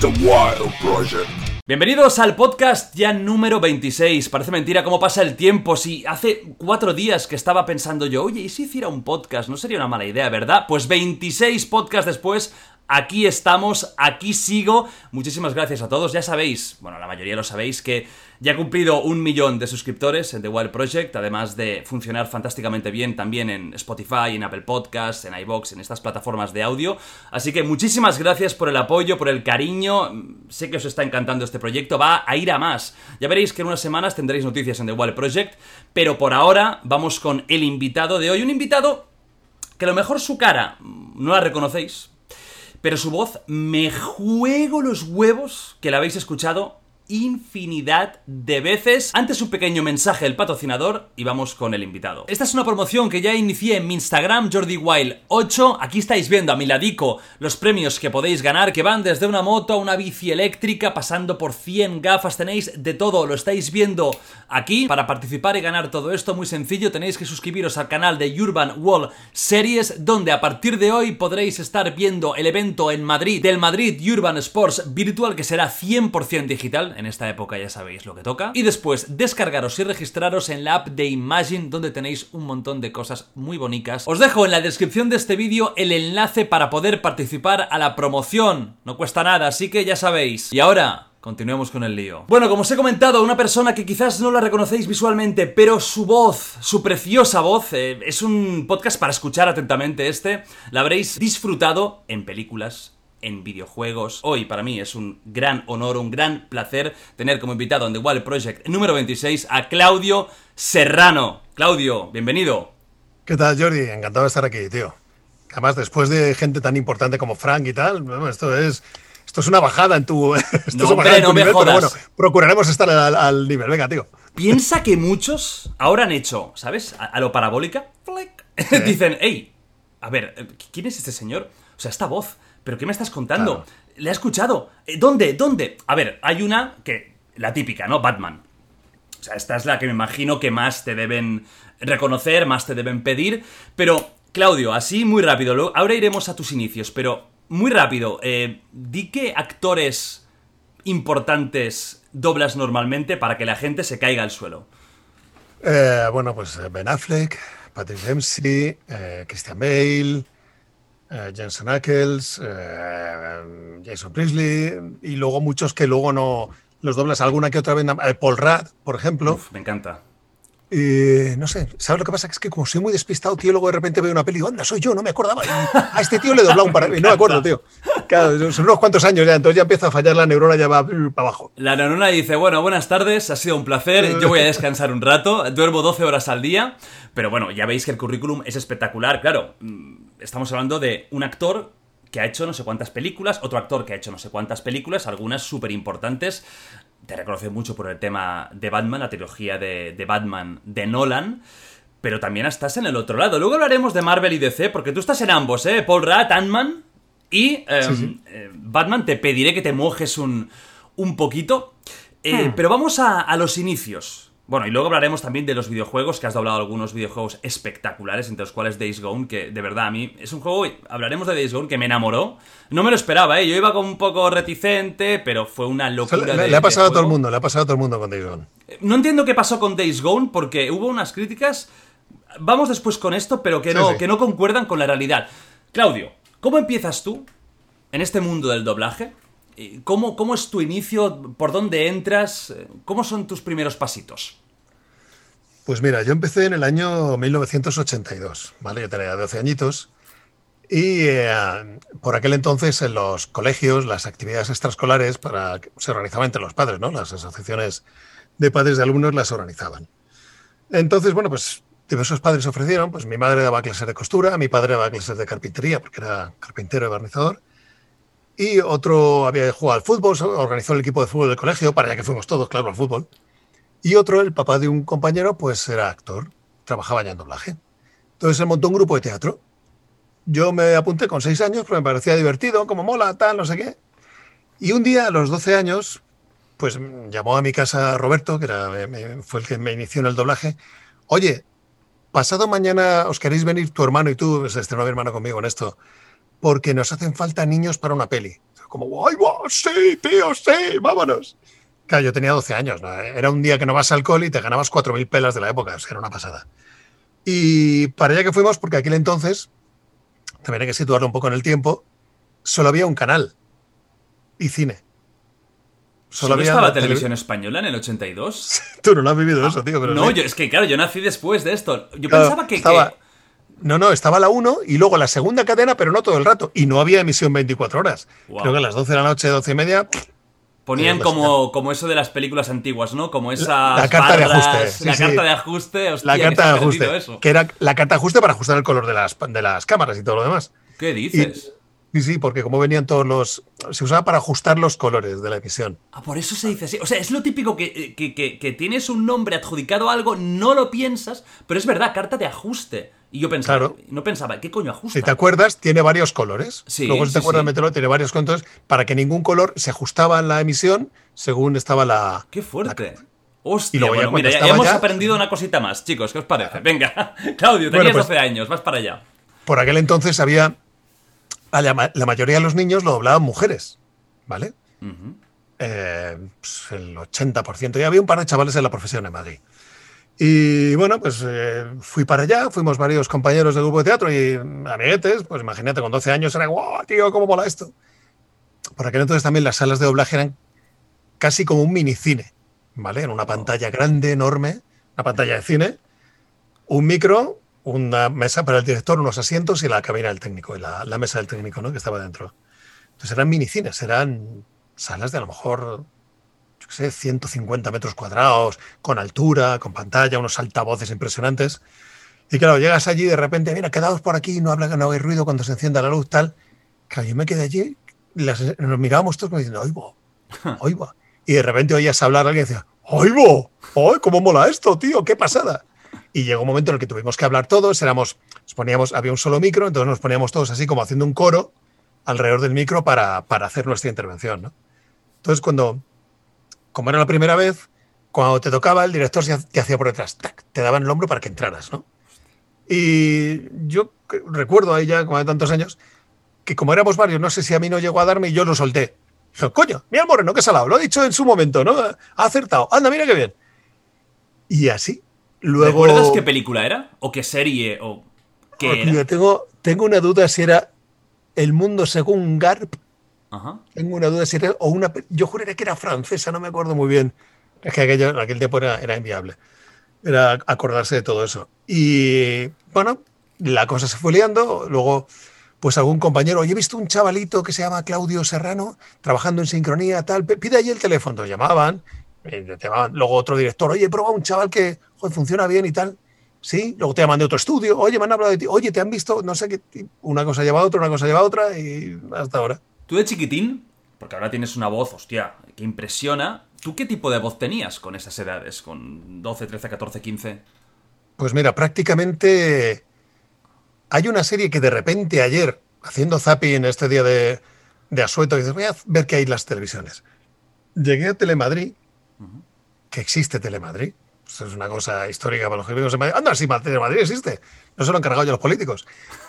The Wild Project. Bienvenidos al podcast ya número 26. Parece mentira cómo pasa el tiempo. Si hace cuatro días que estaba pensando yo, oye, ¿y si hiciera un podcast? No sería una mala idea, ¿verdad? Pues 26 podcasts después, aquí estamos, aquí sigo. Muchísimas gracias a todos. Ya sabéis, bueno, la mayoría lo sabéis, que ya he cumplido un millón de suscriptores en The Wild Project, además de funcionar fantásticamente bien también en Spotify, en Apple Podcasts, en iBox, en estas plataformas de audio. Así que muchísimas gracias por el apoyo, por el cariño. Sé que os está encantando este proyecto, va a ir a más. Ya veréis que en unas semanas tendréis noticias en The Wild Project, pero por ahora vamos con el invitado de hoy. Un invitado que a lo mejor su cara no la reconocéis, pero su voz me juego los huevos que la habéis escuchado infinidad de veces. Antes un pequeño mensaje del patrocinador y vamos con el invitado. Esta es una promoción que ya inicié en mi Instagram, JordiWild8. Aquí estáis viendo a mi ladico los premios que podéis ganar, que van desde una moto a una bici eléctrica, pasando por 100 gafas. Tenéis de todo, lo estáis viendo aquí. Para participar y ganar todo esto, muy sencillo, tenéis que suscribiros al canal de Urban Wall Series, donde a partir de hoy podréis estar viendo el evento en Madrid del Madrid Urban Sports Virtual, que será 100% digital en esta época ya sabéis lo que toca. Y después descargaros y registraros en la app de Imagine donde tenéis un montón de cosas muy bonitas. Os dejo en la descripción de este vídeo el enlace para poder participar a la promoción. No cuesta nada, así que ya sabéis. Y ahora... Continuemos con el lío. Bueno, como os he comentado, una persona que quizás no la reconocéis visualmente, pero su voz, su preciosa voz, eh, es un podcast para escuchar atentamente este. La habréis disfrutado en películas, en videojuegos. Hoy para mí es un gran honor, un gran placer tener como invitado en The Wild Project número 26 a Claudio Serrano. Claudio, bienvenido. ¿Qué tal, Jordi? Encantado de estar aquí, tío. Además, después de gente tan importante como Frank y tal, esto es... Esto es una bajada en tu. Esto no, hombre, no me jodas. Pero bueno, procuraremos estar al, al, nivel. Venga, tío. Piensa que muchos ahora han hecho, ¿sabes? A, a lo parabólica. ¿Sí? Dicen, hey, a ver, ¿quién es este señor? O sea, esta voz. ¿Pero qué me estás contando? Claro. ¿Le ha escuchado? ¿Dónde? ¿Dónde? A ver, hay una que. La típica, ¿no? Batman. O sea, esta es la que me imagino que más te deben reconocer, más te deben pedir. Pero, Claudio, así muy rápido. Ahora iremos a tus inicios, pero muy rápido. Eh, di qué actores importantes doblas normalmente para que la gente se caiga al suelo. Eh, bueno, pues Ben Affleck, Patrick Dempsey, eh, Christian Bale. Uh, Jensen Ackles, uh, Jason Priestley y luego muchos que luego no los doblas alguna que otra vez. Uh, Paul Rudd, por ejemplo. Uf, me encanta. Y no sé, ¿sabes lo que pasa? Es que como soy muy despistado, tío, luego de repente veo una peli y onda, soy yo, no me acordaba. Y a este tío le he doblado un par y no me acuerdo, tío. Claro, son unos cuantos años ya, entonces ya empieza a fallar la neurona, ya va para abajo. La neurona dice, bueno, buenas tardes, ha sido un placer, yo voy a descansar un rato, duermo 12 horas al día, pero bueno, ya veis que el currículum es espectacular, claro. Estamos hablando de un actor que ha hecho no sé cuántas películas, otro actor que ha hecho no sé cuántas películas, algunas súper importantes. Te reconoce mucho por el tema de Batman, la trilogía de, de, Batman de Nolan. Pero también estás en el otro lado. Luego hablaremos de Marvel y DC, porque tú estás en ambos, ¿eh? Paul Rudd, Ant-Man y eh, sí, sí. Eh, Batman. Te pediré que te mojes un, un poquito. Eh, hmm. Pero vamos a, a los inicios. Bueno, y luego hablaremos también de los videojuegos, que has doblado algunos videojuegos espectaculares, entre los cuales Days Gone, que de verdad a mí es un juego, hablaremos de Days Gone, que me enamoró. No me lo esperaba, ¿eh? Yo iba como un poco reticente, pero fue una locura. Le, de, le ha pasado a todo el mundo, le ha pasado a todo el mundo con Days Gone. No entiendo qué pasó con Days Gone, porque hubo unas críticas, vamos después con esto, pero que no, sí, sí. que no concuerdan con la realidad. Claudio, ¿cómo empiezas tú en este mundo del doblaje? ¿Cómo, ¿Cómo es tu inicio? ¿Por dónde entras? ¿Cómo son tus primeros pasitos? Pues mira, yo empecé en el año 1982, ¿vale? Yo tenía 12 añitos y eh, por aquel entonces en los colegios las actividades extraescolares para, se organizaban entre los padres, ¿no? Las asociaciones de padres de alumnos las organizaban. Entonces, bueno, pues diversos padres ofrecieron, pues mi madre daba clases de costura, mi padre daba clases de carpintería porque era carpintero y barnizador y otro había jugado al fútbol, organizó el equipo de fútbol del colegio, para ya que fuimos todos, claro, al fútbol. Y otro, el papá de un compañero, pues era actor, trabajaba ya en doblaje. Entonces se montó un grupo de teatro. Yo me apunté con seis años porque me parecía divertido, como mola, tal, no sé qué. Y un día, a los 12 años, pues llamó a mi casa Roberto, que era, me, fue el que me inició en el doblaje. Oye, pasado mañana os queréis venir tu hermano y tú, se estrenó mi hermano conmigo en esto, porque nos hacen falta niños para una peli. como, ¡ay, wow, sí, tío, sí, vámonos! Claro, yo tenía 12 años, ¿no? Era un día que no vas al alcohol y te ganabas 4.000 pelas de la época, o sea, era una pasada. Y para allá que fuimos, porque aquel entonces, también hay que situarlo un poco en el tiempo, solo había un canal y cine. Solo, había estaba la televisión española en el 82? Tú no lo has vivido eso, tío. Pero no, yo, es que claro, yo nací después de esto. Yo pensaba que, estaba, No, no, estaba la 1 y luego la segunda cadena, pero no todo el rato. Y no había emisión 24 horas. Creo que a las 12 de la noche, 12 y media, Ponían como, como eso de las películas antiguas, ¿no? Como esa. La, carta de ajuste. la carta de ajuste. la carta de ajuste. Eso. Que era la carta de ajuste para ajustar el color de las, de las cámaras y todo lo demás. ¿Qué dices? sí, sí, porque como venían todos los. Se usaba para ajustar los colores de la emisión. Ah, por eso se dice así. O sea, es lo típico que, que, que, que tienes un nombre adjudicado a algo, no lo piensas, pero es verdad, carta de ajuste. Y yo pensaba, no pensaba, ¿qué coño ajusta? Si te acuerdas, tiene varios colores. Sí, Luego, si te acuerdas meterlo, tiene varios colores para que ningún color se ajustaba en la emisión según estaba la. ¡Qué fuerte! Hostia, bueno, mira, ya, hemos aprendido una cosita más, chicos, ¿qué os parece? Venga, Claudio, tenías 12 pues, años, vas para allá. Por aquel entonces había. La, mayoría de los niños lo doblaban mujeres, ¿vale? Eh, pues el 80%. Y había un par de chavales en la profesión en Madrid. Y bueno, pues eh, fui para allá, fuimos varios compañeros del grupo de teatro y amiguetes, pues imagínate, con 12 años era, wow, tío, cómo mola esto. Por aquel entonces también las salas de doblaje eran casi como un minicine, ¿vale? En una pantalla grande, enorme, una pantalla de cine, un micro, una mesa para el director, unos asientos y la cabina del técnico, y la, la mesa del técnico, ¿no? Que estaba dentro. Entonces eran minicines, eran salas de a lo mejor sé, 150 metros cuadrados, con altura, con pantalla, unos altavoces impresionantes. Y claro, llegas allí y de repente, mira, quedaos por aquí, no habla, no hay ruido cuando se encienda la luz, tal. Claro, yo me quedé allí, nos mirábamos todos como diciendo, ¡oigo! ¡oigo! Y de repente oías hablar a alguien y decía, ¡oigo! ¡ay, cómo mola esto, tío! ¡Qué pasada! Y llegó un momento en el que tuvimos que hablar todos, éramos, nos poníamos, había un solo micro, entonces nos poníamos todos así como haciendo un coro alrededor del micro para, para hacer nuestra intervención, ¿no? Entonces, cuando, como era la primera vez, cuando te tocaba, el director te hacía por detrás, te daba en el hombro para que entraras, ¿no? Y yo recuerdo ahí ya, como de tantos años, que como éramos varios, no sé si a mí no llegó a darme y yo lo solté. Dijo, coño, mira Moreno, que salado, lo ha dicho en su momento, ¿no? Ha acertado, anda, mira qué bien. Y así. Luego... ¿Recuerdas qué película era? ¿O qué serie? ¿O qué era? tengo, tengo una duda si era El mundo según Garp tengo una duda si era, o una, yo juraría que era francesa, no me acuerdo muy bien. Es que aquel tiempo era, era inviable. Era acordarse de todo eso. Y bueno, la cosa se fue liando. Luego, pues algún compañero, oye, he visto un chavalito que se llama Claudio Serrano, trabajando en sincronía, tal, pide allí el teléfono. llamaban, eh, llamaban. Luego otro director, oye, prueba un chaval que funciona bien y tal. Sí, luego te llaman de otro estudio, oye, me han hablado de ti, oye, te han visto, no sé qué, una cosa lleva a otra, una cosa lleva a otra y hasta ahora. Tú de chiquitín, porque ahora tienes una voz, hostia, que impresiona. ¿Tú qué tipo de voz tenías con esas edades? ¿Con 12, 13, 14, 15? Pues mira, prácticamente hay una serie que de repente ayer, haciendo zapping en este día de, de asueto, dices, voy a ver qué hay en las televisiones. Llegué a Telemadrid, que existe Telemadrid. Es una cosa histórica para los críticos de Madrid. Anda, sí, Telemadrid existe. No se lo han cargado ya los políticos.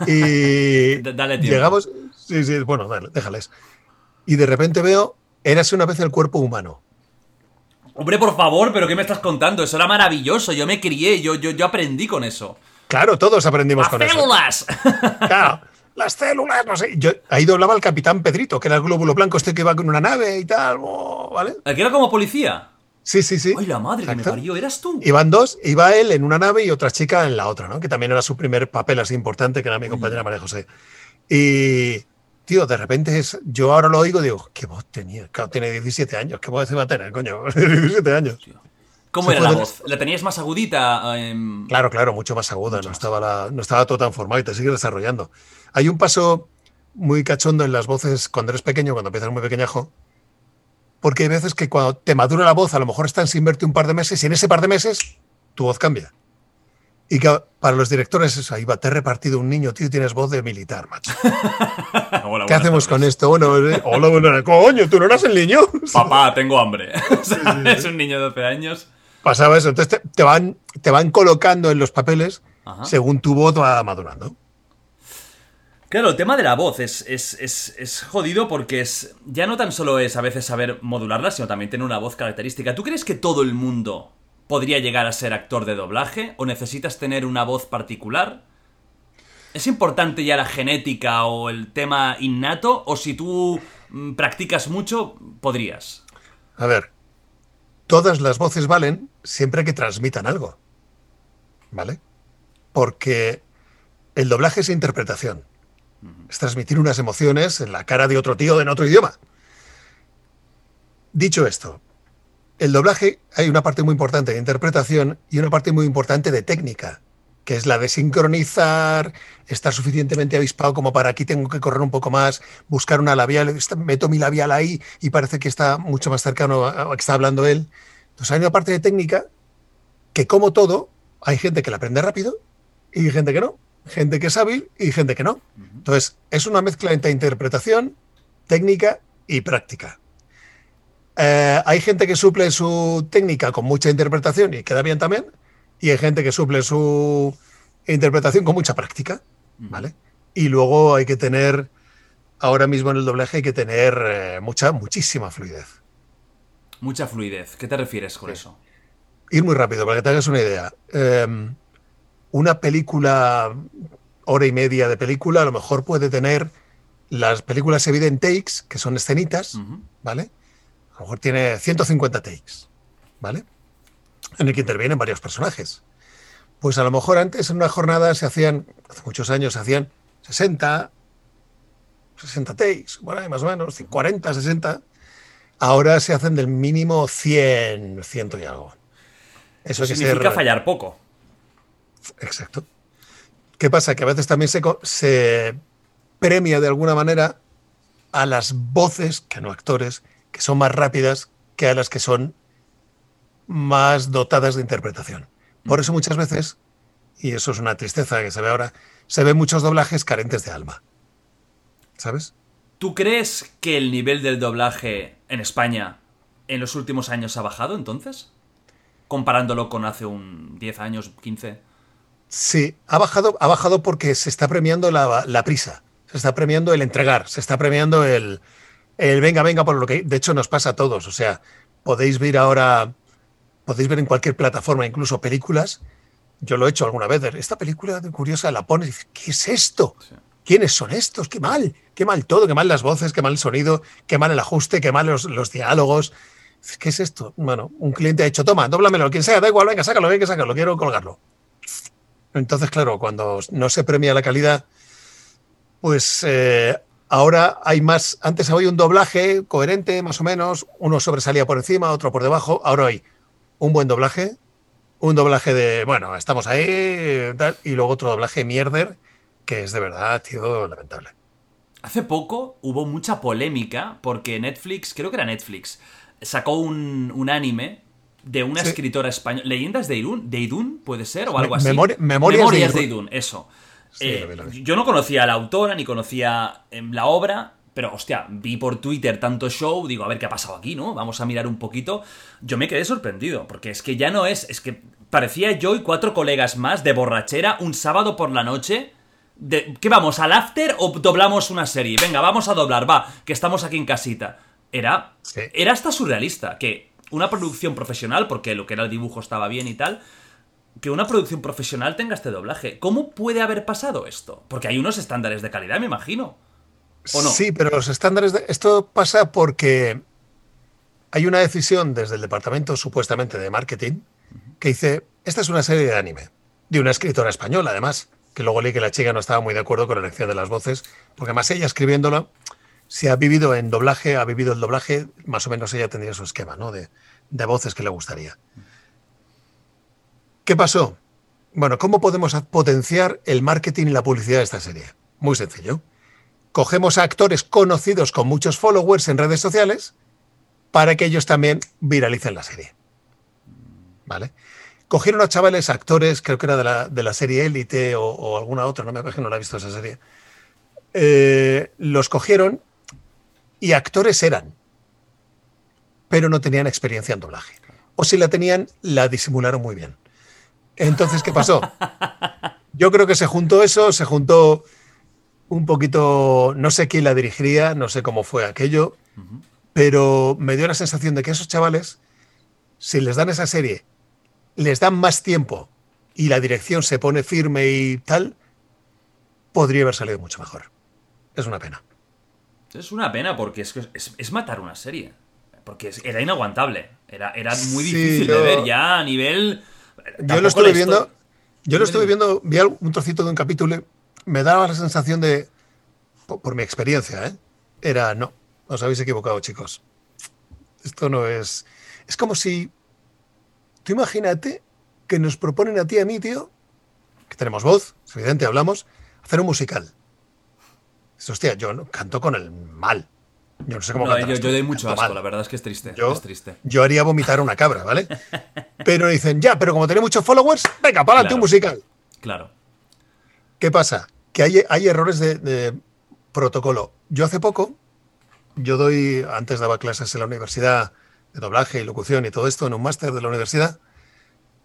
Y Dale tiempo. llegamos, Sí, sí, bueno, dale, déjales. Y de repente veo, érase una vez el cuerpo humano. Hombre, por favor, pero ¿qué me estás contando? Eso era maravilloso. Yo me crié, yo, yo, yo aprendí con eso. Claro, todos aprendimos con células! eso. Claro, las células, no sé. Yo, ahí doblaba el capitán Pedrito, que era el glóbulo blanco este que iba con una nave y tal, oh, ¿vale? ¿El que era como policía? Sí, sí, sí. ¡Ay, la madre que me parió! ¿Eras tú? Iban dos, iba él en una nave y otra chica en la otra, ¿no? Que también era su primer papel así importante, que era mi compañera María José. Y, tío, de repente es, yo ahora lo oigo digo, ¿qué voz tenía? Claro, tiene 17 años, ¿qué voz se va a tener, coño? 17 años. ¿Cómo era la voz? ¿La tenías más agudita? Em, claro, claro, mucho más aguda, no estaba, la, no estaba todo tan formado y te sigue desarrollando. Hay un paso muy cachondo en las voces cuando eres pequeño, cuando empiezas muy pequeñajo, porque hay veces que cuando te madura la voz, a lo mejor están sin verte un par de meses y en ese par de meses tu voz cambia. Y que para los directores eso, ahí va, te he repartido un niño, tío, tienes voz de militar, macho. ¿Qué hacemos con esto? Bueno, eh, hola, bueno, coño, ¿tú no eras el niño? Papá, tengo hambre. es un niño de 12 años. Pasaba eso, entonces te, van, te van colocando en los papeles según tu voz va madurando. Claro, el tema de la voz es, es, es, es, jodido porque es ya no tan solo es a veces saber modularla, sino también tener una voz característica. ¿Tú crees que todo el mundo podría llegar a ser actor de doblaje o necesitas tener una voz particular? ¿Es importante ya la genética o el tema innato o si tú mm, practicas mucho, podrías? A ver, todas las voces valen siempre que transmitan algo. ¿Vale? Porque el doblaje es interpretación. Es transmitir unas emociones en la cara de otro tío en otro idioma. Dicho esto, el doblaje hay una parte muy importante de interpretación y una parte muy importante de técnica, que es la de sincronizar, estar suficientemente avispado como para aquí tengo que correr un poco más, buscar una labial, meto mi labial ahí y parece que está mucho más cercano a que está hablando él. Entonces hay una parte de técnica que como todo, hay gente que la aprende rápido y gente que no gente que es hábil y gente que no. Entonces, es una mezcla entre interpretación, técnica y práctica. Eh, hay gente que suple su técnica con mucha interpretación y queda bien también, y hay gente que suple su interpretación con mucha práctica, ¿vale? Y luego hay que tener, ahora mismo en el doblaje hay que tener eh, mucha, muchísima fluidez. Mucha fluidez. ¿Qué te refieres con eso? Ir muy rápido, para que te hagas una idea. Eh, una película, hora y media de película, a lo mejor puede tener las películas evident takes, que son escenitas, ¿vale? A lo mejor tiene 150 takes, ¿vale? En el que intervienen varios personajes. Pues a lo mejor antes en una jornada se hacían, hace muchos años se hacían 60, 60 takes, bueno, más o menos, 40, 60. Ahora se hacen del mínimo 100, 100 y algo. Eso, significa fallar poco. Exacto. ¿Qué pasa? Que a veces también se, se premia de alguna manera a las voces, que no actores, que son más rápidas que a las que son más dotadas de interpretación. Por eso muchas veces, y eso es una tristeza que se ve ahora, se ven muchos doblajes carentes de alma. ¿Sabes? ¿Tú crees que el nivel del doblaje en España en los últimos años ha bajado entonces? Comparándolo con hace un 10 años, 15. Sí, ha bajado, ha bajado porque se está premiando la, prisa, se está premiando el entregar, se está premiando el, el venga, venga, por lo que de hecho nos pasa a todos. O sea, podéis ver ahora, podéis ver en cualquier plataforma, incluso películas. Yo lo he hecho alguna vez. Esta película curiosa la pones y dices, ¿qué es esto? ¿Quiénes son estos? Qué mal, qué mal todo, qué mal las voces, qué mal el sonido, qué mal el ajuste, qué mal los, los diálogos. ¿Qué es esto? Bueno, un cliente ha dicho, toma, dóblamelo, quien sea, da igual, venga, sácalo, venga, sácalo, quiero colgarlo. Entonces, claro, cuando no se premia la calidad, pues eh, ahora hay más. Antes había un doblaje coherente, más o menos. Uno sobresalía por encima, otro por debajo. Ahora hay un buen doblaje, un doblaje de, bueno, estamos ahí, y luego otro doblaje mierder, que es de verdad, tío, lamentable. Hace poco hubo mucha polémica porque Netflix, creo que era Netflix, sacó un, un anime de una escritora española. ¿Leyendas de Idun? ¿De Idun puede ser? ¿O algo así? memorias, de Idun, eso. Eh, yo no conocía a la autora ni conocía em, la obra, pero hostia, vi por Twitter tanto show, digo, a ver qué ha pasado aquí, ¿no? Vamos a mirar un poquito. Yo me quedé sorprendido, porque es que ya no es, es que parecía yo y cuatro colegas más de borrachera un sábado por la noche. De, ¿Qué vamos, al after o doblamos una serie? Venga, vamos a doblar, va, que estamos aquí en casita. Era, era hasta surrealista, que una producción profesional, porque lo que era el dibujo estaba bien y tal, que una producción profesional tenga este doblaje. ¿Cómo puede haber pasado esto? Porque hay unos estándares de calidad, me imagino. ¿O no? Sí, pero los estándares de... Esto pasa porque hay una decisión desde el departamento supuestamente de marketing que dice, esta es una serie de anime, de una escritora española además, que luego leí que la chica no estaba muy de acuerdo con la elección de las voces, porque además ella escribiéndolo si ha vivido en doblaje, ha vivido el doblaje, más o menos ella tendría su esquema ¿no? de, voces que le gustaría. ¿Qué pasó? Bueno, ¿cómo podemos potenciar el marketing y la publicidad de esta serie? Muy sencillo. Cogemos a actores conocidos con muchos followers en redes sociales para que ellos también viralicen la serie. ¿Vale? Cogieron a chavales actores, creo que era de la, de la serie Élite o, alguna otra, no me acuerdo que no la he visto esa serie. Eh, los cogieron y actores eran, pero no tenían experiencia en doblaje. O si la tenían, la disimularon muy bien. Entonces, ¿qué pasó? Yo creo que se juntó eso, se juntó un poquito, no sé quién la dirigiría, no sé cómo fue aquello, pero me dio la sensación de que esos chavales, si les dan esa serie, les dan más tiempo y la dirección se pone firme y tal, podría haber salido mucho mejor. Es una pena. Es una pena porque es, es, es matar una serie. Porque era inaguantable. Era, era muy difícil de ver ya a nivel. Yo lo estuve viendo. Yo lo estuve viendo, vi un trocito de un capítulo, me daba la sensación de, por, mi experiencia, ¿eh? era, no, os habéis equivocado, chicos. Esto no es... Es como si, tú imagínate que nos proponen a ti y a mí, tío, que tenemos voz, es evidente, hablamos, hacer un musical. Hostia, yo canto con el mal. Yo no sé cómo yo, doy mucho asco, la verdad es que es triste. Yo, es triste. yo haría vomitar a una cabra, ¿vale? pero dicen, ya, pero como tiene muchos followers, venga, para adelante un musical. Claro. ¿Qué pasa? Que hay, hay errores de, protocolo. Yo hace poco, yo doy, antes daba clases en la universidad de doblaje y locución y todo esto en un máster de la universidad.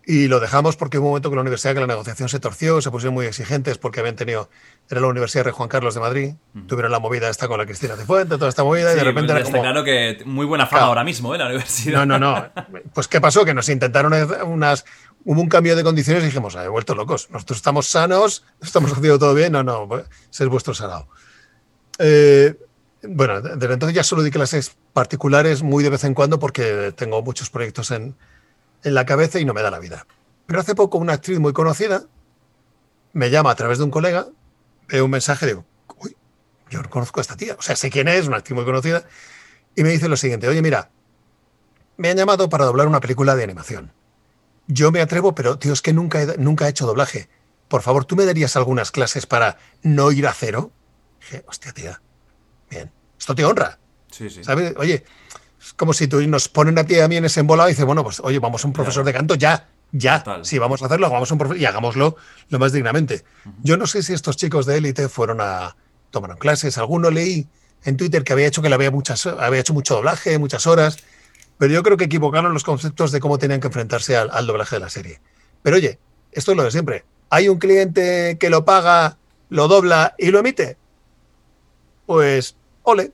Y lo dejamos porque hubo un momento que la universidad que la negociación se torció, se pusieron muy exigentes porque habían tenido, era la Universidad de Juan Carlos de Madrid, tuvieron la movida esta con la Cristina Cifuentes, toda esta movida y de repente pues era claro que muy buena fama ahora mismo, ¿eh? La universidad. No, no, no. Pues ¿qué pasó? Que nos intentaron unas, hubo un cambio de condiciones y dijimos, he vuelto locos, nosotros estamos sanos, estamos haciendo todo bien, no, no, pues, ese es vuestro salado. Eh, bueno, desde entonces ya solo di clases particulares muy de vez en cuando porque tengo muchos proyectos en, en la cabeza y no me da la vida. Pero hace poco una actriz muy conocida me llama a través de un colega, veo un mensaje, digo, uy, yo no conozco a esta tía, o sea, sé quién es, una actriz muy conocida, y me dice lo siguiente, oye, mira, me han llamado para doblar una película de animación. Yo me atrevo, pero tío, es que nunca he, nunca he hecho doblaje. Por favor, ¿tú me darías algunas clases para no ir a cero? dije, hostia, tía, bien, esto te honra. Sí, sí. ¿Sabes? Oye, es como si tú nos ponen a ti y a mí en ese embolado y dices, bueno, pues oye, vamos a un profesor de canto ya, ya. Si vamos a hacerlo, vamos a un profesor y hagámoslo lo más dignamente. Yo no sé si estos chicos de élite fueron a tomaron clases, alguno leí en Twitter que había hecho que le había muchas había hecho mucho doblaje, muchas horas, pero yo creo que equivocaron los conceptos de cómo tenían que enfrentarse al, al doblaje de la serie. Pero oye, esto es lo de siempre. Hay un cliente que lo paga, lo dobla y lo emite. Pues, ole,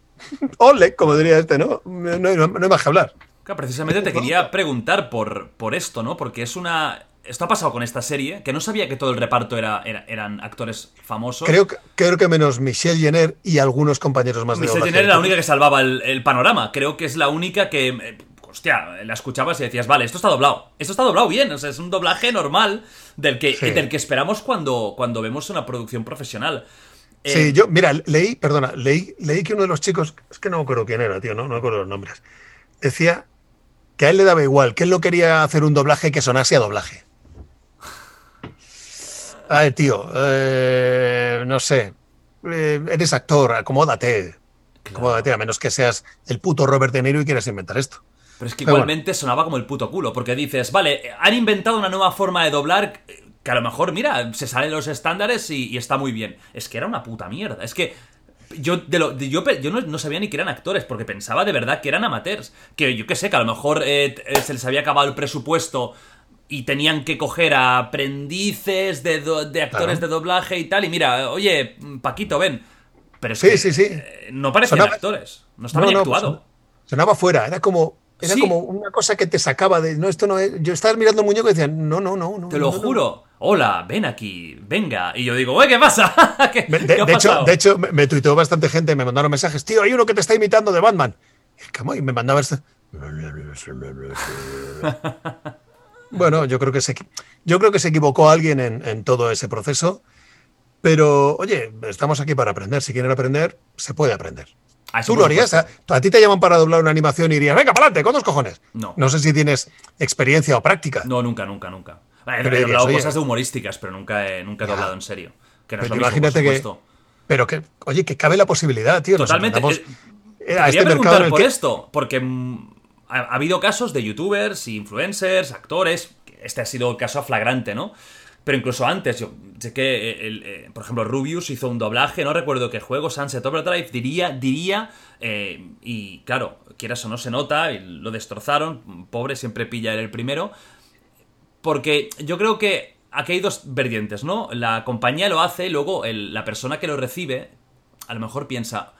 ole, como diría este, ¿no? No, hay más que hablar. precisamente te quería preguntar por, por esto, ¿no? Porque es una. Esto ha pasado con esta serie, que no sabía que todo el reparto era, eran actores famosos. Creo que, creo que menos Michelle Jenner y algunos compañeros más Michelle Jenner era la única que salvaba el, panorama. Creo que es la única que. Eh, hostia, la escuchabas y decías, vale, esto está doblado. Esto está doblado bien. O sea, es un doblaje normal del que, del que esperamos cuando, cuando vemos una producción profesional. Sí, eh, yo, mira, leí, perdona, leí, leí que uno de los chicos, es que no me acuerdo quién era, tío, no, no me acuerdo los nombres, decía que a él le daba igual, que él no quería hacer un doblaje que sonase a doblaje. Ay, tío, eh, no sé, eh, eres actor, acomódate, acomódate, a menos que seas el puto Robert De Niro y quieras inventar esto. Pero es que igualmente sonaba como el puto culo, porque dices, vale, han inventado una nueva forma de doblar que a lo mejor, mira, se salen los estándares y, está muy bien. Es que era una puta mierda. Es que yo, de lo, yo, yo no, sabía ni que eran actores, porque pensaba de verdad que eran amateurs. Que yo qué sé, que a lo mejor eh, eh, se les había acabado el presupuesto y tenían que coger a aprendices de, actores de doblaje y tal. Y mira, oye, Paquito, ven. Pero es sí, que sí, sí. Eh, no parecían actores. No estaban no, actuado. sonaba fuera, era como. Era como una cosa que te sacaba de. No, esto no es. Yo estaba mirando el muñeco y decía, no, no, no, no. Te lo juro hola, ven aquí, venga. Y yo digo, ¿qué pasa? ¿Qué, de, hecho, de, hecho, me, tuiteó bastante gente, me mandaron mensajes, tío, hay uno que te está imitando de Batman. Y me mandaba este... bueno, yo creo que se, yo creo que se equivocó alguien en, todo ese proceso. Pero, oye, estamos aquí para aprender. Si quieren aprender, se puede aprender. Tú lo harías. ¿A, ti te llaman para doblar una animación y dirías, venga, para adelante, con dos cojones. No. No sé si tienes experiencia o práctica. No, nunca, nunca, nunca. He doblado cosas de humorísticas, pero nunca he, nunca he doblado en serio. Que no es lo mismo, imagínate que. Pero que, oye, que cabe la posibilidad, tío. Totalmente. Eh, a este preguntar por esto, porque mm, ha, habido casos de youtubers, influencers, actores. Este ha sido el caso flagrante, ¿no? Pero incluso antes, yo sé que, eh, eh, por ejemplo, Rubius hizo un doblaje, no recuerdo qué juego, Sunset Overdrive, diría, diría, y claro, quieras o no se nota, lo destrozaron, pobre, siempre pilla el primero, porque yo creo que aquí hay dos vertientes, ¿no? La compañía lo hace y luego la persona que lo recibe a lo mejor piensa,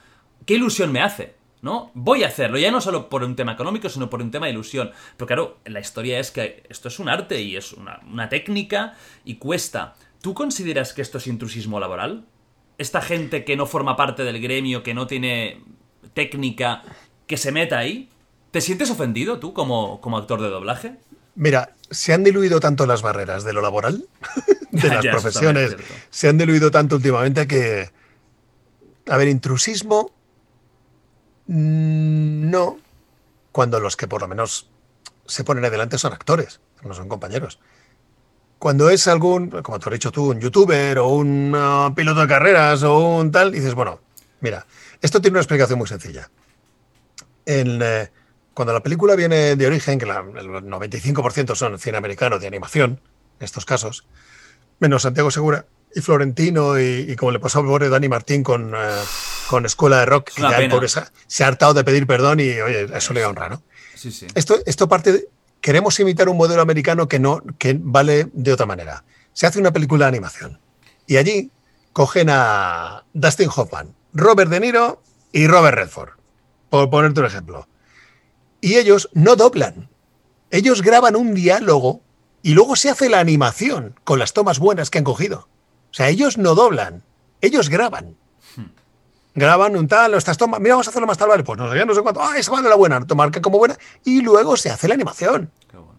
¿qué ilusión me hace? ¿No? Voy a hacerlo, ya no solo por un tema económico, sino por un tema de ilusión. Pero claro, la historia es que esto es un arte y es una, una técnica y cuesta. ¿Tú consideras que esto es intrusismo laboral? Esta gente que no forma parte del gremio, que no tiene técnica, que se meta ahí. ¿Te sientes ofendido tú como, como actor de doblaje? Mira, se han diluido tanto las barreras de lo laboral, de las profesiones, se han diluido tanto últimamente que, a ver, intrusismo, mm, no, cuando los que por lo menos se ponen adelante son actores, no son compañeros. Cuando es algún, como tú has dicho tú, un youtuber o un uh, piloto de carreras o un tal, dices, bueno, mira, esto tiene una explicación muy sencilla. En, eh, cuando la película viene de origen, que el 95% son cine americano de animación, en estos casos, menos Santiago Segura y Florentino y, como le pasó al pobre Dani Martín con, eh, con Escuela de Rock, que ya el pobre se, ha hartado de pedir perdón y oye, eso le honra, ¿no? Sí, sí. Esto, esto parte de, queremos imitar un modelo americano que no que vale de otra manera. Se hace una película de animación y allí cogen a Dustin Hoffman, Robert De Niro y Robert Redford, por ponerte un ejemplo. Y ellos no doblan. Ellos graban un diálogo y luego se hace la animación con las tomas buenas que han cogido. O sea, ellos no doblan, ellos graban. Hmm. Graban un tal, estas tomas, mira, vamos a hacerlo más tal, vale, pues no sé, no sé cuánto, ah, esa vale la buena, que como buena, y luego se hace la animación,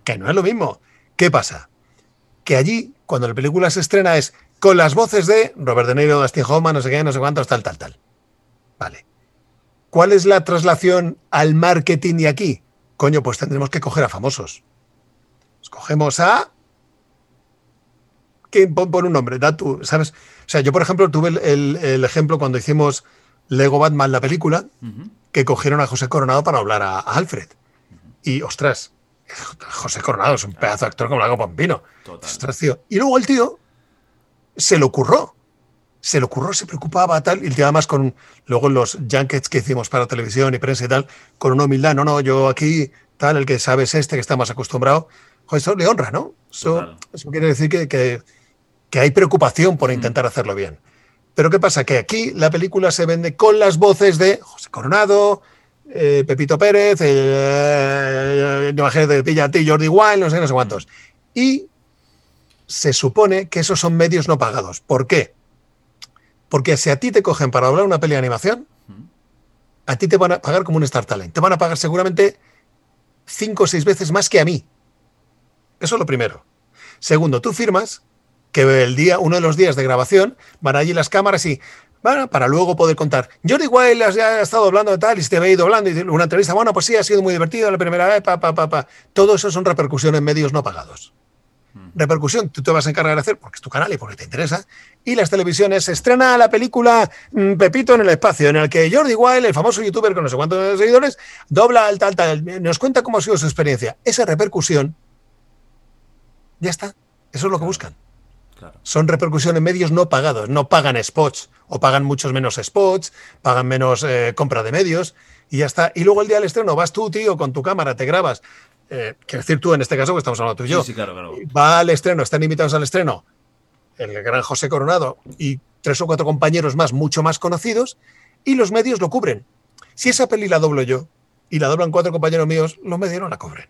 que no es lo mismo. ¿Qué pasa? Que allí, cuando la película se estrena, es con las voces de Robert De Niro, Dustin Hoffman, no sé qué, no sé cuántos, tal, tal, tal. Vale. ¿Cuál es la traslación al marketing y aquí? Coño, pues tendremos que coger a famosos. Escogemos a. ¿Quién pon, un nombre? Da tú, ¿sabes? O sea, yo, por ejemplo, tuve el, ejemplo cuando hicimos Lego Batman, la película, que cogieron a José Coronado para hablar a, Alfred. Y, ostras, José Coronado es un pedazo de actor como Lago Pampino. Ostras, tío. Y luego el tío se lo ocurrió se le ocurrió, se preocupaba, tal, y el tío además con, luego los junkets que hicimos para televisión y prensa y tal, con una humildad, no, no, yo aquí, tal, el que sabe es este, que está más acostumbrado, joder, eso le honra, ¿no? Eso, quiere decir que, que, hay preocupación por mm. intentar hacerlo bien. Pero ¿qué pasa? Que aquí la película se vende con las voces de José Coronado, eh, Pepito Pérez, eh, imagínate, pilla a ti, Jordi Wild, no sé, no sé cuántos. Y se supone que esos son medios no pagados. ¿Por qué? Porque si a ti te cogen para hablar una peli de animación, a ti te van a pagar como un Star Talent. Te van a pagar seguramente cinco o seis veces más que a mí. Eso es lo primero. Segundo, tú firmas que el día, uno de los días de grabación, van allí las cámaras y bueno, para luego poder contar. Jordi Wild ya ha estado hablando de tal y se te ve doblando y una entrevista. Bueno, pues sí, ha sido muy divertido la primera vez, pa, pa, pa, pa. Todo eso son repercusiones en medios no pagados repercusión tú te vas a encargar de hacer porque es tu canal y porque te interesa. Y las televisiones estrena la película mm, Pepito en el espacio, en el que Jordi Wild, el famoso youtuber con no sé cuántos seguidores, dobla al tal, tal, nos cuenta cómo ha sido su experiencia. Esa repercusión, ya está. Eso es lo que buscan. Son repercusiones en medios no pagados, no pagan spots o pagan muchos menos spots, pagan menos eh, compra de medios y ya está. Y luego el día del estreno vas tú, tío, con tu cámara, te grabas, eh, quiero decir tú en este caso, que estamos hablando tú y yo, sí, claro, claro. va al estreno, están invitados al estreno el gran José Coronado y tres o cuatro compañeros más, mucho más conocidos, y los medios lo cubren. Si esa peli la doblo yo y la doblan cuatro compañeros míos, los medios no la cubren.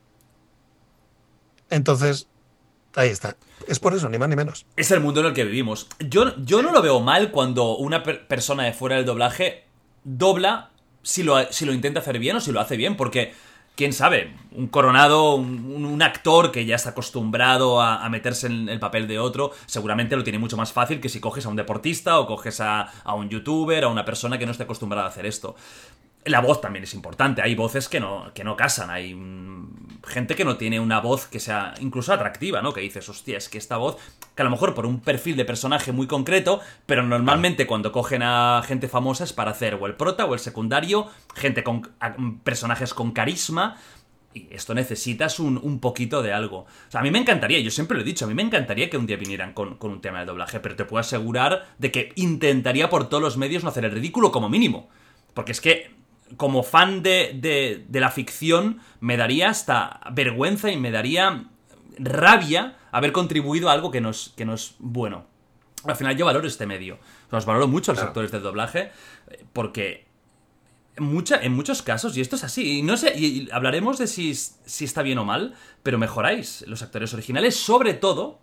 Entonces, ahí está. Es por eso, ni más ni menos. Es el mundo en el que vivimos. Yo, yo no lo veo mal cuando una persona de fuera del doblaje dobla si lo, si lo intenta hacer bien o si lo hace bien, porque quién sabe, un coronado, un, actor que ya está acostumbrado a, meterse en el papel de otro, seguramente lo tiene mucho más fácil que si coges a un deportista o coges a, a un youtuber, a una persona que no esté acostumbrada a hacer esto. La voz también es importante, hay voces que no, que no casan, hay mm, gente que no tiene una voz que sea incluso atractiva, ¿no? Que dices, hostia, es que esta voz, que a lo mejor por un perfil de personaje muy concreto, pero normalmente cuando cogen a gente famosa es para hacer o el prota o el secundario, gente con personajes con carisma, y esto necesitas un, poquito de algo. O sea, a mí me encantaría, yo siempre lo he dicho, a mí me encantaría que un día vinieran con, con, un tema de doblaje, pero te puedo asegurar de que intentaría por todos los medios no hacer el ridículo como mínimo. Porque es que como fan de, de, la ficción, me daría hasta vergüenza y me daría rabia haber contribuido a algo que no es, que no es bueno. Al final yo valoro este medio. Los valoro mucho a los Claro. actores de doblaje eh, porque en, mucha, en muchos casos, y esto es así, y no sé, y, y hablaremos de si, si está bien o mal, pero mejoráis los actores originales, sobre todo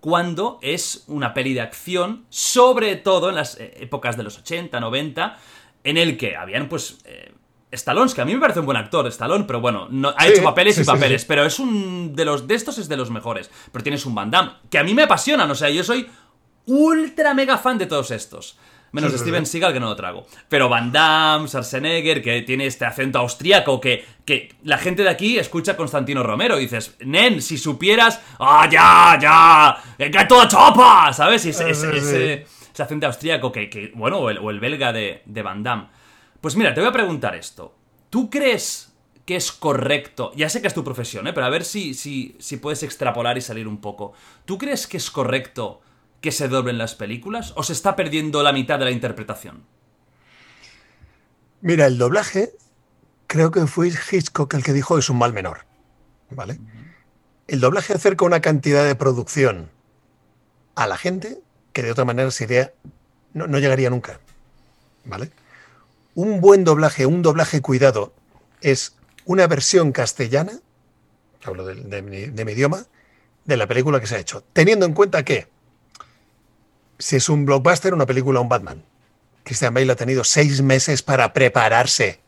cuando es una peli de acción, sobre todo en las eh, épocas de los 80, 90, en el que habían pues... Eh, Stallone, que a mí me parece un buen actor, Stallone, pero bueno, no, ha Sí, hecho papeles sí, y papeles, sí. pero es un de los de estos es de los mejores. Pero tienes un Van Damme, que a mí me apasionan, o sea, yo soy ultra mega fan de todos estos. Menos de Steven. Seagal, que no lo trago. Pero Van Damme, Schwarzenegger, que tiene este acento austríaco que, que la gente de aquí escucha a Constantino Romero. Y dices, nen, si supieras... ¡Ah, ya, ya! ¡El gato chopa! ¿Sabes? Y ese, Ah, sí. Ese- acento austríaco que, que- bueno, o el, o el belga de, de Van Damme. Pues mira, te voy a preguntar esto. ¿Tú crees que es correcto? Ya sé que es tu profesión, ¿eh? pero a ver si, si, si puedes extrapolar y salir un poco. ¿Tú crees que es correcto que se doblen las películas o se está perdiendo la mitad de la interpretación? Mira, el doblaje, creo que fue Hitchcock el que dijo es un mal menor. ¿Vale? El doblaje acerca una cantidad de producción a la gente que de otra manera sería. No, no llegaría nunca. ¿Vale? Un buen doblaje, un doblaje cuidado, es una versión castellana, hablo de, mi idioma, de la película que se ha hecho. Teniendo en cuenta que si es un blockbuster, una película, un Batman, Christian Bale ha tenido seis meses para prepararse.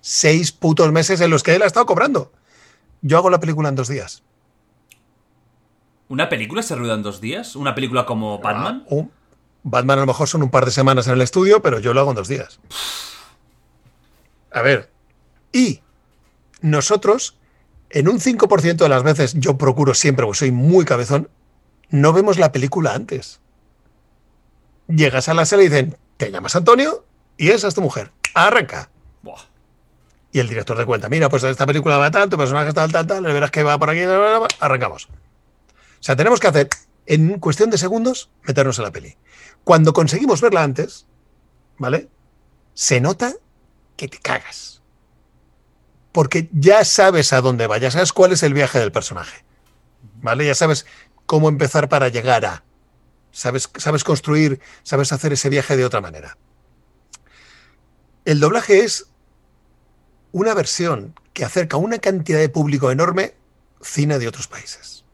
Seis putos meses en los que él ha estado cobrando. Yo hago la película en dos días. ¿Una película se rueda en dos días? ¿Una película como Batman? Ah, un- Batman a lo mejor son un par de semanas en el estudio, pero yo lo hago en dos días. A ver. Y nosotros, en un 5% de las veces, yo procuro siempre, porque soy muy cabezón, no vemos la película antes. Llegas a la sala y dicen, te llamas Antonio y esa es tu mujer. Arranca. Buah. Y el director te cuenta, mira, pues esta película va tal, tu personaje tal, tal, tal, le verás que va por aquí, arrancamos. Sea, tenemos que hacer, en cuestión de segundos, meternos en la peli. Cuando conseguimos verla antes, ¿vale? Se nota que te cagas. Porque ya sabes a dónde va, ya sabes cuál es el viaje del personaje. ¿Vale? Ya sabes cómo empezar para llegar a. Sabes, sabes construir, sabes hacer ese viaje de otra manera. El doblaje es una versión que acerca a una cantidad de público enorme cine de otros países.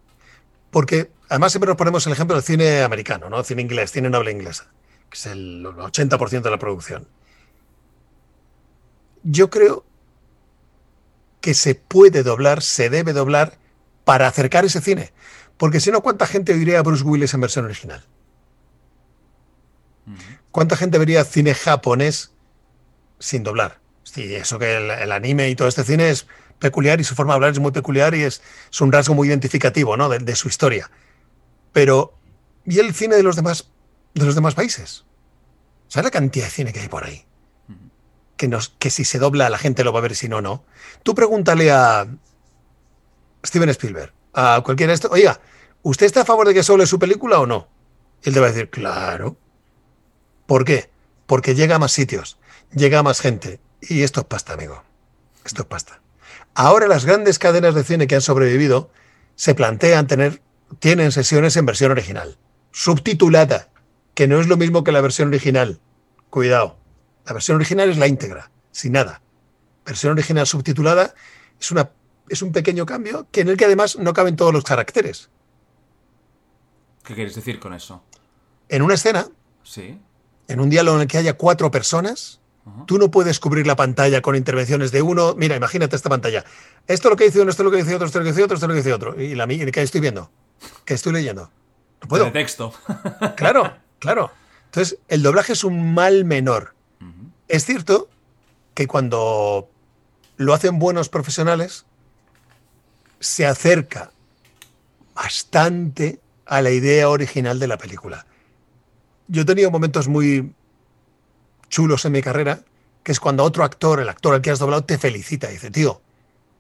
Porque además siempre nos ponemos el ejemplo del cine americano, ¿no? Cine inglés, cine habla inglesa, que es el 80% de la producción. Yo creo que se puede doblar, se debe doblar para acercar ese cine. Porque si no, ¿cuánta gente oiría a Bruce Willis en versión original? ¿Cuánta gente vería cine japonés sin doblar? Sí, eso que el, el anime y todo este cine es peculiar y su forma de hablar es muy peculiar y es, es un rasgo muy identificativo ¿no? de, de su historia. Pero, ¿y el cine de los demás, de los demás países? ¿Sabes la cantidad de cine que hay por ahí? Que, nos, que si se dobla la gente lo va a ver si no, no. Tú pregúntale a Steven Spielberg, a cualquiera de estos, oiga, ¿usted está a favor de que sobre su película o no? Y él te va a decir, claro. ¿Por qué? Porque llega a más sitios, llega a más gente. Y esto es pasta, amigo. Esto es pasta. Ahora las grandes cadenas de cine que han sobrevivido se plantean tener, tienen sesiones en versión original, subtitulada, que no es lo mismo que la versión original. Cuidado. La versión original es la íntegra, sin nada. Versión original subtitulada es, una, es un pequeño cambio que en el que además no caben todos los caracteres. ¿Qué quieres decir con eso? En una escena, Sí. en un diálogo en el que haya cuatro personas. Tú no puedes cubrir la pantalla con intervenciones de uno. Mira, imagínate esta pantalla. Esto es lo que dice uno, esto es lo que dice otro, esto es lo que dice otro, esto es lo que dice otro. Y la mía, ¿qué estoy viendo? ¿Qué estoy leyendo? No puedo. De texto. Claro, claro. Entonces, el doblaje es un mal menor. Es cierto que cuando lo hacen buenos profesionales, se acerca bastante a la idea original de la película. Yo he tenido momentos muy chulos en mi carrera, que es cuando otro actor, el actor al que has doblado, te felicita. Dice, tío,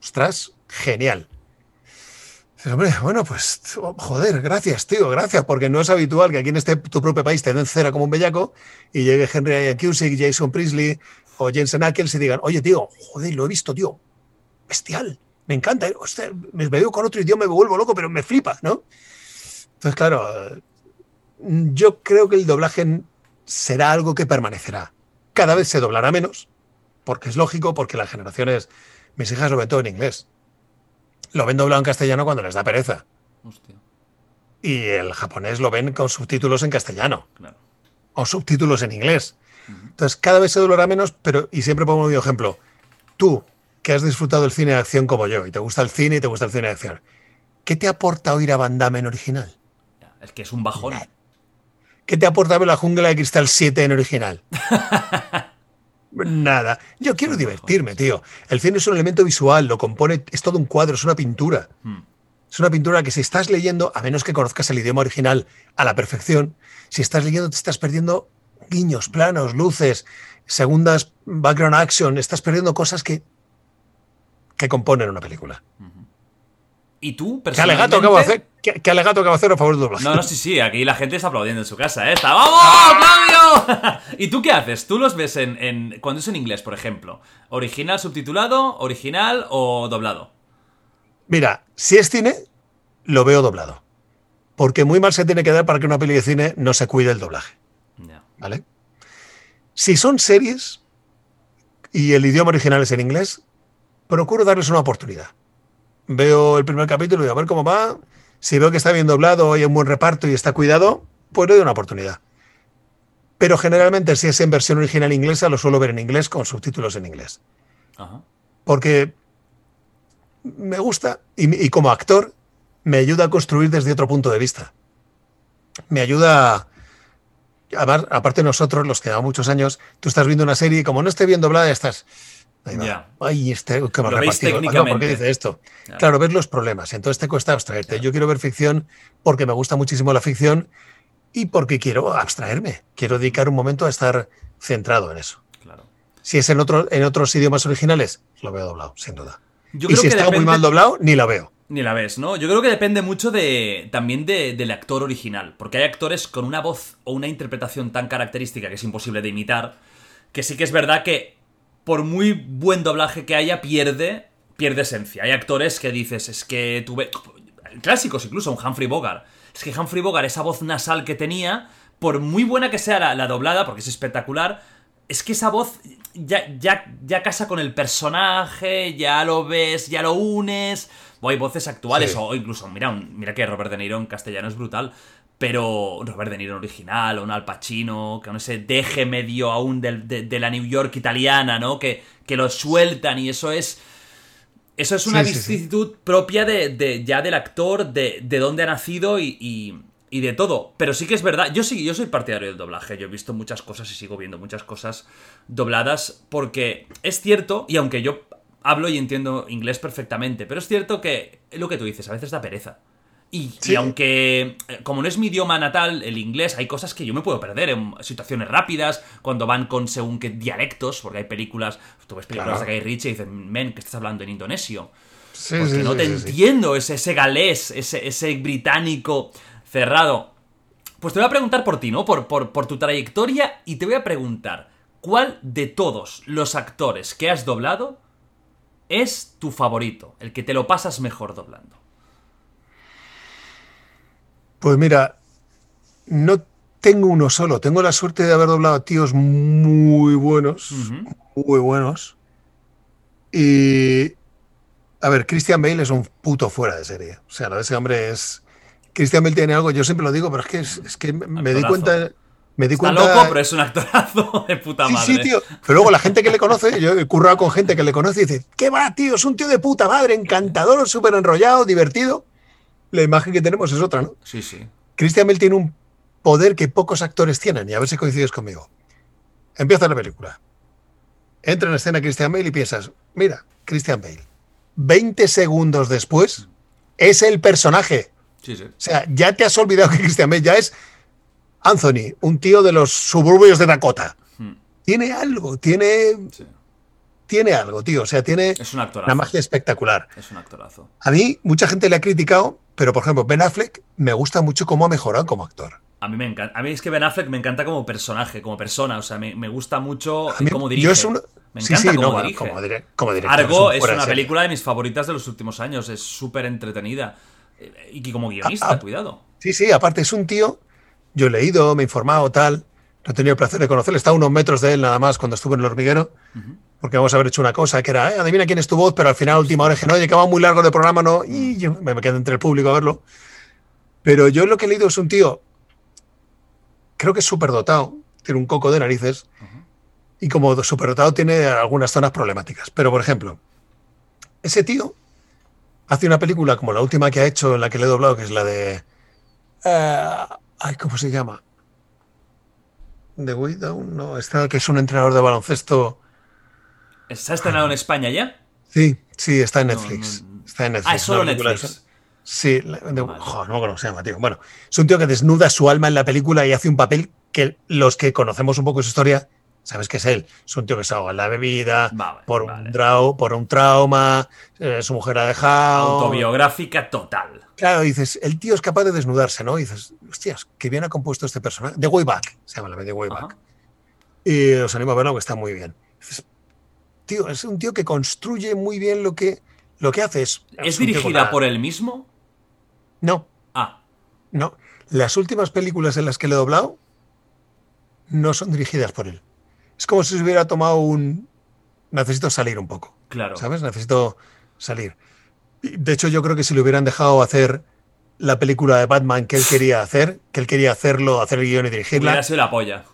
ostras, genial. Dices, hombre, bueno, pues, joder, gracias, tío, gracias, porque no es habitual que aquí en este tu propio país te den cera como un bellaco y llegue Henry Cusick, Jason Priestley o Jensen Ackles y digan, oye, tío, joder, lo he visto, tío, bestial, me encanta, eh, me veo con otro idioma, me vuelvo loco, pero me flipa, ¿no? Entonces, claro, yo creo que el doblaje será algo que permanecerá. Cada vez se doblará menos, porque es lógico, porque las generaciones, mis hijas lo ven todo en inglés. Lo ven doblado en castellano cuando les da pereza. Hostia. Y el japonés lo ven con subtítulos en castellano. Claro. O subtítulos en inglés. Entonces, cada vez se doblará menos, pero, y siempre pongo un ejemplo. Tú, que has disfrutado del cine de acción como yo, y te gusta el cine y te gusta el cine de acción, ¿qué te aporta oír a Van Damme en original? Es que es un bajón. ¿Qué te aporta ver la jungla de cristal 7 en original? Nada. Yo quiero divertirme, tío. El cine es un elemento visual, lo compone, es todo un cuadro, es una pintura. Hmm. Es una pintura que si estás leyendo, a menos que conozcas el idioma original a la perfección, si estás leyendo te estás perdiendo guiños, planos, luces, segundas background action, estás perdiendo cosas que, que componen una película. ¿Y tú, ¿Qué alegato acabo de personalmente? hacer? ¿Qué, qué alegato acabo de hacer a favor del doblaje? No, no, sí, sí, aquí la gente está aplaudiendo en su casa, ¿eh? Está, ¡Vamos, Claudio! ¿Y tú qué haces? ¿Tú los ves en, en- cuando es en inglés, por ejemplo? ¿Original subtitulado, original o doblado? Mira, si es cine, lo veo doblado. Porque muy mal se tiene que dar para que una peli de cine no se cuide el doblaje. ¿Vale? Si son series y el idioma original es en inglés, procuro darles una oportunidad. Veo el primer capítulo y a ver cómo va. Si veo que está bien doblado, hay un buen reparto y está cuidado, pues le doy una oportunidad. Pero generalmente, si es en versión original inglesa, lo suelo ver en inglés con subtítulos en inglés. Ajá. Porque me gusta y, y como actor me ayuda a construir desde otro punto de vista. Me ayuda a aparte nosotros, los que llevamos muchos años, tú estás viendo una serie y como no esté bien doblada, estás. Ahí va. Ya. Ay, este, Lo veis. Ah, no, ¿Por qué dice esto? Claro. Claro, ves los problemas. Entonces te cuesta abstraerte. Yo quiero ver ficción porque me gusta muchísimo la ficción y porque quiero abstraerme. Quiero dedicar un momento a estar centrado en eso. Claro. Si es en, otro, en otros idiomas originales, lo veo doblado, sin duda. Yo y creo si que está muy depende- mal doblado, ni la veo. Ni la ves, ¿no? Yo creo que depende mucho de también de- del actor original, porque hay actores con una voz o una interpretación tan característica que es imposible de imitar, que sí que es verdad que por muy buen doblaje que haya pierde pierde esencia. Hay actores que dices, es que tuve clásicos incluso, un Humphrey Bogart. Es que Humphrey Bogart esa voz nasal que tenía, por muy buena que sea la, la doblada, porque es espectacular, es que esa voz ya, ya, ya casa con el personaje, ya lo ves, ya lo unes. O hay voces actuales, Sí. o incluso, mira, un- mira que Robert De Niro en castellano es brutal, pero Robert De Niro original, o un Al Pacino, con ese deje medio aún de, de la New York italiana, ¿no? Que, que lo sueltan y eso es... Eso es una Sí, sí, sí. vicisitud propia de, de- ya del actor, de, de dónde ha nacido y, y- y de todo. Pero sí que es verdad, yo sí, yo soy partidario del doblaje. Yo he visto muchas cosas y sigo viendo muchas cosas dobladas porque es cierto, y aunque yo hablo y entiendo inglés perfectamente, pero es cierto que lo que tú dices, a veces da pereza. Y, aunque, eh, como no es mi idioma natal, el inglés, hay cosas que yo me puedo perder en situaciones rápidas, cuando van con según qué dialectos, porque hay películas, tú ves películas Claro. de Guy Ritchie y dicen, men, que estás hablando en indonesio. Sí, Porque sí, no te entiendo ese, ese galés, ese, ese británico cerrado. Pues te voy a preguntar por ti, ¿no? Por, por, por tu trayectoria y te voy a preguntar, ¿cuál de todos los actores que has doblado es tu favorito? El que te lo pasas mejor doblando. Pues mira, no tengo uno solo. Tengo la suerte de haber doblado a tíos muy buenos, muy buenos. Y, a ver, Christian Bale es un puto fuera de serie. O sea, lo de ese hombre es... Christian Bale tiene algo, yo siempre lo digo, pero es que, es, es que me di cuenta... Me di Está cuenta... loco, pero es un actorazo de puta Sí, madre. sí, tío. Pero luego la gente que le conoce, yo he currado con gente que le conoce y dice, ¿qué va, tío? Es un tío de puta madre, encantador, súper enrollado, divertido. La imagen que tenemos es otra, ¿no? Sí, sí. Christian Bale tiene un poder que pocos actores tienen, y a ver si coincides conmigo. Empieza la película. Entra en escena Christian Bale y piensas, mira, Christian Bale. 20 segundos después es el personaje. Sí, sí. O sea, ya te has olvidado que Christian Bale ya es Anthony, un tío de los suburbios de Dakota. Hmm. Tiene algo, tiene, sí. tiene algo, tío. O sea, tiene Es un actorazo. una magia espectacular. Es un actorazo. A mí, mucha gente le ha criticado, pero por ejemplo, Ben Affleck me gusta mucho cómo ha mejorado como actor. A mí me encanta. A mí es que Ben Affleck me encanta como personaje, como persona. O sea, me, me gusta mucho A mí- cómo dirige. yo es un- Me sí, encanta sí, cómo no, dirige. como, dire- como director. Argo un es fuera de una serie. película de mis favoritas de los últimos años. Es súper entretenida. Eh, Y como guionista, Ah, ah. cuidado. Sí, sí, aparte es un tío yo he leído, me he informado, tal. No he tenido el placer de conocerle. Está a unos metros de él nada más cuando estuve en el hormiguero. Porque vamos a haber hecho una cosa que era, eh, adivina quién es tu voz, pero al final, última hora, dije, no, va muy largo de programa, no. Y yo me quedé entre el público a verlo. Pero yo lo que he leído es un tío, creo que es súper dotado, tiene un coco de narices. Y como superdotado tiene algunas zonas problemáticas. Pero, por ejemplo, ese tío hace una película como la última que ha hecho, en la que le he doblado, que es la de... ay, ¿Cómo se llama? The Widow, no, esta que es un entrenador de baloncesto. ¿Se ha estrenado en España ya? Sí, sí, está en Netflix. Está en Netflix. Ah, es solo Netflix. Sí, de- no me acuerdo cómo se llama, tío. Bueno, es un tío que desnuda su alma en la película y hace un papel que los que conocemos un poco su historia, sabes que es él. Es un tío que se ahoga en la bebida, Vale, por, vale. un trau- por un trauma, eh, su mujer ha dejado. Autobiográfica total. Claro, dices, el tío es capaz de desnudarse, ¿no? Y dices, hostias, qué bien ha compuesto este personaje. The Way Back, se llama la de The Way Back. Ajá. Y os animo a verlo, que está muy bien. Dices, tío, es un tío que construye muy bien lo que, lo que hace. Es, ¿Es dirigida por él mismo? No, Ah, no. Las últimas películas en las que le he doblado no son dirigidas por él. Es como si se hubiera tomado un... Necesito salir un poco. claro. ¿Sabes? Necesito salir. De hecho, yo creo que si le hubieran dejado hacer la película de Batman que él quería hacer, que él quería hacerlo, hacer el guion y dirigirla, Hubiera sido la polla.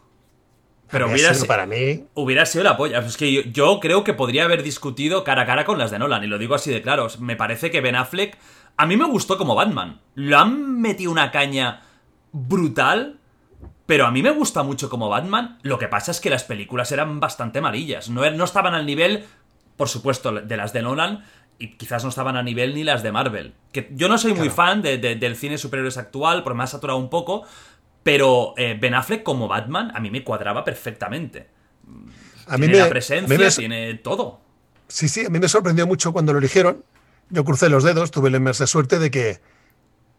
Pero hubiera sido para mí. hubiera sido la polla. Es que yo, yo creo que podría haber discutido cara a cara con las de Nolan. Y lo digo así de claro. Me parece que Ben Affleck. A mí me gustó como Batman. Lo han metido una caña brutal. Pero a mí me gusta mucho como Batman. Lo que pasa es que las películas eran bastante malillas. No, er- no estaban al nivel, por supuesto, de las de Nolan. Y quizás no estaban a nivel ni las de Marvel. Que yo no soy muy fan de- de- del cine superhéroes actual, porque me ha saturado un poco. Pero eh, Ben Affleck como Batman a mí me cuadraba perfectamente. A mí tiene me, la a presencia, mí me- tiene todo. Sí, sí, a mí me sorprendió mucho cuando lo eligieron. Yo crucé los dedos, tuve la inmensa suerte de que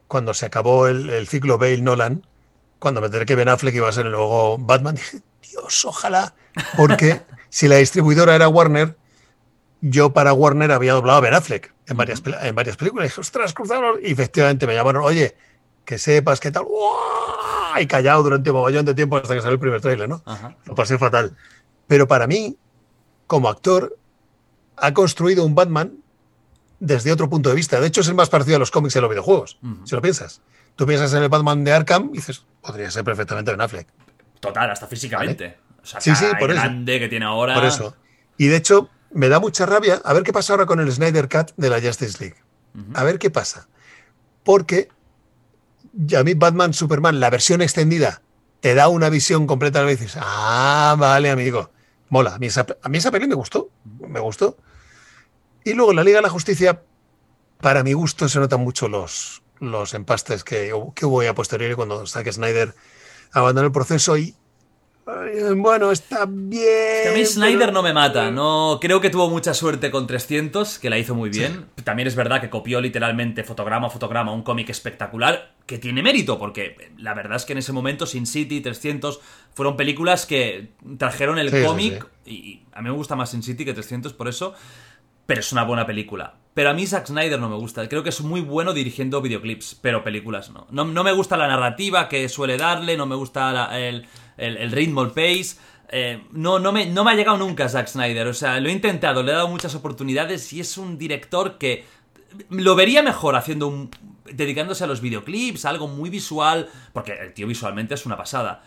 cuando se acabó el, el ciclo Bale-Nolan, cuando me enteré que Ben Affleck iba a ser el nuevo Batman, dije, Dios, ojalá, porque si la distribuidora era Warner, yo para Warner había doblado a Ben Affleck en varias, en varias películas. Y dije, ostras, cruzamos. Y efectivamente me llamaron, oye, que sepas qué tal. ¡Uah! Y callado durante un mogollón de tiempo hasta que salió el primer tráiler, ¿no? Ajá. Lo pasé fatal. Pero para mí, como actor, ha construido un Batman desde otro punto de vista. De hecho, es el más parecido a los cómics y a los videojuegos, si lo piensas. Tú piensas en el Batman de Arkham y dices, podría ser perfectamente Ben Affleck. Total, hasta físicamente. O sea, Sí, sí, por eso. grande que tiene ahora. Por eso. Y de hecho, me da mucha rabia. A ver qué pasa ahora con el Snyder Cut de la Justice League. A ver qué pasa. Porque a mí Batman Superman, la versión extendida, te da una visión completa y dices, ah, vale, amigo. Mola. A mí esa, peli me gustó. Me gustó. Y luego la Liga de la Justicia, para mi gusto, se notan mucho los, los empastes que, que hubo a posteriori cuando Zack Snyder abandonó el proceso y bueno, está bien. Que a mí Snyder pero- no me mata, no creo que tuvo mucha suerte con 300, que la hizo muy bien. También es verdad que copió literalmente fotograma a fotograma un cómic espectacular, que tiene mérito, porque la verdad es que en ese momento Sin City, 300 fueron películas que trajeron el Sí, sí, cómic y a mí me gusta más Sin City que 300 por eso, pero es una buena película. Pero a mí Zack Snyder no me gusta. Creo que es muy bueno dirigiendo videoclips, pero películas no. No, no me gusta la narrativa que suele darle, no me gusta la- el, el- el ritmo, el pace. Eh, no, no, me, no me ha llegado nunca Zack Snyder. O sea, lo he intentado, le he dado muchas oportunidades y es un director que lo vería mejor haciendo un. dedicándose a los videoclips, algo muy visual. Porque el tío visualmente es una pasada.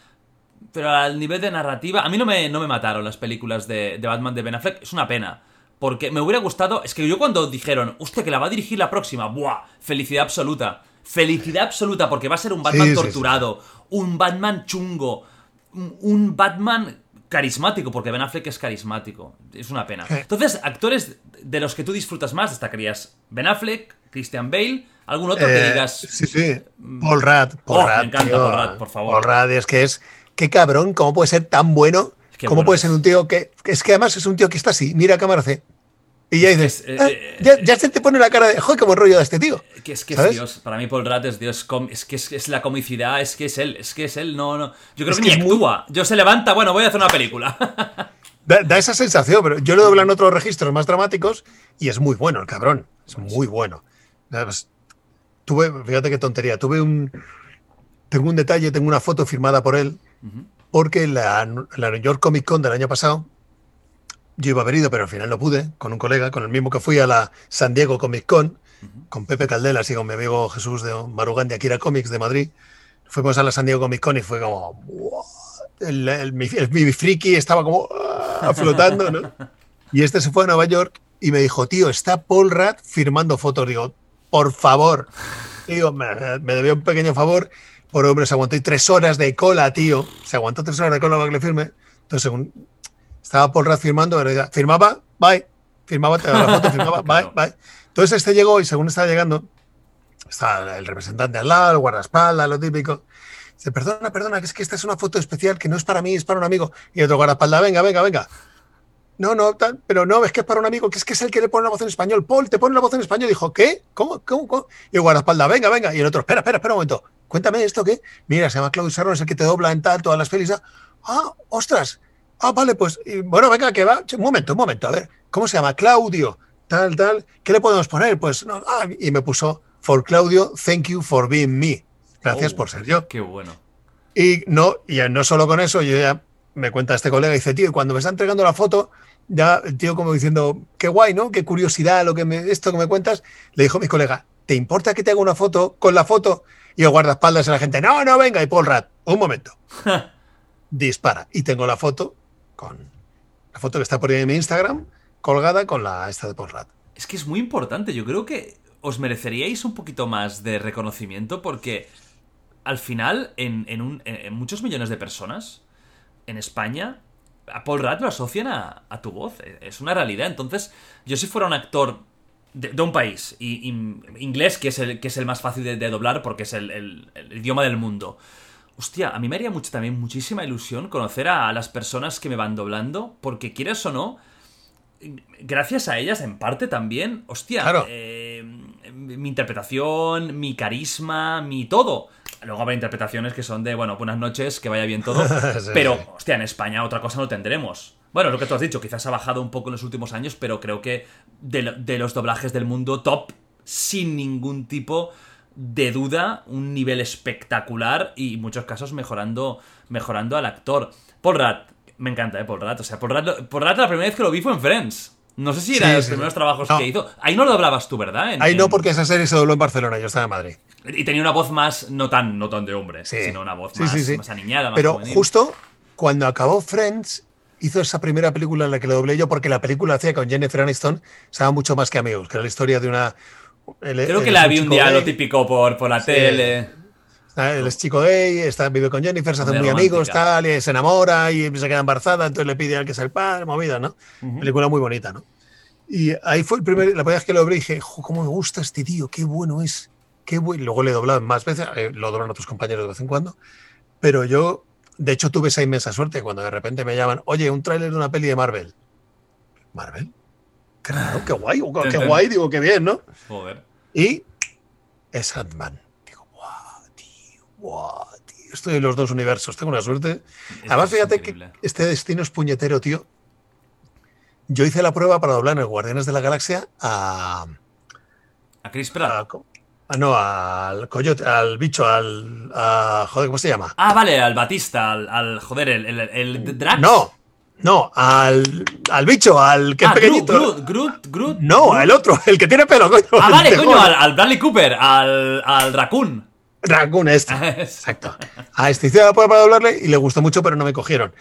Pero al nivel de narrativa, a mí no me, no me mataron las películas de, de Batman de Ben Affleck. Es una pena. Porque me hubiera gustado. Es que yo cuando dijeron, hostia, que la va a dirigir la próxima, ¡buah! Felicidad absoluta. Felicidad absoluta, porque va a ser un Batman Sí, sí, sí. torturado, un Batman chungo, un, Batman carismático, porque Ben Affleck es carismático. Es una pena. Entonces, actores de los que tú disfrutas más, destacarías Ben Affleck, Christian Bale, algún otro Eh, que digas. Sí, sí. Paul Rudd. Paul Oh, me encanta tío. Paul Rudd, por favor. Paul Rudd es que es. Qué cabrón, ¿cómo puede ser tan bueno? Qué ¿Cómo bueno puede es. ser un tío que. que Es que además es un tío que está así, mira a cámara hace. Y ya dices. es, eh, "Ah, eh, ya, ya se te pone la cara de. ¡Joder, qué buen rollo de este tío! Que es que es ¿Sabes? Dios. Para mí Paul Rudd es Dios. Es que es, es la comicidad, es que es él. Es que es él. No, no. Yo creo Es que, que ni es muy- actúa. Yo se levanta, bueno, voy a hacer una película. Da, da esa sensación, pero yo lo doblo en otros registros más dramáticos y es muy bueno el cabrón. Es muy bueno. Además, Tuve, fíjate qué tontería, tuve un. tengo un detalle, tengo una foto firmada por él, porque la, la New York Comic Con del año pasado, yo iba a haber ido, pero al final no pude, con un colega, con el mismo que fui a la San Diego Comic Con, con Pepe Caldelas y con mi amigo Jesús de Marugán de Akira Comics de Madrid. Fuimos a la San Diego Comic Con y fue como. El, el- mi, el- mi friki estaba como ah, flotando, ¿no? Y este se fue a Nueva York y me dijo, tío, está Paul Rudd firmando fotos. Digo, por favor. Digo, me, me debió un pequeño favor. Por hombre, se aguantó y tres horas de cola, tío. Se aguantó tres horas de cola para que le firme. Entonces, según estaba Paul Rudd firmando, firmaba, bye. Firmaba, te daba la foto, firmaba, bye, bye. Entonces este llegó y según estaba llegando, está el representante al lado, el guardaespaldas, lo típico. Dice, perdona, perdona, que es que esta es una foto especial que no es para mí, es para un amigo. Y otro guardaespaldas, venga, venga, venga. No, no, tal, pero no, es que es para un amigo, que es que es el que le pone la voz en español. Paul, te pone la voz en español. Dijo, ¿qué? ¿Cómo? ¿Cómo? ¿Cómo? Y el guardaespaldas, venga, venga. Y el otro, espera, espera, espera un momento. Cuéntame esto, ¿qué? Mira, se llama Claudio Sarron, es el que te dobla en tal, todas las pelis. Ah, ostras. Ah, vale, pues, bueno, venga, que va. Un momento, un momento, a ver. ¿Cómo se llama? Claudio, tal, tal. ¿Qué le podemos poner? Pues, no, ah, y me puso, for Claudio, thank you for being me. Gracias Oh. por ser yo. Qué bueno. Y no, y no solo con eso, yo ya me cuenta este colega y dice, tío, cuando me está entregando la foto, ya el tío como diciendo, qué guay, ¿no? Qué curiosidad lo que me, esto que me cuentas, le dijo mi colega, ¿te importa que te haga una foto con la foto? Y el guardaespaldas a la gente, no, no, venga, y Paul Rat, un momento. Dispara. Y tengo la foto la foto que está por ahí en mi Instagram, colgada con la esta de Rat. Es que es muy importante. Yo creo que os mereceríais un poquito más de reconocimiento porque al final, en, en muchos millones de personas en España, a Paul Rudd lo asocian a, a tu voz. E- Es una realidad. Entonces, yo si fuera un actor de, un país, y inglés, que es, el, que es el más fácil de, doblar porque es el- el idioma del mundo. Hostia, a mí me haría mucho, también muchísima ilusión conocer a las personas que me van doblando, porque quieras o no, gracias a ellas, en parte también, hostia, Claro. eh, mi interpretación, mi carisma, mi todo. Luego habrá interpretaciones que son de, bueno, buenas noches, que vaya bien todo. Sí, pero, sí. hostia, en España otra cosa no tendremos. Bueno, lo que tú has dicho, quizás ha bajado un poco en los últimos años, pero creo que de, de los doblajes del mundo top, sin ningún tipo de duda, un nivel espectacular y en muchos casos mejorando, mejorando al actor. Paul Rudd, me encanta, ¿eh? Paul Rudd. O sea, Paul lo- Paul Rudd la primera vez que lo vi fue en Friends. No sé si era Sí, de los sí. primeros trabajos No. que hizo. Ahí no lo doblabas tú, ¿verdad? En- Ahí no, porque esa serie se dobló en Barcelona, yo estaba en Madrid. Y tenía una voz más, no tan, no tan de hombre, sino una voz más, más aniñada, más Pero juvenil. justo cuando acabó Friends, hizo esa primera película en la que le doblé yo, porque la película hacía con Jennifer Aniston, llama mucho más que amigos, que era la historia de una. Él- Creo él que la vi un día, lo gay, típico por, por la Sí. tele. Él es chico gay, está, vive con Jennifer, se hacen Muy amigos, tal, y se enamora y se queda embarazada, entonces le pide al que es el padre, movida, ¿no? Película muy bonita, ¿no? Y ahí fue el primer, la primera vez que lo y dije, "Jo, ¿cómo me gusta este tío? Qué bueno es. Qué bueno. Luego le he doblado más veces, eh, lo doblan otros compañeros de vez en cuando. Pero yo, de hecho, tuve esa inmensa suerte cuando de repente me llaman, oye, un tráiler de una peli de Marvel. ¿Marvel? Raro, qué guay, qué guay, digo, qué bien, ¿no? Joder. Y es Ant-Man. Digo, guau, tío, guau, tío. Estoy en los dos universos, tengo una suerte. Además, fíjate increíble. que este destino es puñetero, tío. Yo hice la prueba para doblar en el Guardianes de la Galaxia a. A Chris Pratt. a- a- no, al coyote, al bicho, al. a- joder, ¿cómo se llama? Ah, vale, al Batista, al, al- joder, el, el, el Drax. No, no, al, al bicho, al que ah, es pequeñito. Groot, Groot, Groot. No, el otro, el que tiene pelo, coño. Ah, vale, coño, al, al Bradley Cooper, al, al Raccoon. Raccoon este. Exacto. A este prueba para doblarle y le gustó mucho, pero no me cogieron.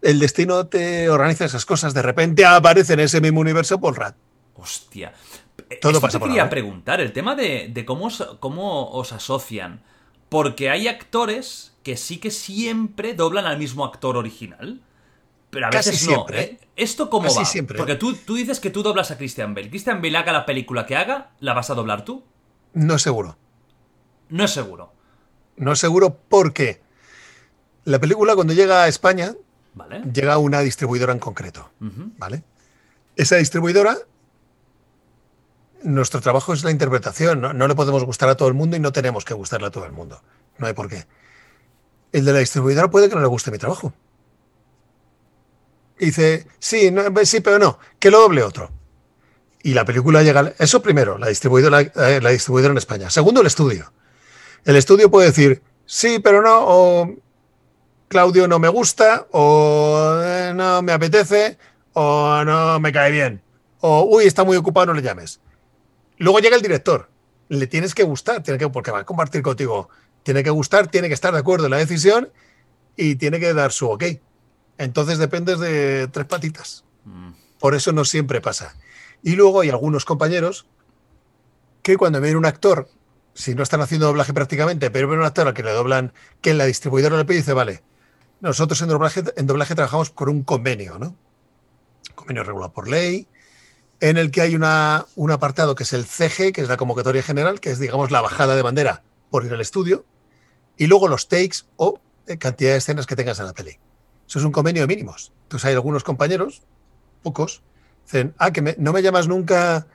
El destino te organiza esas cosas. De repente aparece en ese mismo universo Paul Rudd. Hostia. Todo Esto pasa te quería preguntar, el tema de, de cómo, os, cómo os asocian. Porque hay actores que sí que siempre doblan al mismo actor original. Pero a Casi veces no. siempre, ¿eh? ¿Esto cómo Casi va? siempre. Porque tú, tú dices que tú doblas a Christian Bale. Christian Bale haga la película que haga, ¿la vas a doblar tú? No es seguro. No es seguro. No es seguro porque la película cuando llega a España ¿Vale? llega a una distribuidora en concreto. ¿Vale? Esa distribuidora, nuestro trabajo es la interpretación. ¿no? no le podemos gustar a todo el mundo y no tenemos que gustarle a todo el mundo. No hay por qué. El de la distribuidora puede que no le guste mi trabajo. Dice, sí, no, sí, pero no, que lo doble otro. Y la película llega. Eso primero, la distribuidora, eh, la distribuidora en España. Segundo, el estudio. El estudio puede decir, sí, pero no, o Claudio no me gusta, o eh, no me apetece, o no me cae bien, o uy, está muy ocupado, no le llames. Luego llega el director, le tienes que gustar, tiene que, porque va a compartir contigo, tiene que gustar, tiene que estar de acuerdo en la decisión y tiene que dar su ok. Entonces dependes de tres patitas. Mm. Por eso no siempre pasa. Y luego hay algunos compañeros que cuando ven un actor, si no están haciendo doblaje prácticamente, pero ven un actor al que le doblan, que en la distribuidora le pide, dice, vale, nosotros en doblaje, en doblaje trabajamos con un convenio, ¿no? Convenio regulado por ley, en el que hay una, un apartado que es el CG, que es la convocatoria general, que es, digamos, la bajada de bandera por ir al estudio, y luego los takes o eh, cantidad de escenas que tengas en la peli. Eso es un convenio de mínimos. Entonces hay algunos compañeros, pocos, dicen, ah, que me- no me llamas nunca,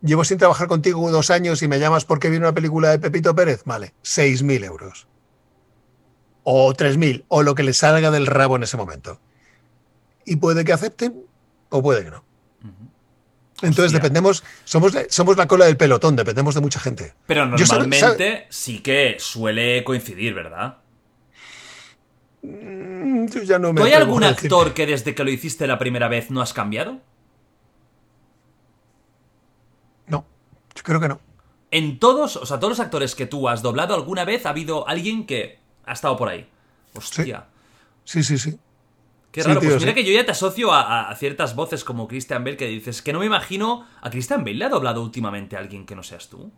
llevo sin trabajar contigo dos años y me llamas porque viene una película de Pepito Pérez, vale, 6.000 euros. O 3.000, o lo que le salga del rabo en ese momento. Y puede que acepten o puede que no. Entonces Hostia. dependemos, somos, la- somos la cola del pelotón, dependemos de mucha gente. Pero Yo normalmente sí que suele coincidir, ¿verdad? Mm, Yo ya no me ¿Tú hay algún actor que desde que lo hiciste la primera vez no has cambiado? No, yo creo que no. En todos, o sea, todos los actores que tú has doblado alguna vez ha habido alguien que ha estado por ahí. Hostia. Sí, sí, sí. Qué Sí, raro, tío, pues mira sí. que yo ya te asocio a, ciertas voces como Christian Bale que dices que no me imagino. ¿A Christian Bale le ha doblado últimamente a alguien que no seas tú?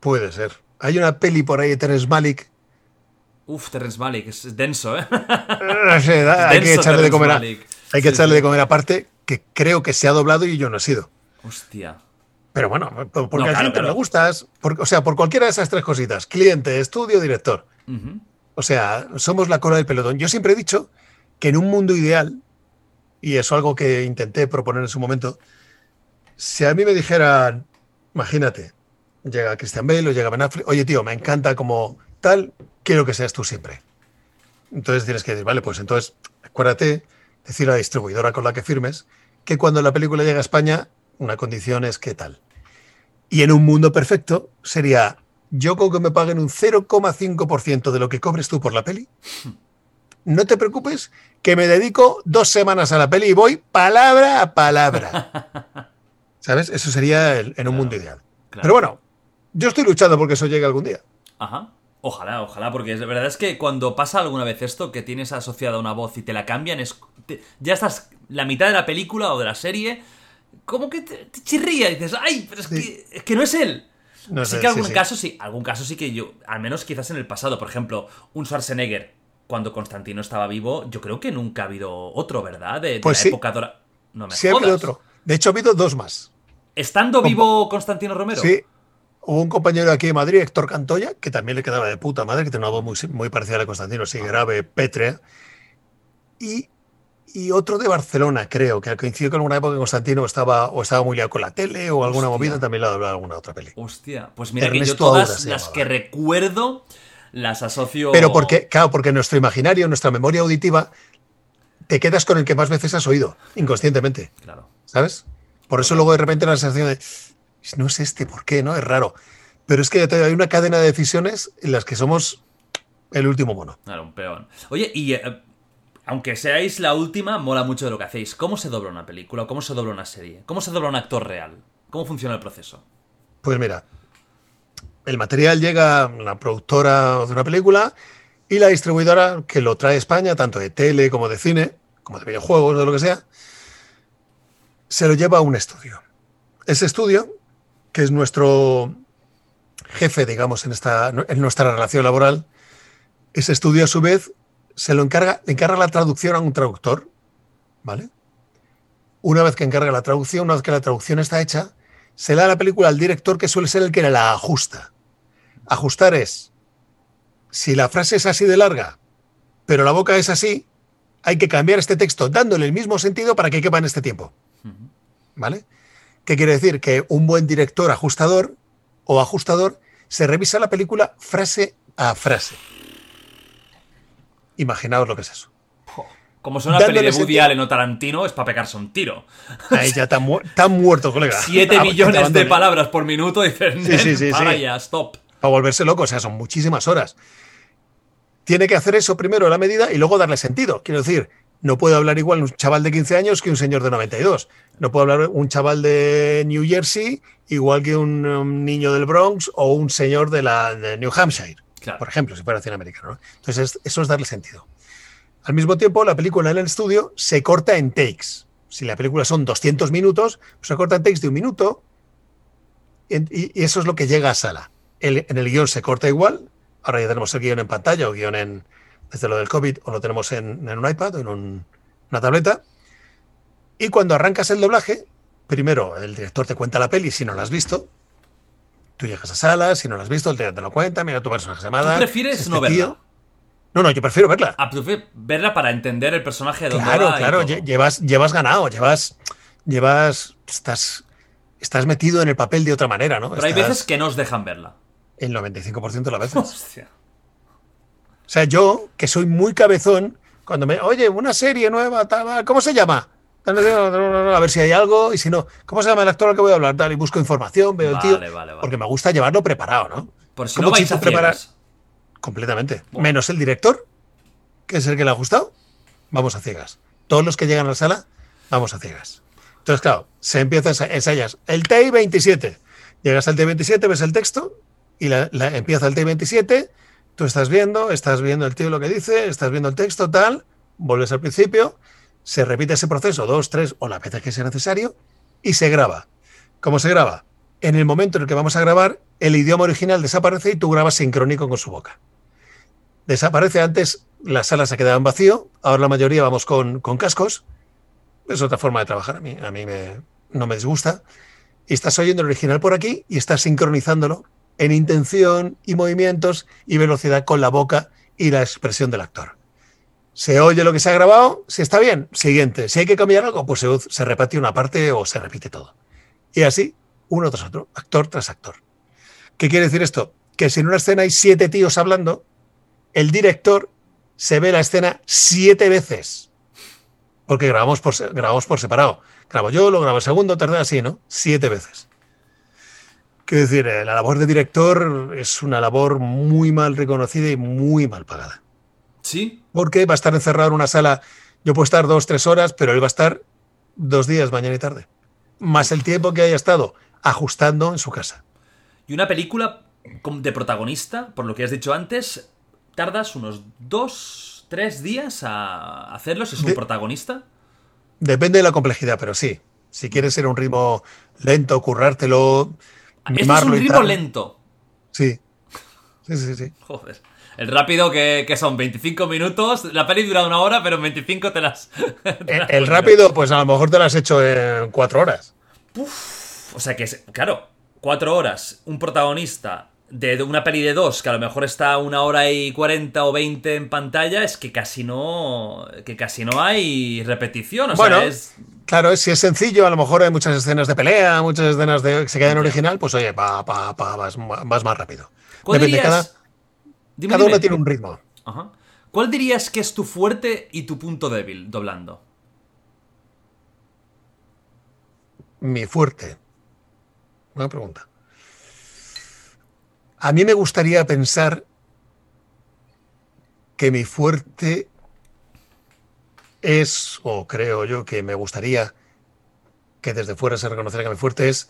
Puede ser. Hay una peli por ahí de Terence Malick. Uf, Terrence Malick, es denso, ¿eh? No sé, da- hay que echarle de comer. a- hay que Sí, echarle sí. de comer aparte, que creo que se ha doblado y yo no he sido. Hostia. Pero bueno, por- porque No, al claro, cliente pero- le gustas, por- o sea, por cualquiera de esas tres cositas, cliente, estudio, director. O sea, somos la cola del pelotón. Yo siempre he dicho que en un mundo ideal, y eso algo que intenté proponer en su momento, si a mí me dijeran, imagínate, llega Christian Bale o llega Ben Affleck, oye tío, me encanta como tal, quiero que seas tú siempre. Entonces tienes que decir, vale, pues entonces acuérdate, decir a la distribuidora con la que firmes, que cuando la película llega a España, una condición es que tal. Y en un mundo perfecto sería, yo con que me paguen un 0,5% de lo que cobres tú por la peli, no te preocupes, que me dedico dos semanas a la peli y voy palabra a palabra. ¿Sabes? Eso sería el- en un Claro, mundo ideal. claro. Pero bueno, yo estoy luchando porque eso llegue algún día. Ajá. Ojalá, ojalá, porque la verdad es que cuando pasa alguna vez esto, que tienes asociada una voz y te la cambian, es te- ya estás la mitad de la película o de la serie, como que te, te chirría y dices, ay, pero es, Sí. que, es que no es él. No sí que algún sí, caso sí, algún caso sí que yo, al menos quizás en el pasado, por ejemplo, un Schwarzenegger, cuando Constantino estaba vivo, yo creo que nunca ha habido otro, ¿verdad? De, de Pues la sí. época dora. No me Sí ha jodas. habido otro. De hecho, ha habido dos más. Estando vivo Constantino Romero. Sí. Hubo un compañero aquí de Madrid, Héctor Cantoya, que también le quedaba de puta madre, que tenía una voz muy, muy parecida a la Constantino, así grave, pétrea. Y, y otro de Barcelona, creo, que coincidió con alguna época que Constantino estaba o estaba muy liado con la tele o alguna Hostia. movida, también le ha doblado alguna otra peli. Hostia, pues mira que yo todas Aura las que recuerdo las asocio. Pero porque, claro, porque nuestro imaginario, nuestra memoria auditiva, te quedas con el que más veces has oído, inconscientemente, Claro. ¿sabes? Por eso luego de repente la sensación de, no es este, ¿por qué? ¿No? Es raro. Pero es que hay una cadena de decisiones en las que somos el último mono. Claro, un peón. Oye, y eh, aunque seáis la última, mola mucho de lo que hacéis. ¿Cómo se dobla una película? ¿Cómo se dobla una serie? ¿Cómo se dobla un actor real? ¿Cómo funciona el proceso? Pues mira, el material llega a la productora de una película y la distribuidora que lo trae a España, tanto de tele como de cine, como de videojuegos, de lo que sea, se lo lleva a un estudio. Ese estudio, que es nuestro jefe, digamos, en, esta, en nuestra relación laboral, ese estudio a su vez se lo encarga, le encarga la traducción a un traductor, ¿vale? Una vez que encarga la traducción, una vez que la traducción está hecha, se le da la película al director que suele ser el que la ajusta. Ajustar es, si la frase es así de larga, pero la boca es así, hay que cambiar este texto dándole el mismo sentido para que quepa en este tiempo. ¿Vale? ¿Qué quiere decir? Que un buen director ajustador o ajustador se revisa la película frase a frase. Imaginaos lo que es eso. Como son una peli de Woody. Allen o Tarantino, es para pegarse un tiro. Ahí ya está, mu- muerto, colega. Siete millones de palabras por minuto y dices, Sí, sí, sí, para ya, stop. para volverse loco, o sea, son muchísimas horas. Tiene que hacer eso primero a la medida y luego darle sentido. Quiero decir, no puede hablar igual un chaval de 15 años que un señor de 92. No puede hablar un chaval de New Jersey igual que un, niño del Bronx o un señor de, la, de New Hampshire, Claro. por ejemplo, si fuera cine americano. ¿no? Entonces, es- eso es darle sentido. Al mismo tiempo, la película en el estudio se corta en takes. Si la película son 200 minutos, pues se corta en takes de un minuto y, y eso es lo que llega a sala. El- en el guion se corta igual. Ahora ya tenemos el guion en pantalla o guion en, desde lo del COVID o lo tenemos en, en un iPad o en un- una tableta. Y cuando arrancas el doblaje, primero el director te cuenta la peli si no la has visto. Tú llegas a sala, si no la has visto, el director te lo cuenta, mira tu personaje se llama. ¿Tú prefieres este no verla? tío. No, no, yo prefiero verla. Ah, prefiero verla para entender el personaje de dónde Claro, va claro, llevas, llevas ganado, llevas, llevas, estás, estás metido en el papel de otra manera, ¿no? Pero hay veces que no os dejan verla. El 95% de las veces. Hostia. O sea, yo, que soy muy cabezón, cuando me, oye, una serie nueva, tal, ¿cómo se llama? A ver si hay algo, y si no, ¿cómo se llama el actor al que voy a hablar? Tal, y busco información, veo el tío. Vale, vale, vale. Porque me gusta llevarlo preparado, ¿no? Por si Como no vais a ciegas. Completamente. Menos el director, que es el que le ha gustado, vamos a ciegas. Todos los que llegan a la sala, vamos a ciegas. Entonces, claro, se empieza a ensa- ensayas el TI 27. Llegas al TI 27, ves el texto y la- la- empieza el TI 27. Tú estás viendo, estás viendo el tío lo que dice, estás viendo el texto, tal, vuelves al principio, se repite ese proceso dos, tres o la veces que sea necesario y se graba. ¿Cómo se graba? En el momento en el que vamos a grabar, el idioma original desaparece y tú grabas sincrónico con su boca desaparece antes, las salas se quedaban vacío, ahora la mayoría vamos con, con cascos. Es otra forma de trabajar, a mí, a mí me, no me disgusta. Y estás oyendo el original por aquí y estás sincronizándolo en intención y movimientos y velocidad con la boca y la expresión del actor. Se oye lo que se ha grabado, si está bien, siguiente. Si hay que cambiar algo, pues se, se repite una parte o se repite todo. Y así, uno tras otro, actor tras actor. ¿Qué quiere decir esto? Que si en una escena hay siete tíos hablando, el director se ve la escena siete veces. Porque grabamos por, grabamos por separado. Grabo yo, lo grabo el segundo, tercero, así, ¿no? Siete veces. Quiero decir, eh, la labor de director es una labor muy mal reconocida y muy mal pagada. ¿Sí? Porque va a estar encerrado en una sala. Yo puedo estar dos, tres horas, pero él va a estar dos días, mañana y tarde. Más el tiempo que haya estado ajustando en su casa. Y una película de protagonista, por lo que has dicho antes, tardas unos dos, tres días a hacerlo si es un De- protagonista. Depende de la complejidad, pero sí. Si quieres ser un ritmo lento, currártelo, Esto es un ritmo lento. Sí. Sí, sí, sí. Joder. El rápido que, que son 25 minutos. La peli dura una hora, pero en 25 te las. te El, las rápido, pues a lo mejor te lo has hecho en cuatro horas. O sea que, es- claro, cuatro horas, un protagonista de, una peli de dos, que a lo mejor está una hora y 40 o 20 en pantalla, es que casi no. que casi no hay repetición. O bueno, sea, es. claro, si es sencillo, a lo mejor hay muchas escenas de pelea, muchas escenas de que se quedan original, pues oye, pa, pa, pa, vas, vas más rápido. ¿Cuál Depende, dirías- cada, Dime, cada dime. uno tiene un ritmo. Ajá. ¿Cuál dirías que es tu fuerte y tu punto débil doblando? Mi fuerte. Buena pregunta. A mí me gustaría pensar que mi fuerte es, o creo yo que me gustaría que desde fuera se reconociera que mi fuerte es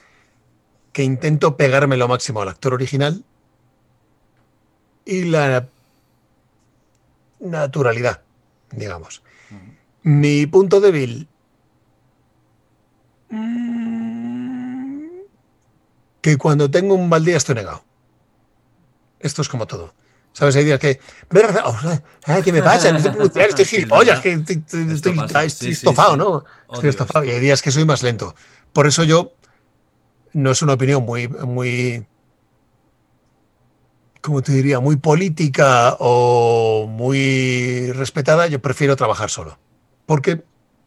que intento pegarme lo máximo al actor original y la naturalidad, digamos. Mi punto débil, mm, que cuando tengo un mal día estoy negado. Esto es como todo. ¿Sabes? Hay días que. Ay, ¿Qué me pasa? No estoy gilipollas, que estoy, estoy- estofado. ¿no? Estoy estofado y hay días que soy más lento. Por eso yo. No es una opinión muy. muy ¿Cómo te diría? Muy política o muy respetada. Yo prefiero trabajar solo. Porque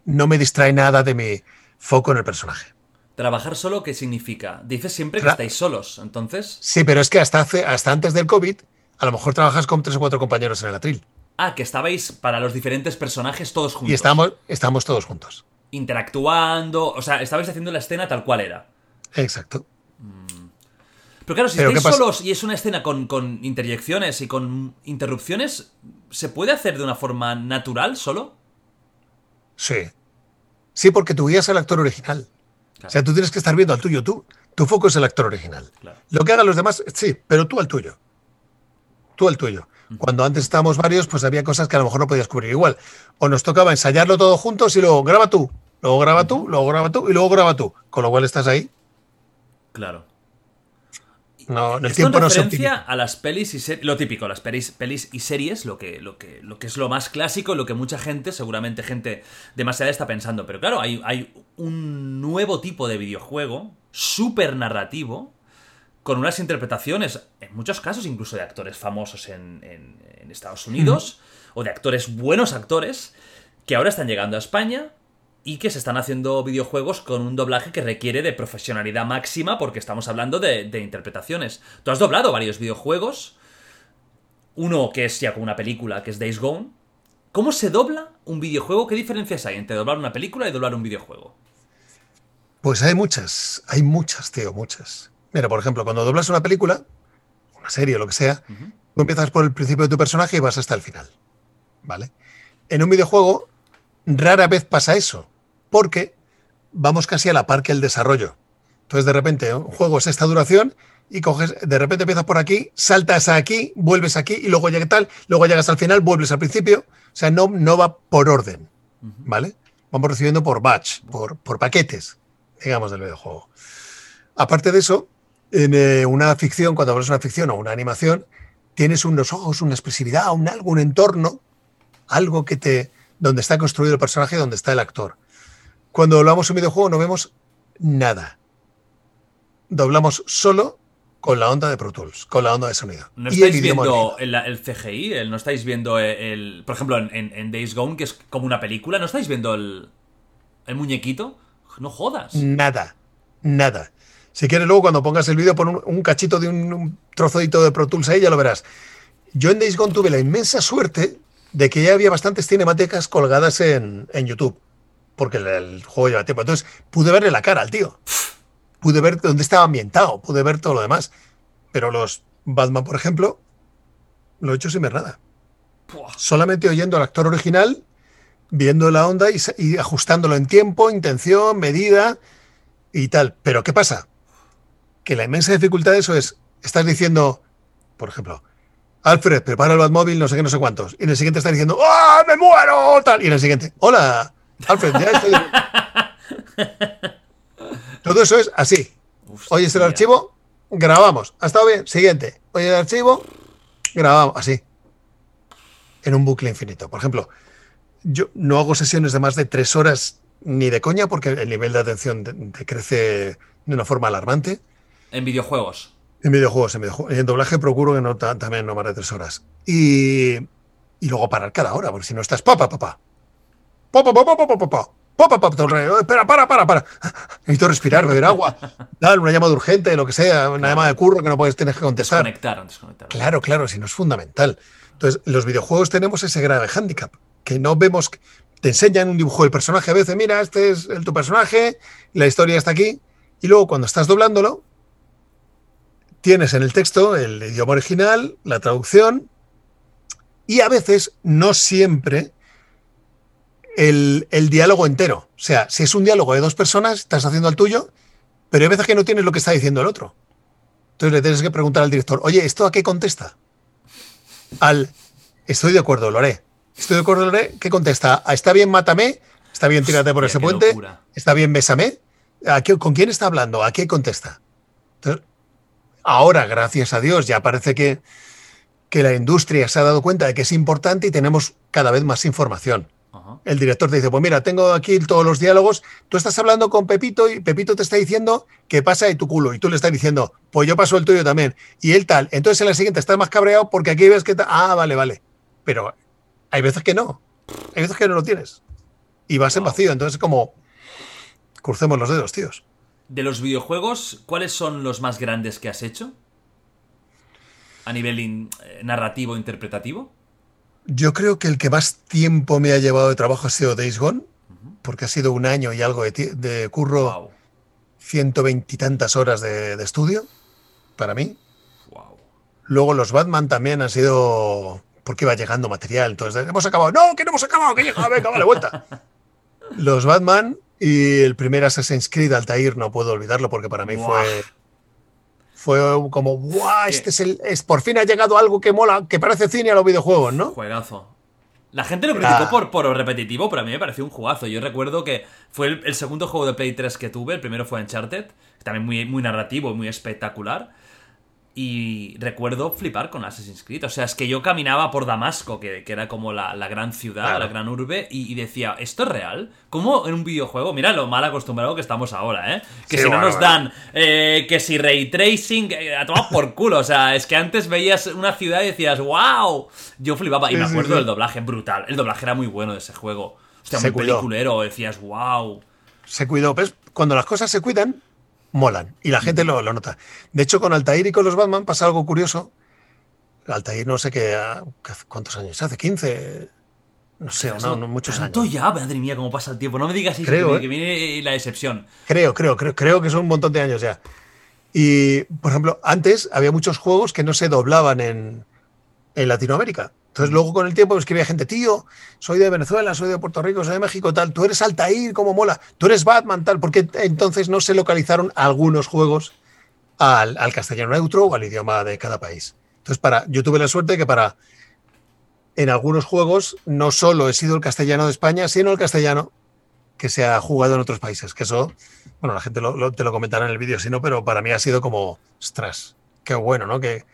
no me distrae nada de mi foco en el personaje. ¿Trabajar solo qué significa? Dices siempre que estáis solos, entonces. Sí, pero es que hasta, hace, hasta antes del COVID, a lo mejor trabajas con tres o cuatro compañeros en el atril. Ah, que estabais para los diferentes personajes todos juntos. Y estamos, estamos todos juntos. Interactuando. O sea, estabais haciendo la escena tal cual era. Exacto. Pero claro, si Pero estáis solos y es una escena con, con interjecciones y con interrupciones, ¿se puede hacer de una forma natural solo? Sí. Sí, porque tú guías al actor original. O sea, tú tienes que estar viendo al tuyo, tú. Tu foco es el actor original. Claro. Lo que hagan los demás, sí, pero tú al tuyo. Tú al tuyo. Cuando antes estábamos varios, pues había cosas que a lo mejor no podías cubrir igual. O nos tocaba ensayarlo todo juntos y luego graba tú, luego graba tú, luego graba tú y luego graba tú. Con lo cual estás ahí. Claro. No, en tiempo no se referencia a las pelis y series, lo típico, las pelis, pelis y series, lo que, lo, que, lo que es lo más clásico, lo que mucha gente, seguramente gente demasiada está pensando. Pero claro, hay, hay un nuevo tipo de videojuego, súper narrativo, con unas interpretaciones, en muchos casos incluso de actores famosos en, en- en Estados Unidos, o de actores, buenos actores, que ahora están llegando a España y que se están haciendo videojuegos con un doblaje que requiere de profesionalidad máxima porque estamos hablando de, de interpretaciones. Tú has doblado varios videojuegos, uno que es ya como una película, que es Days Gone. ¿Cómo se dobla un videojuego? ¿Qué diferencias hay entre doblar una película y doblar un videojuego? Pues hay muchas, hay muchas, tío, muchas. Mira, por ejemplo, cuando doblas una película, una serie o lo que sea, tú empiezas por el principio de tu personaje y vas hasta el final. ¿Vale? En un videojuego, rara vez pasa eso, porque vamos casi a la par que el desarrollo. Entonces, de repente, un juego es esta duración y coges, de repente empiezas por aquí, saltas aquí, vuelves aquí y luego llega tal, luego llegas al final, vuelves al principio. O sea, no, no va por orden. ¿Vale? Vamos recibiendo por batch, por, por paquetes, digamos, del videojuego. Aparte de eso, en eh, una ficción, cuando hablas de una ficción o una animación, tienes unos ojos, una expresividad, un algo, un entorno, algo que te. donde está construido el personaje, donde está el actor. Cuando hablamos en videojuego no vemos nada. Doblamos solo con la onda de Pro Tools, con la onda de sonido. ¿No el estáis viendo el, el CGI? El- ¿No estáis viendo el, Por ejemplo, en, en- en Days Gone, que es como una película, ¿no estáis viendo el, muñequito? No jodas. Nada, nada. Si quieres, luego cuando pongas el vídeo, pon un, un cachito de un, un trocito de Pro Tools ahí, ya lo verás. Yo en Days Gone tuve la inmensa suerte de que ya había bastantes cinemáticas colgadas en, en YouTube, porque el, juego lleva tiempo. Entonces pude verle la cara al tío. Pude ver dónde estaba ambientado, pude ver todo lo demás. Pero los Batman, por ejemplo, lo he hecho sin ver nada. Solamente oyendo al actor original, viendo la onda y, ajustándolo en tiempo, intención, medida y tal. Pero ¿qué pasa? Que la inmensa dificultad de eso es, estás diciendo, por ejemplo, Alfred, prepara el Batmóvil, no sé qué, no sé cuántos. Y en el siguiente estás diciendo, ¡ah, me muero! Tal. Y en el siguiente, hola, Alfred, ya estoy. Todo eso es así. Oyes el Hostia. archivo, grabamos. ¿Ha estado bien? Siguiente. Oye el archivo, grabamos. Así. En un bucle infinito. Por ejemplo, yo no hago sesiones de más de tres horas ni de coña porque el nivel de atención de- de una forma alarmante. En videojuegos. En videojuegos, en videojuegos. En doblaje procuro que no ta- también no más de tres horas. Y, y luego parar cada hora, porque si no estás papa, papá. Papa, papá, papá. Papá, papá, todo el rato. Espera, para, para, para. Necesito respirar, beber agua. Dar una llamada urgente, lo que sea, una llamada de curro que no puedes tener que contestar. Desconectar, desconectar. Claro, claro, si no es fundamental. Entonces, los videojuegos tenemos ese grave hándicap, que no vemos, que- te enseñan un dibujo del personaje a veces, mira, este es el, tu personaje, la historia está aquí, y luego cuando estás doblándolo, tienes en el texto el idioma original, la traducción, y a veces, no siempre, el, el diálogo entero. O sea, si es un diálogo de dos personas, estás haciendo el tuyo, pero hay veces que no tienes lo que está diciendo el otro. Entonces le tienes que preguntar al director, oye, ¿esto a qué contesta? Al, estoy de acuerdo, lo haré. Estoy de acuerdo, lo haré. ¿Qué contesta? ¿A ¿Está bien, mátame? ¿Está bien, tírate por Hostia, ese puente? locura. ¿Está bien, bésame? ¿A qué- ¿Con quién está hablando? ¿A qué contesta? Entonces, ahora, gracias a Dios, ya parece que, que la industria se ha dado cuenta de que es importante y tenemos cada vez más información. Ajá. El director te dice, pues mira, tengo aquí todos los diálogos, tú estás hablando con Pepito y Pepito te está diciendo que pasa de tu culo y tú le estás diciendo, pues yo paso el tuyo también. Y él tal. Entonces en la siguiente estás más cabreado porque aquí ves que... Ah, vale, vale. Pero hay veces que no. Hay veces que no lo tienes. Y vas en Wow. vacío. Entonces como... Crucemos los dedos, tíos. De los videojuegos, ¿cuáles son los más grandes que has hecho? A nivel in- eh, narrativo, interpretativo. Yo creo que el que más tiempo me ha llevado de trabajo ha sido Days Gone, porque ha sido un año y algo de, curro, Wow. ciento veintitantas horas de, de estudio. para mí. Wow. Luego los Batman también han sido porque iba llegando material. Entonces, hemos acabado. No, que no hemos acabado, que llega, venga, vale, vuelta. Los Batman y el primer Assassin's Creed Altair, no puedo olvidarlo porque para mí fue. Fue como, ¡guau! Este es el. Es, por fin ha llegado algo que mola, que parece cine a los videojuegos, ¿no? Juegazo. La gente lo criticó Ah. por, por repetitivo, pero a mí me pareció un jugazo. Yo recuerdo que fue el, el segundo juego de Play 3 que tuve. El primero fue Uncharted, también muy, muy narrativo muy espectacular. Y recuerdo flipar con Assassin's Creed. O sea, es que yo caminaba por Damasco, que, que era como la, la gran ciudad, Claro. la gran urbe, y, y decía, ¿esto es real? ¿Cómo en un videojuego? Mira lo mal acostumbrado que estamos ahora, ¿eh? Que Sí, si no nos bueno. dan, eh, que si ray tracing, eh, a tomar por culo. O sea, es que antes veías una ciudad y decías, ¡wow! Yo flipaba. Y me acuerdo del doblaje, brutal. El doblaje era muy bueno de ese juego. Hostia, Se muy cuidó. peliculero. Decías, ¡wow! Se cuidó. ¿ves? Cuando las cosas se cuidan, molan. Y la gente lo, lo nota. De hecho, con Altair y con los Batman pasa algo curioso. Altair no sé qué. ¿Cuántos años? ¿Hace 15? No sé, no, no, muchos ¿Tanto años. ya? Madre mía, cómo pasa el tiempo. No me digas eso, Creo, que, ¿eh? que viene la decepción. Creo, creo, creo, creo que son un montón de años ya. Y, por ejemplo, antes había muchos juegos que no se doblaban en, en Latinoamérica. Entonces, luego con el tiempo escribía gente, tío, soy de Venezuela, soy de Puerto Rico, soy de México, tal, tú eres Altair, cómo mola, tú eres Batman, tal, porque entonces no se localizaron algunos juegos al, al castellano neutro o al idioma de cada país. Entonces, para, yo tuve la suerte que para, en algunos juegos, no solo he sido el castellano de España, sino el castellano que se ha jugado en otros países. Que eso, bueno, la gente lo- te lo comentará en el vídeo, si no, pero para mí ha sido como, ostras, qué bueno, ¿no? Que,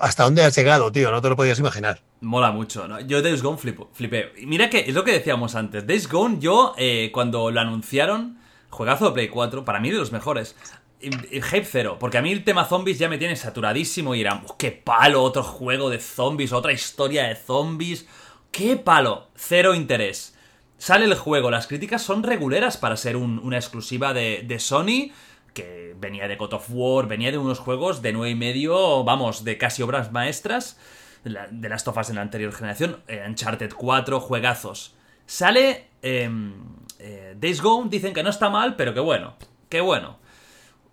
hasta dónde has llegado, tío, no te lo podías imaginar. Mola mucho, ¿no? Yo Days Gone flipo- flipé. Y mira que es lo que decíamos antes. Days Gone, yo, eh, cuando lo anunciaron, juegazo de Play 4, para mí de los mejores. Y- y Hype cero, porque a mí el tema zombies ya me tiene saturadísimo y era, "Uf, qué palo, otro juego de zombies, otra historia de zombies. Qué palo, cero interés. Sale el juego, las críticas son reguleras para ser un- una exclusiva de, de Sony, que venía de God of War, venía de unos juegos de nueve y medio, vamos, de casi obras maestras, de la- de las tofas en la anterior generación, eh, Uncharted 4, juegazos. Sale eh, eh, Days Gone, dicen que no está mal, pero que bueno, que bueno.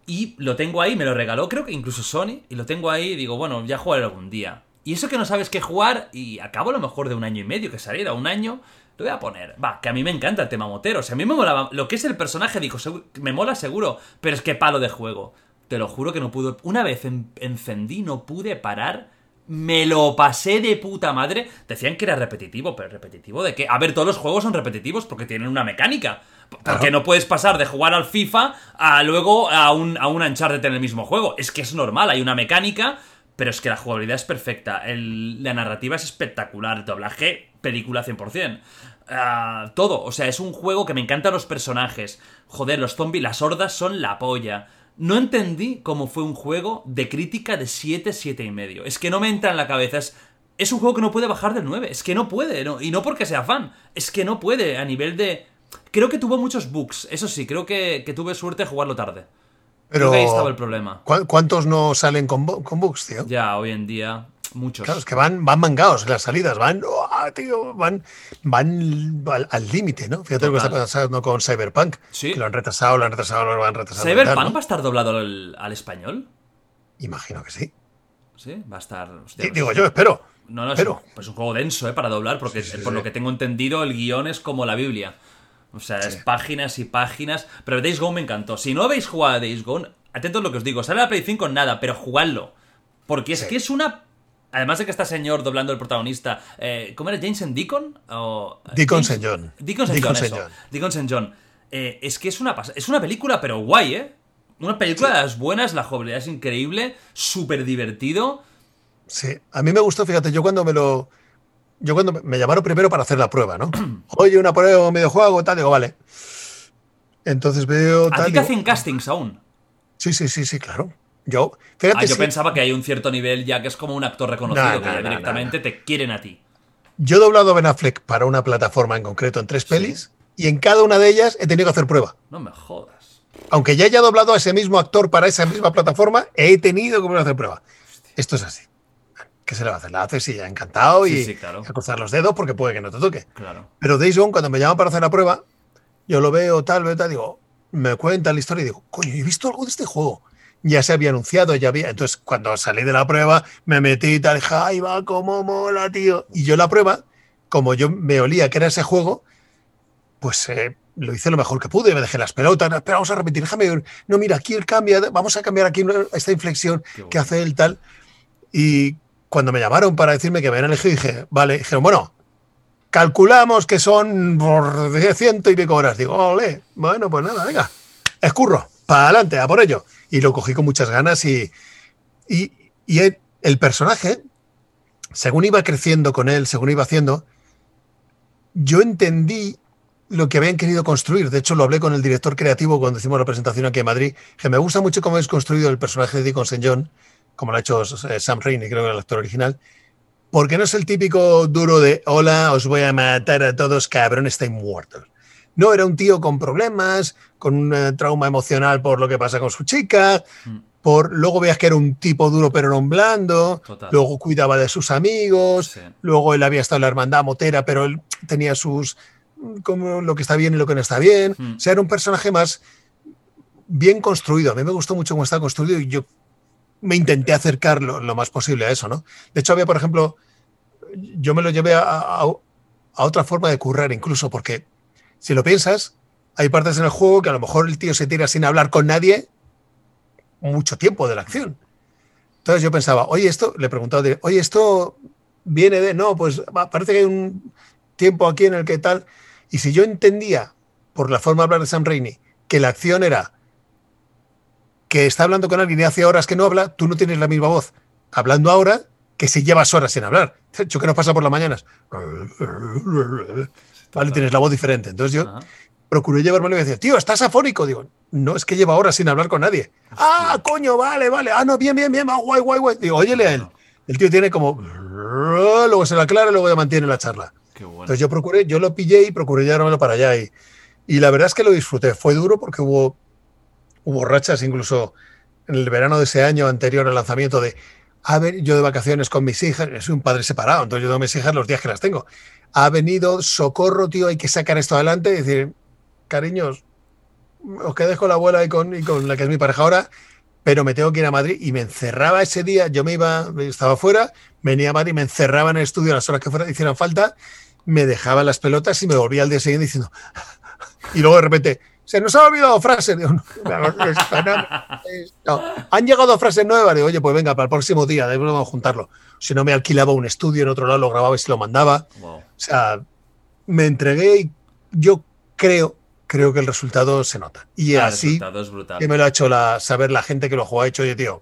Y lo tengo ahí, me lo regaló, creo que incluso Sony, y lo tengo ahí y digo, bueno, ya jugaré algún día. Y eso que no sabes qué jugar, y acabo a lo mejor de un año y medio que saliera, un año, lo voy a poner. Va, que a mí me encanta el tema motero. O sea, a mí me mola lo que es el personaje, segu- me mola seguro, pero es que palo de juego. Te lo juro que no pude. Una vez en- encendí, no pude parar. Me lo pasé de puta madre. Decían que era repetitivo, pero repetitivo de qué? A ver, todos los juegos son repetitivos porque tienen una mecánica. Porque Claro. no puedes pasar de jugar al FIFA a luego a un, a un Uncharted en el mismo juego. Es que es normal, hay una mecánica, pero es que la jugabilidad es perfecta. el- la narrativa es espectacular. El doblaje, película 100%. Ah, todo, o sea, es un juego que me encantan los personajes. Joder, los zombies, las hordas son la polla. No entendí cómo fue un juego de crítica de 7, 7 y medio. Es que no me entra en la cabeza. Es, es un juego que no puede bajar del 9. Es que no puede. no- y no porque sea fan. Es que no puede a nivel de... Creo que tuvo muchos bugs. Eso sí, creo que, que tuve suerte de jugarlo tarde. Pero, Creo que ahí estaba el problema. ¿cu- ¿cuántos no salen con, con bugs, tío? Ya, hoy en día, muchos. Claro, es que van, van mangados las salidas, van, ¡uah, tío, van, van al límite, ¿no? Fíjate lo que está pasando con Cyberpunk. Sí. Que lo han retrasado, lo han retrasado, lo han retrasado. ¿Cyberpunk tal, ¿no? va a estar doblado al, al español? Imagino que sí. Sí, va a estar... hostia, pues Digo es- yo, espero. No, no, es Pero- un, pues un juego denso, ¿eh? Para doblar, porque Sí, sí, por lo que tengo entendido, el guion es como la Biblia. O sea, es páginas y páginas. Pero Days Gone me encantó. Si no habéis jugado a Days Gone, atentos a lo que os digo. Sale la Play 5 nada, pero jugadlo. Porque es que es una... Además de que está señor doblando el protagonista, eh, ¿cómo era? ¿Jameson Deacon? O, Deacon James- St. John. Deacon St. Deacon John, eso. John. Deacon St. John. Eh, es que es una, es una película, pero guay, ¿eh? Una película de las buenas, la jugabilidad es increíble, súper divertido. Sí, a mí me gustó, fíjate, yo cuando me lo. Yo cuando me- llamaron primero para hacer la prueba, ¿no? Oye, una prueba, un videojuego, tal, digo, vale. Entonces veo ¿A tal. ti te hacen castings aún? Sí, sí, sí, sí, claro. Yo, fíjate, Ah, yo pensaba que hay un cierto nivel ya que es como un actor reconocido, No, que ya directamente te quieren a ti. yo he doblado a Ben Affleck para una plataforma en concreto en tres pelis y en cada una de ellas he tenido que hacer prueba. No me jodas. Aunque ya haya doblado a ese mismo actor para esa misma plataforma, he tenido que hacer prueba. Esto es así. ¿Qué se le va a hacer? La haces y ya encantado Sí, y sí, claro. a cruzar los dedos porque puede que no te toque. Claro. Pero Days Gone, cuando me llaman para hacer la prueba, yo lo veo tal, veo tal, digo, me cuenta la historia y digo, coño, he visto algo de este juego. Ya se había anunciado, ya había. Entonces, cuando salí de la prueba, me metí y tal, dije, ay, va, cómo mola, tío. Y yo la prueba, como yo me olía que era ese juego, pues eh, lo hice lo mejor que pude, me dejé las pelotas, pero vamos a repetir, déjame, no, mira, aquí el cambia, vamos a cambiar aquí esta inflexión que hace el tal. Y cuando me llamaron para decirme que me habían elegido, dije, vale, dijeron, bueno, calculamos que son ciento y pico horas. Digo, ole, bueno, pues nada, venga, escurro, para adelante, a por ello. Y lo cogí con muchas ganas y, y, el, personaje, según iba creciendo con él, según iba haciendo, yo entendí lo que habían querido construir. De hecho, lo hablé con el director creativo cuando hicimos la presentación aquí en Madrid, que me gusta mucho cómo habéis construido el personaje de Deacon St. John, como lo ha hecho eh, Sam Raimi, creo que el actor original, porque no es el típico duro de hola, os voy a matar a todos, cabrón, estáis muertos. No, era un tío con problemas, con un eh, trauma emocional por lo que pasa con su chica, mm. por luego veas que era un tipo duro pero no blando, luego cuidaba de sus amigos, luego él había estado en la hermandad motera, pero él tenía sus como lo que está bien y lo que no está bien. Mm. O sea, era un personaje más bien construido. A mí me gustó mucho cómo estaba construido y yo me intenté acercar lo, más posible a eso, ¿no? De hecho, había, por ejemplo, yo me lo llevé a, otra forma de currar incluso, porque si lo piensas, hay partes en el juego que a lo mejor el tío se tira sin hablar con nadie mucho tiempo de la acción. Entonces yo pensaba, oye, esto, le preguntaba, oye, esto viene de, no, pues parece que hay un tiempo aquí en el que tal, y si yo entendía, por la forma de hablar de Sam Raimi, que la acción era que está hablando con alguien y hace horas que no habla, tú no tienes la misma voz hablando ahora que si llevas horas sin hablar. Yo que nos pasa por las mañanas. Vale, tienes la voz diferente. Entonces yo procuré llevarme y decía, tío, ¿estás afónico? Digo, no, es que lleva horas sin hablar con nadie. Ah, coño, vale, vale. Ah, no, bien, bien, bien, guay, guay, guay. Digo, óyele a él. El tío tiene como. Luego se la aclara y luego ya mantiene la charla. Entonces yo procuré, yo lo pillé y procuré llevármelo para allá. Y, y la verdad es que lo disfruté. Fue duro porque hubo hubo rachas incluso en el verano de ese año anterior al lanzamiento de, a ver, yo de vacaciones con mis hijas, soy un padre separado, entonces yo tengo mis hijas los días que las tengo. Ha venido, socorro, tío, hay que sacar esto adelante y decir, cariños, os quedéis con la abuela y con, y con la que es mi pareja ahora, pero me tengo que ir a Madrid y me encerraba ese día, yo me iba, estaba fuera, venía a Madrid, me encerraba en el estudio a las horas que fuera, hicieran falta, me dejaba las pelotas y me volvía al día siguiente diciendo, y luego de repente, se nos ha olvidado frases. Han llegado frases nuevas. Digo, oye, pues venga, para el próximo día, debemos juntarlo. Si no, me alquilaba un estudio en otro lado, lo grababa y se lo mandaba. O sea, me entregué y yo creo, creo que el resultado se nota. Y así que me lo ha hecho la, saber la gente que lo ha hecho, oye, tío.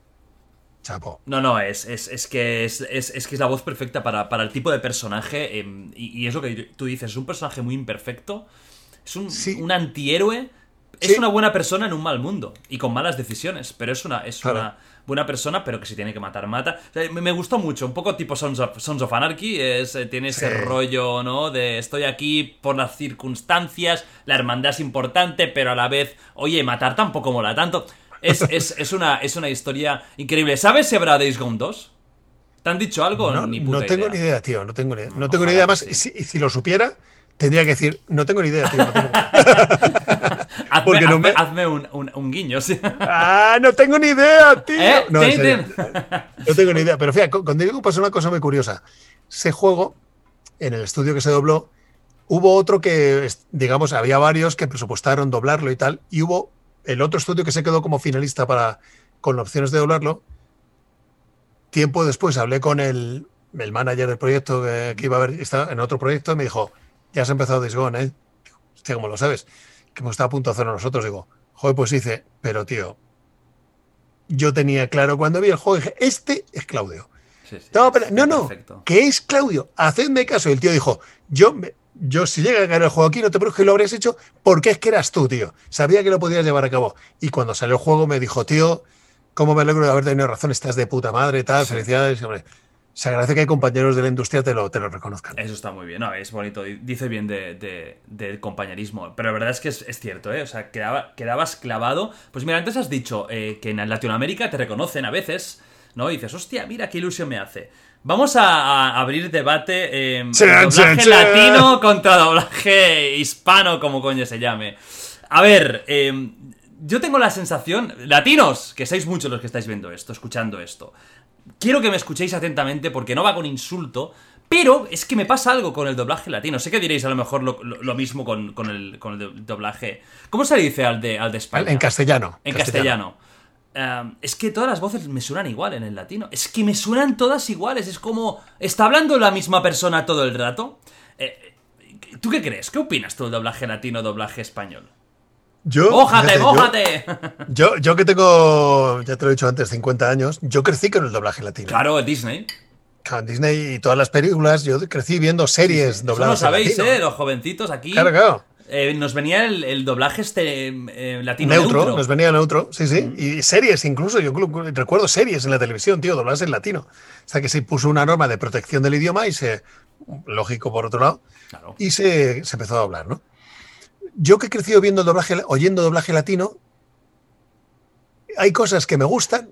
Chapo. No, no, es, es, que es, que es la voz perfecta para, el tipo de personaje. Em, y, es lo que tú dices, es un personaje muy imperfecto. Es un, un antihéroe es una buena persona en un mal mundo y con malas decisiones, pero es una, es una buena persona, pero que si tiene que matar, mata. me, gustó mucho, un poco tipo Sons of, Anarchy, es, eh, tiene ese rollo, ¿no? De estoy aquí por las circunstancias, la hermandad es importante, pero a la vez, oye, matar tampoco mola tanto. Es, es, una, es una historia increíble. ¿Sabes si habrá Days Gone 2? ¿Te han dicho algo? No, no tengo ni idea, tío, no tengo ni idea. No, tengo ni idea más. Y si lo supiera, tendría que decir, no tengo ni idea, tío. hazme, un, guiño, ¿sí? ¡Ah, no tengo ni idea, tío! ¿Eh? No, no, tengo ni idea. Pero fíjate, con Diego pasó una cosa muy curiosa. Ese juego, en el estudio que se dobló, hubo otro que, digamos, había varios que presupuestaron doblarlo y tal, y hubo el otro estudio que se quedó como finalista para, con opciones de doblarlo. Tiempo después hablé con el, el manager del proyecto que, iba a haber, estaba en otro proyecto, y me dijo, ya has empezado Days ¿eh? Hostia, ¿cómo lo sabes? Que hemos estado a punto de hacerlo nosotros. Digo, joder, pues dice, pero tío, yo tenía claro cuando vi el juego, dije, este es Claudio. no, no, que es Claudio, hacedme caso. Y el tío dijo, yo, yo si llega a ganar el juego aquí, no te preocupes que lo habrías hecho porque es que eras tú, tío. Sabía que lo podías llevar a cabo. Y cuando salió el juego me dijo, tío, cómo me alegro de haber tenido razón, estás de puta madre, tal, felicidades. Hombre, se agradece que hay compañeros de la industria te lo, te lo reconozcan. Eso está muy bien, no, es bonito, dice bien de, del compañerismo, pero la verdad es que es, cierto, ¿eh? O sea, quedaba, quedabas clavado. Pues mira, antes has dicho eh, que en Latinoamérica te reconocen a veces, ¿no? Y dices, hostia, mira qué ilusión me hace. Vamos a, abrir debate eh, doblaje latino contra doblaje hispano, como coño se llame. A ver, eh, yo tengo la sensación, latinos, que sois muchos los que estáis viendo esto, escuchando esto. Quiero que me escuchéis atentamente porque no va con insulto, pero es que me pasa algo con el doblaje latino. Sé que diréis a lo mejor lo, lo- lo mismo con, con el, con el doblaje. ¿Cómo se le dice al de, al de España? En castellano. En castellano. Um, es que todas las voces me suenan igual en el latino. Es que me suenan todas iguales. Es como. ¿Está hablando la misma persona todo el rato? Eh, ¿Tú qué crees? ¿Qué opinas tú del doblaje latino, doblaje español? Yo, ¡Mójate, fíjate, yo- mójate! Yo, yo que tengo, ya te lo he dicho antes, 50 años, yo crecí con el doblaje latino. claro, Disney. Con Disney y todas las películas, yo crecí viendo series Eso lo dobladas. en sabéis, latino. ¿eh? Los jovencitos aquí. Claro, claro. eh, nos venía el, el doblaje este eh, latino Neutro, neutro. nos venía neutro, sí, sí. Y series incluso, yo recuerdo series en la televisión, tío, dobladas en latino. O sea que se puso una norma de protección del idioma y se, lógico por otro lado, Claro. y se, se empezó a doblar, ¿no? Yo que he crecido viendo el doblaje, oyendo doblaje latino, hay cosas que me gustan,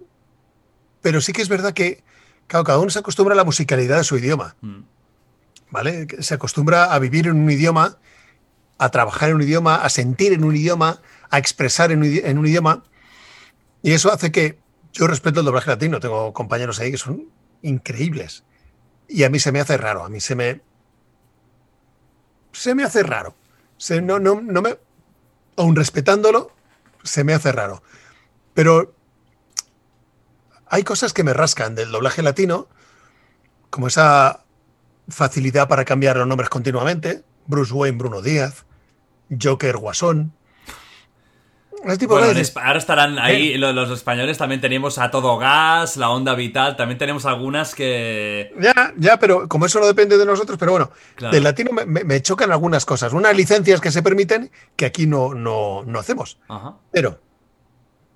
pero sí que es verdad que claro, cada uno se acostumbra a la musicalidad de su idioma, Mm. ¿vale? Se acostumbra a vivir en un idioma, a trabajar en un idioma, a sentir en un idioma, a expresar en un, en un idioma, y eso hace que yo respeto el doblaje latino. Tengo compañeros ahí que son increíbles. Y a mí se me hace raro, a mí se me. Se me hace raro. Se, no, no, no me. Aun respetándolo, se me hace raro. Pero hay cosas que me rascan del doblaje latino, como esa facilidad para cambiar los nombres continuamente. Bruce Wayne, Bruno Díaz, Joker, Guasón. Bueno, ahora estarán ahí lo- los, españoles, también tenemos a Todo Gas, la Onda Vital, también tenemos algunas que... Ya, ya, pero como eso no depende de nosotros, pero bueno, Claro. del latino me, chocan algunas cosas. Unas licencias que se permiten que aquí no, no, no hacemos. Ajá. Pero,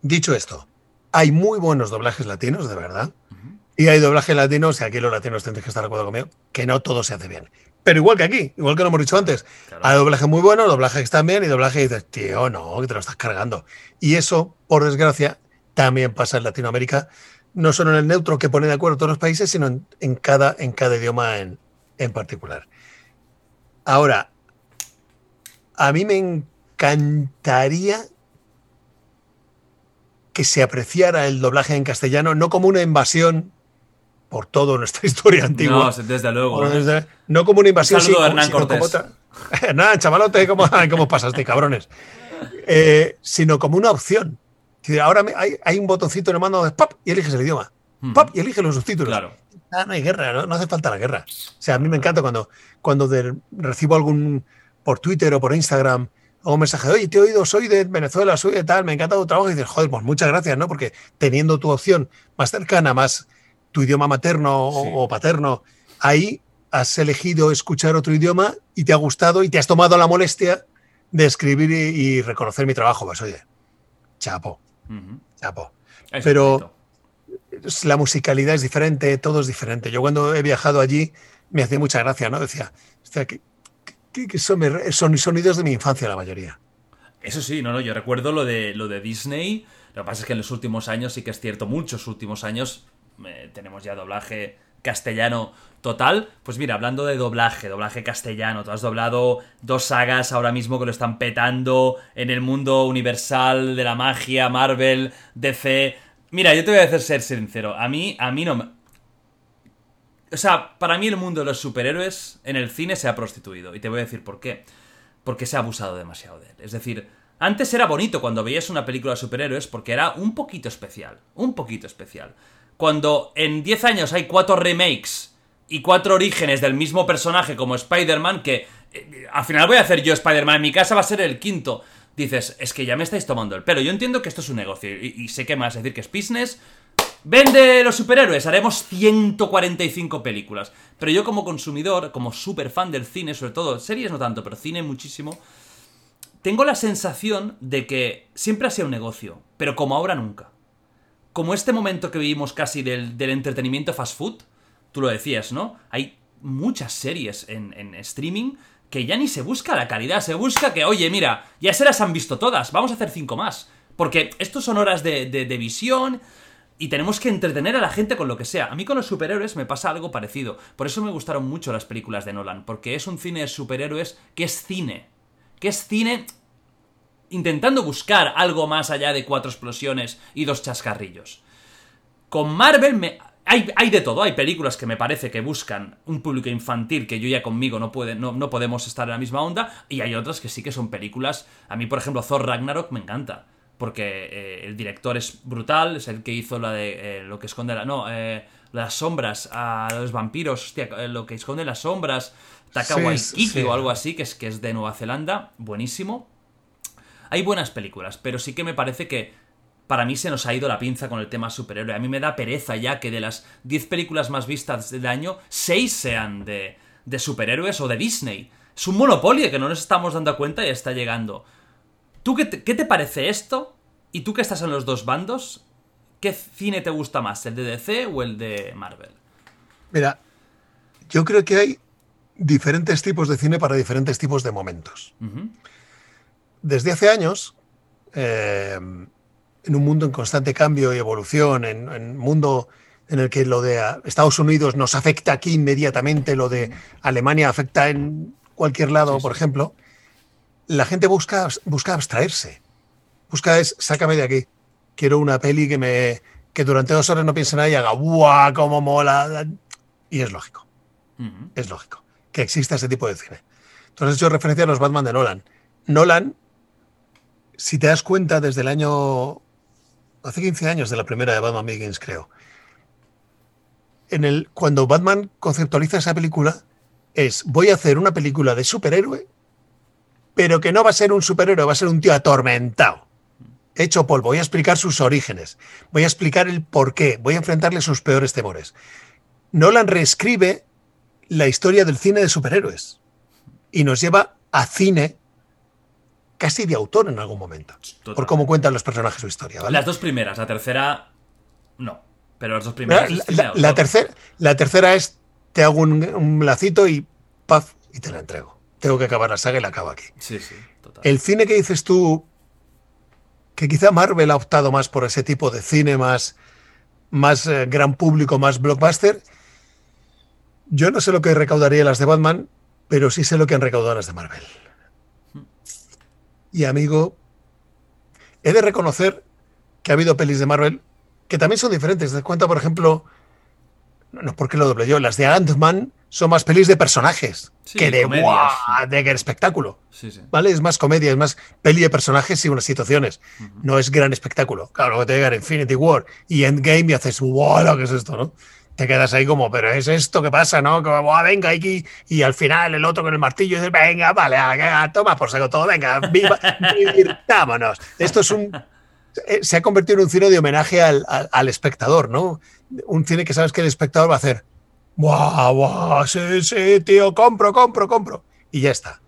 dicho esto, hay muy buenos doblajes latinos, de verdad. Y hay doblajes latinos, y aquí los latinos tendréis que estar de acuerdo conmigo, que no todo se hace bien. Pero igual que aquí, igual que lo hemos dicho antes, Claro. hay doblajes muy buenos, doblajes que están bien y doblajes que dices, tío, no, que te lo estás cargando. Y eso, por desgracia, también pasa en Latinoamérica, no solo en el neutro que pone de acuerdo todos los países, sino en, en cada, en cada idioma en, en particular. Ahora, a mí me encantaría que se apreciara el doblaje en castellano, no como una invasión por toda nuestra historia antigua. No, desde luego. ¿eh? desde- no como una invasión. Un saludo sí, a Hernán sino como otra- Hernán, chavalote, ¿cómo, cómo pasaste, cabrones? Eh, sino como una opción. Ahora me- hay, hay un botoncito en el mando de ¡pop! y eliges el idioma. Ujú. ¡Pop! y eliges los subtítulos. Claro. Ah, no hay guerra, no, no hace falta la guerra. O sea, a mí me encanta cuando, cuando de- recibo algún por Twitter o por Instagram o un mensaje de, oye, te he oído, soy de Venezuela, soy de tal, me encanta tu trabajo. Y dices, joder, pues muchas gracias, ¿no? Porque teniendo tu opción más cercana, más tu idioma materno o- Sí. o paterno, ahí has elegido escuchar otro idioma y te ha gustado y te has tomado la molestia de escribir y, y reconocer mi trabajo. Pues oye, chapo, chapo. Es Pero- la musicalidad es diferente, todo es diferente. Yo cuando he viajado allí me hacía mucha gracia, ¿no? Decía, hostia, que, que- que son, son sonidos de mi infancia la mayoría. Eso sí, no, no, yo recuerdo lo de, lo de Disney. Lo que pasa es que en los últimos años, sí que es cierto, muchos últimos años, tenemos ya doblaje castellano total. Pues mira, hablando de doblaje, doblaje castellano, tú has doblado dos sagas ahora mismo que lo están petando en el mundo universal de la magia, Marvel, DC. Mira, yo te voy a hacer ser sincero, a mí, a mí no me... O sea, para mí el mundo de los superhéroes en el cine se ha prostituido. Y te voy a decir por qué. Porque se ha abusado demasiado de él. Es decir, antes era bonito cuando veías una película de superhéroes porque era un poquito especial. Un poquito especial. Cuando en 10 años hay cuatro remakes y cuatro orígenes del mismo personaje como Spider-Man, que eh, al final voy a hacer yo Spider-Man en mi casa, va a ser el quinto. Dices, es que ya me estáis tomando el pelo. Yo entiendo que esto es un negocio y, sé que a decir que es business, Vende los superhéroes, haremos 145 películas. Pero yo como consumidor, como super fan del cine, sobre todo, series no tanto, pero cine muchísimo, tengo la sensación de que siempre ha sido un negocio, pero como ahora nunca. Como este momento que vivimos casi del, del entretenimiento fast food, tú lo decías, ¿no? Hay muchas series en, en streaming que ya ni se busca la calidad, se busca que, oye, mira, ya se las han visto todas, vamos a hacer cinco más. Porque estos son horas de, de- de visión y tenemos que entretener a la gente con lo que sea. A mí con los superhéroes me pasa algo parecido. Por eso me gustaron mucho las películas de Nolan, porque es un cine de superhéroes que es cine. Que es cine intentando buscar algo más allá de cuatro explosiones y dos chascarrillos. Con Marvel me... Hay, hay, de todo, hay películas que me parece que buscan un público infantil que yo ya conmigo no, puede, no, no podemos estar en la misma onda, y hay otras que sí que son películas... A mí, por ejemplo, Thor Ragnarok me encanta porque eh, el director es brutal, es el que hizo la de eh, lo que esconde la... No, eh, las sombras a los vampiros, hostia, lo que esconde las sombras, Taka sí. o algo así, que es, que es de Nueva Zelanda, buenísimo. Hay buenas películas, pero sí que me parece que para mí se nos ha ido la pinza con el tema superhéroe. A mí me da pereza ya que de las 10 películas más vistas del año, 6 sean de, de superhéroes o de Disney. Es un monopolio que no nos estamos dando cuenta y está llegando. ¿Tú qué te, qué te parece esto? Y tú que estás en los dos bandos, ¿qué cine te gusta más? ¿El de DC o el de Marvel? Mira, yo creo que hay diferentes tipos de cine para diferentes tipos de momentos. Desde hace años, eh, en un mundo en constante cambio y evolución, en, un mundo en el que lo de Estados Unidos nos afecta aquí inmediatamente, lo de Alemania afecta en cualquier lado, Sí, sí. por ejemplo, la gente busca, busca abstraerse. Busca es, sácame de aquí. Quiero una peli que me que durante dos horas no piense nada y haga ¡guau! ¡Cómo mola! Y es lógico es lógico que exista ese tipo de cine. Entonces yo referencia a los Batman de Nolan. Nolan, si te das cuenta, desde el año... Hace 15 años de la primera de Batman Begins, creo. En el, cuando Batman conceptualiza esa película, es voy a hacer una película de superhéroe, pero que no va a ser un superhéroe, va a ser un tío atormentado. Hecho polvo, voy a explicar sus orígenes, voy a explicar el por qué, voy a enfrentarle sus peores temores. Nolan reescribe la historia del cine de superhéroes y nos lleva a cine casi de autor en algún momento, Total. por cómo cuentan los personajes su historia. ¿vale? Las dos primeras, la tercera no. Pero las dos primeras. la- la tercera, la tercera es te hago un, un lacito y paf y te la entrego. Tengo que acabar la saga y la acabo aquí. Sí, sí, total. El cine que dices tú, que quizá Marvel ha optado más por ese tipo de cine más, más eh, gran público, más blockbuster. Yo no sé lo que recaudaría las de Batman, pero sí sé lo que han recaudado las de Marvel. Y amigo, he de reconocer que ha habido pelis de Marvel que también son diferentes. Te cuenta, por ejemplo, no, porque lo doble yo, las de Ant-Man son más pelis de personajes Sí, que de, comedias, de espectáculo. Sí, sí. ¿Vale? Es más comedia, es más peli de personajes y unas situaciones. No es gran espectáculo. Claro, luego te llega Infinity War y Endgame y haces, ¡wow! ¿Qué es esto, no? Te quedas ahí como, pero es esto que pasa, ¿no? Que "Buah, venga aquí y al final el otro con el martillo dice, venga, vale, ah, toma por saco todo, venga, viva, divirtámonos. Esto es un. eh, Se ha convertido en un cine de homenaje al, al- al espectador, ¿no? Un cine que sabes que el espectador va a hacer, ¡guau, guau! Sí, sí, tío, compro, compro, compro. Y ya está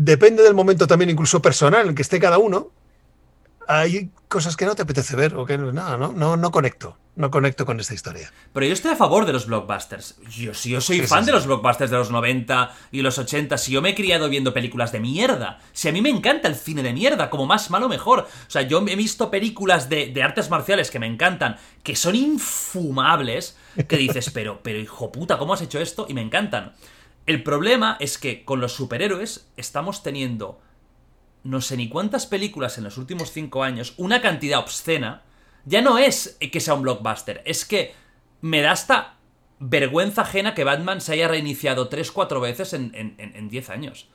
depende del momento también incluso personal en el que esté cada uno, hay cosas que no te apetece ver o que no, no, no, no conecto, no conecto con esta historia. Pero yo estoy a favor de los blockbusters. Yo, si yo soy Sí, fan sí, de los blockbusters de los 90 y los 80, si yo me he criado viendo películas de mierda, si a mí me encanta el cine de mierda, como más malo mejor. O sea, yo he visto películas de, de artes marciales que me encantan, que son infumables, que dices, pero, pero hijo puta, ¿cómo has hecho esto? Y me encantan. El problema es que con los superhéroes estamos teniendo no sé ni cuántas películas en los últimos cinco años, una cantidad obscena, ya no es que sea un blockbuster, es que me da hasta vergüenza ajena que Batman se haya reiniciado 3-4 veces en, en, en- en 10 años.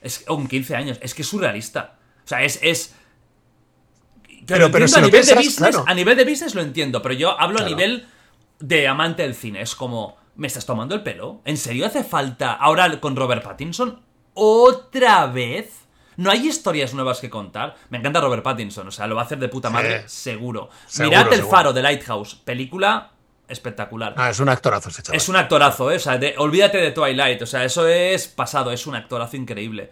Es, o en 15 años. Es que es surrealista. O sea, es... es Pero- si a nivel de business, claro. a nivel de business lo entiendo, pero yo hablo a nivel de amante del cine. Es como, ¿me estás tomando el pelo? ¿En serio hace falta ahora con Robert Pattinson otra vez? ¿No hay historias nuevas que contar? Me encanta Robert Pattinson, o sea, lo va a hacer de puta madre, seguro. Seguro, Mirad El seguro. Faro de Lighthouse, película espectacular. Ah, es un actorazo ese chaval. Es un actorazo, ¿eh? O sea, de- olvídate de Twilight. O sea, eso es pasado, es un actorazo increíble.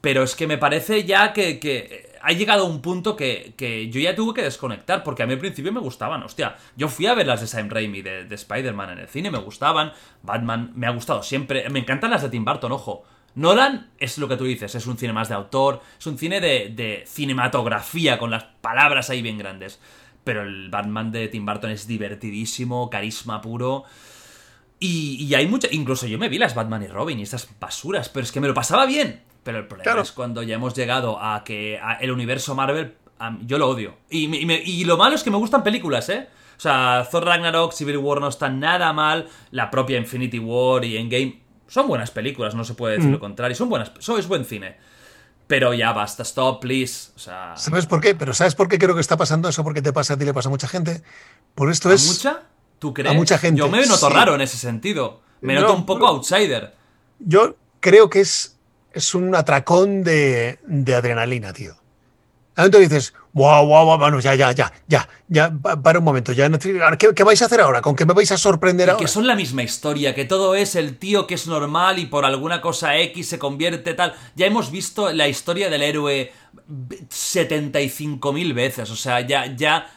Pero es que me parece ya que, que ha llegado a un punto que, que yo ya tuve que desconectar, porque a mí al principio me gustaban. Hostia, yo fui a ver las de Sam Raimi, de, de Spider-Man en el cine, me gustaban. Batman me ha gustado siempre. Me encantan las de Tim Burton, ojo. Nolan es lo que tú dices, es un cine más de autor, es un cine de, de cinematografía, con las palabras ahí bien grandes. Pero el Batman de Tim Burton es divertidísimo, carisma puro. Y, y hay mucho. Incluso yo me vi las Batman y Robin y estas basuras, pero es que me lo pasaba bien. Pero el problema Claro. es cuando ya hemos llegado a que a el universo Marvel, a yo lo odio. Y, me- y me- y lo malo es que me gustan películas, ¿eh? O sea, Thor Ragnarok, Civil War no están nada mal, la propia Infinity War y Endgame son buenas películas, no se puede decir lo contrario, son buenas, eso es buen cine. Pero ya basta, stop, please. O sea, ¿Sabes por qué? Pero ¿sabes por qué creo que está pasando eso? Porque te pasa a ti y le pasa a mucha gente. Por esto ¿a es. mucha? ¿Tú crees? a mucha gente, Yo me noto sí. raro en ese sentido. Me No, noto un poco outsider. Yo creo que es, es un atracón de, de adrenalina, tío. A momento dices, wow, wow, wow, bueno, ya, ya, ya, ya, ya, pa- para un momento, ya, ¿qué, qué vais a hacer ahora? ¿Con qué me vais a sorprender Y ahora? que son la misma historia, que todo es el tío que es normal y por alguna cosa X se convierte tal. Ya hemos visto la historia del héroe 75.000 veces, o sea, ya, ya...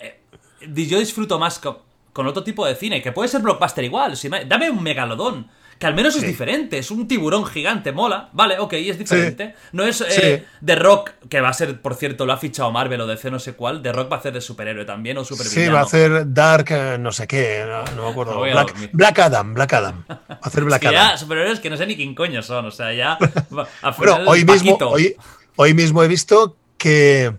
eh, yo disfruto más con, con otro tipo de cine, que puede ser blockbuster igual, si me- dame un megalodón. Que al menos es diferente, es un tiburón gigante, mola. Vale, ok, es diferente. No es eh. The Rock, que va a ser, por cierto, lo ha fichado Marvel o DC, no sé cuál. The Rock va a hacer de superhéroe también o supervillano. Sí, va a hacer Dark, eh, no sé qué, no, no me acuerdo. Black, Adam, Black Adam. Va a hacer Black que Adam. ya superhéroes que no sé ni quién coño son, o sea, ya. Al Bueno, final, hoy mismo, hoy, hoy mismo he visto que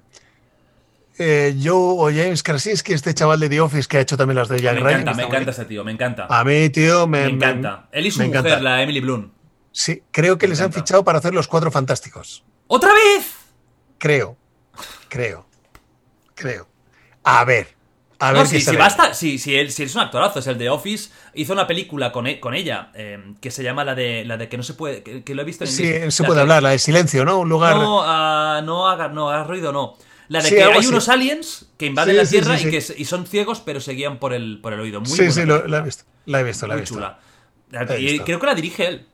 eh, Joe o James Krasinski, este chaval de The Office que ha hecho también las de Jack Me Ryan. encanta, me encanta ese tío, me encanta. A mí, tío, me, me encanta. Él y su mujer, encanta. la Emily Bloom. Sí, creo que les han fichado para hacer los cuatro fantásticos. ¡Otra vez! Creo. Creo. Creo. A ver. A No, ver si, si basta, si, si él, si él es un actorazo, es el de Office, hizo una película con, e- con ella, eh, que se llama la de la de que no se puede, que, que lo he visto en Sí, inglés. se puede que- hablar, la de silencio, ¿no? Un lugar. No, ah, no haga, no hagas ruido, no. La de Sí, que hay así. unos aliens que invaden Sí, la Tierra sí, y, que, y son ciegos, pero se guían por el, por el oído. Muy sí, sí, lo- la he visto. La he visto, la he Muy visto. chula. he Y visto. creo que la dirige él.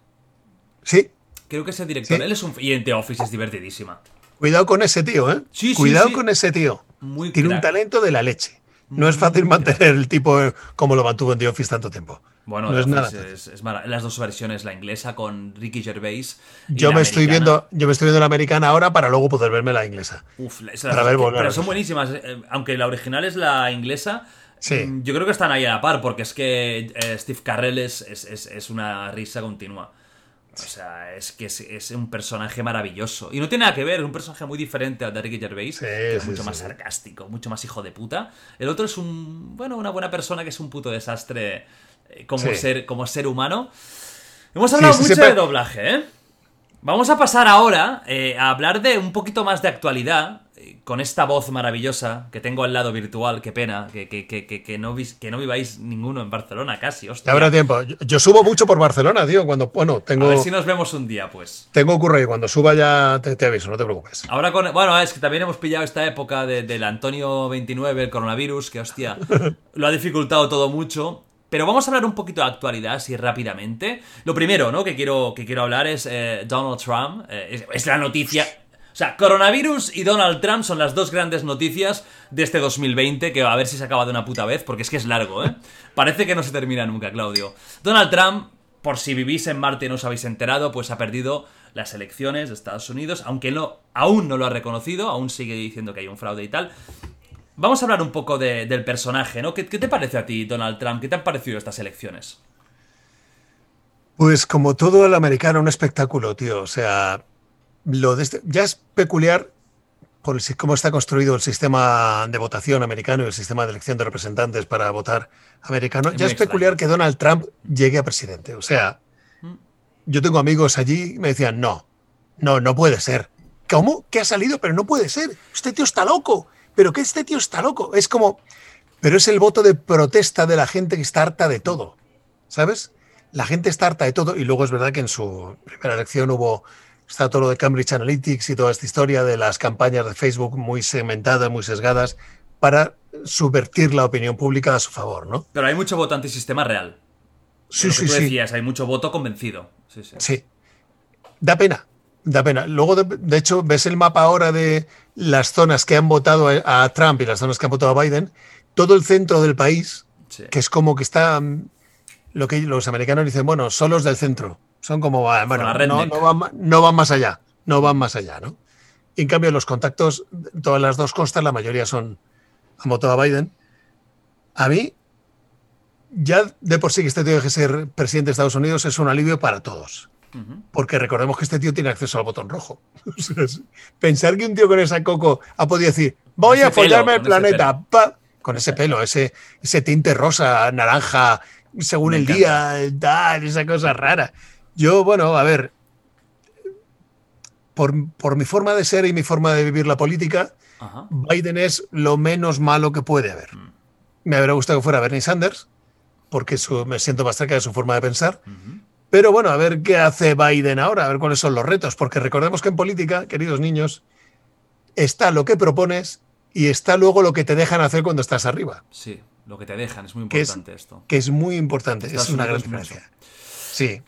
Sí. Creo que es el director. Él es un. Y en The Office es divertidísima. Cuidado con ese tío, ¿eh? Sí, sí, Cuidado con ese tío. Muy Tiene un talento de la leche. No es fácil mantener el tipo eh, como lo mantuvo en The Office tanto tiempo. Bueno, no es nada. Es, es mara- las dos versiones, la inglesa con Ricky Gervais. y Yo la me estoy viendo, yo me estoy viendo la americana ahora para luego poder verme la inglesa. Uf, la- esas Para ver que- pero son buenísimas. eh, Aunque la original es la inglesa. Sí. mm, Yo creo que están ahí a la par, porque es que eh, Steve Carrell es, es, es- es una risa continua. O sea, es que es, es un personaje maravilloso. Y no tiene nada que ver, es un personaje muy diferente al de Ricky Gervais, Sí, que es sí, mucho sí, más sarcástico, mucho más hijo de puta. El otro es un, bueno, una buena persona que es un puto desastre como, Sí. ser, como ser humano. Hemos hablado sí, mucho siempre- de doblaje, ¿eh? Vamos a pasar ahora eh, a hablar de un poquito más de actualidad, eh, con esta voz maravillosa que tengo al lado virtual, qué pena, que, que, que, que, no, vis- que no viváis ninguno en Barcelona casi, hostia. Habrá tiempo. Yo, yo subo mucho por Barcelona, tío. Cuando, bueno, A tengo, ver si nos vemos un día, pues. tengo curro y cuando suba ya te, te aviso, no te preocupes. Ahora con. Bueno, es que también hemos pillado esta época de- del Antonio 29, el coronavirus, que hostia, lo ha dificultado todo mucho. Pero vamos a hablar un poquito de actualidad, así rápidamente. Lo primero, ¿no? Que quiero, que quiero hablar es eh, Donald Trump. Eh, es, la noticia. O sea, coronavirus y Donald Trump son las dos grandes noticias de este 2020, que a ver si se acaba de una puta vez, porque es que es largo, ¿eh? Parece que no se termina nunca, Claudio. Donald Trump, por si vivís en Marte y no os habéis enterado, pues ha perdido las elecciones de Estados Unidos, aunque no, aún no lo ha reconocido, aún sigue diciendo que hay un fraude y tal. Vamos a hablar un poco de- del personaje, ¿no? ¿Qué, qué te parece a ti, Donald Trump? ¿Qué te han parecido estas elecciones? Pues como todo el americano, un espectáculo, tío. O sea, lo de este- ya es peculiar por el cómo está construido el sistema de votación americano y el sistema de elección de representantes para votar americano. Es ya es peculiar que Donald Trump llegue a presidente. O sea, yo tengo amigos allí y me decían, no, no, no puede ser. ¿Cómo? ¿Qué ha salido? Pero no puede ser. Este tío está loco. ¿Pero qué este tío está loco? Es como... Pero es el voto de protesta de la gente que está harta de todo. ¿Sabes? La gente está harta de todo y luego es verdad que en su primera elección hubo... Está todo lo de Cambridge Analytics y toda esta historia de las campañas de Facebook muy segmentadas, muy sesgadas, para subvertir la opinión pública a su favor, ¿no? Pero hay mucho voto antisistema real. Sí, lo que sí, tú sí. decías, hay mucho voto convencido. Sí, sí. Sí. Da pena, da pena. Luego, de, de hecho, ves el mapa ahora de las zonas que han votado a, a Trump y las zonas que han votado a Biden. Todo el centro del país, Sí. que es como que está mm, lo que los americanos dicen, bueno, son los del centro. Son como, ah, bueno, no, no van, no van más allá, no van más allá, ¿no? Y en cambio, los contactos, de todas las dos costas, la mayoría son, han votado a Biden. A mí, ya de por sí que este tío deje ser presidente de Estados Unidos es un alivio para todos. Porque recordemos que este tío tiene acceso al botón rojo. pensar que un tío con esa coco ha podido decir, voy a follarme el planeta, con ese pelo, ese, ese tinte rosa, naranja, según el día, tal, esa cosa rara. Yo, bueno, a ver, por, por, mi forma de ser y mi forma de vivir la política, Biden es lo menos malo que puede haber. Mm. Me habría gustado que fuera Bernie Sanders, porque me siento más cerca de su forma de pensar. Pero bueno, a ver qué hace Biden ahora, a ver cuáles son los retos, porque recordemos que en política, queridos niños, está lo que propones y está luego lo que te dejan hacer cuando estás arriba. Sí, lo que te dejan, es muy importante esto. Que es muy importante, es una gran diferencia. Sí.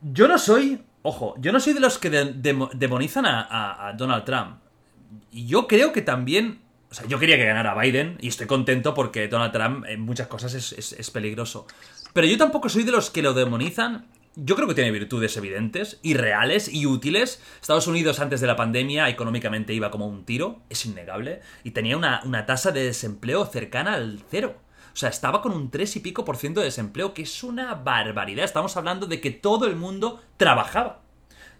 Yo no soy, ojo, yo no soy de los que demonizan a, Donald Trump. Y yo creo que también o sea, yo quería que ganara Biden y estoy contento porque Donald Trump en muchas cosas es, peligroso. Pero yo tampoco soy de los que lo demonizan. Yo creo que tiene virtudes evidentes y reales y útiles. Estados Unidos antes de la pandemia económicamente iba como un tiro, es innegable, y tenía una, una tasa de desempleo cercana al cero. O sea, estaba con un 3 y pico por ciento de desempleo, que es una barbaridad. Estamos hablando de que todo el mundo trabajaba.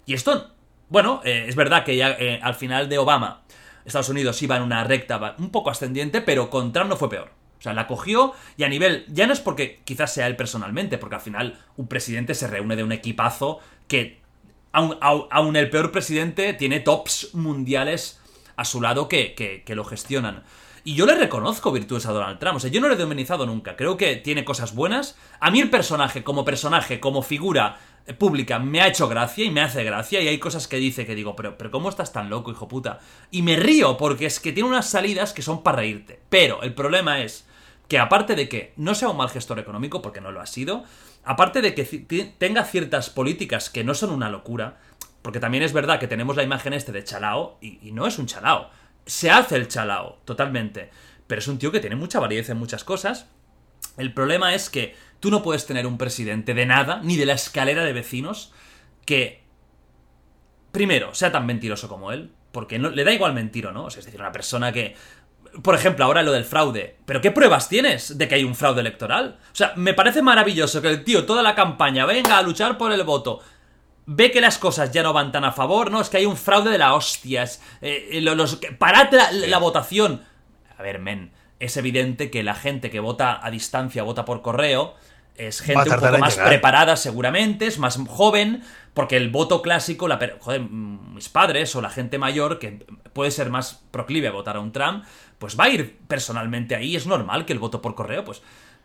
Y esto, bueno, eh, es verdad que ya eh, al final de Obama Estados Unidos iba en una recta un poco ascendiente, pero con Trump no fue peor. O sea, la cogió y a nivel, ya no es porque quizás sea él personalmente, porque al final un presidente se reúne de un equipazo que, aun, el peor presidente, tiene tops mundiales a su lado que, que, lo gestionan. Y yo le reconozco virtudes a Donald Trump. O sea, yo no lo he demonizado nunca. Creo que tiene cosas buenas. A mí el personaje, como personaje, como figura, pública me ha hecho gracia y me hace gracia y hay cosas que dice que digo, pero, pero ¿cómo estás tan loco, hijo puta? Y me río porque es que tiene unas salidas que son para reírte. Pero el problema es que aparte de que no sea un mal gestor económico, porque no lo ha sido, aparte de que tenga ciertas políticas que no son una locura, porque también es verdad que tenemos la imagen este de chalao y, no es un chalao. Se hace el chalao, totalmente. Pero es un tío que tiene mucha variedad en muchas cosas. El problema es que Tú no puedes tener un presidente de nada, ni de la escalera de vecinos, que, primero, sea tan mentiroso como él, porque no, le da igual mentir o no. es decir, una persona que... Por ejemplo, ahora lo del fraude. ¿Pero qué pruebas tienes de que hay un fraude electoral? O sea, me parece maravilloso que el tío toda la campaña venga a luchar por el voto. Ve que las cosas ya no van tan a favor, ¿no? Es que hay un fraude de la hostias. Eh, los, parad la votación. A ver, men, es evidente que la gente que vota a distancia, vota por correo, es gente un poco más preparada seguramente, es más joven, porque el voto clásico, la, joder, mis padres o la gente mayor, que puede ser más proclive a votar a un Trump, pues va a ir personalmente ahí, es normal que el voto por correo, pues...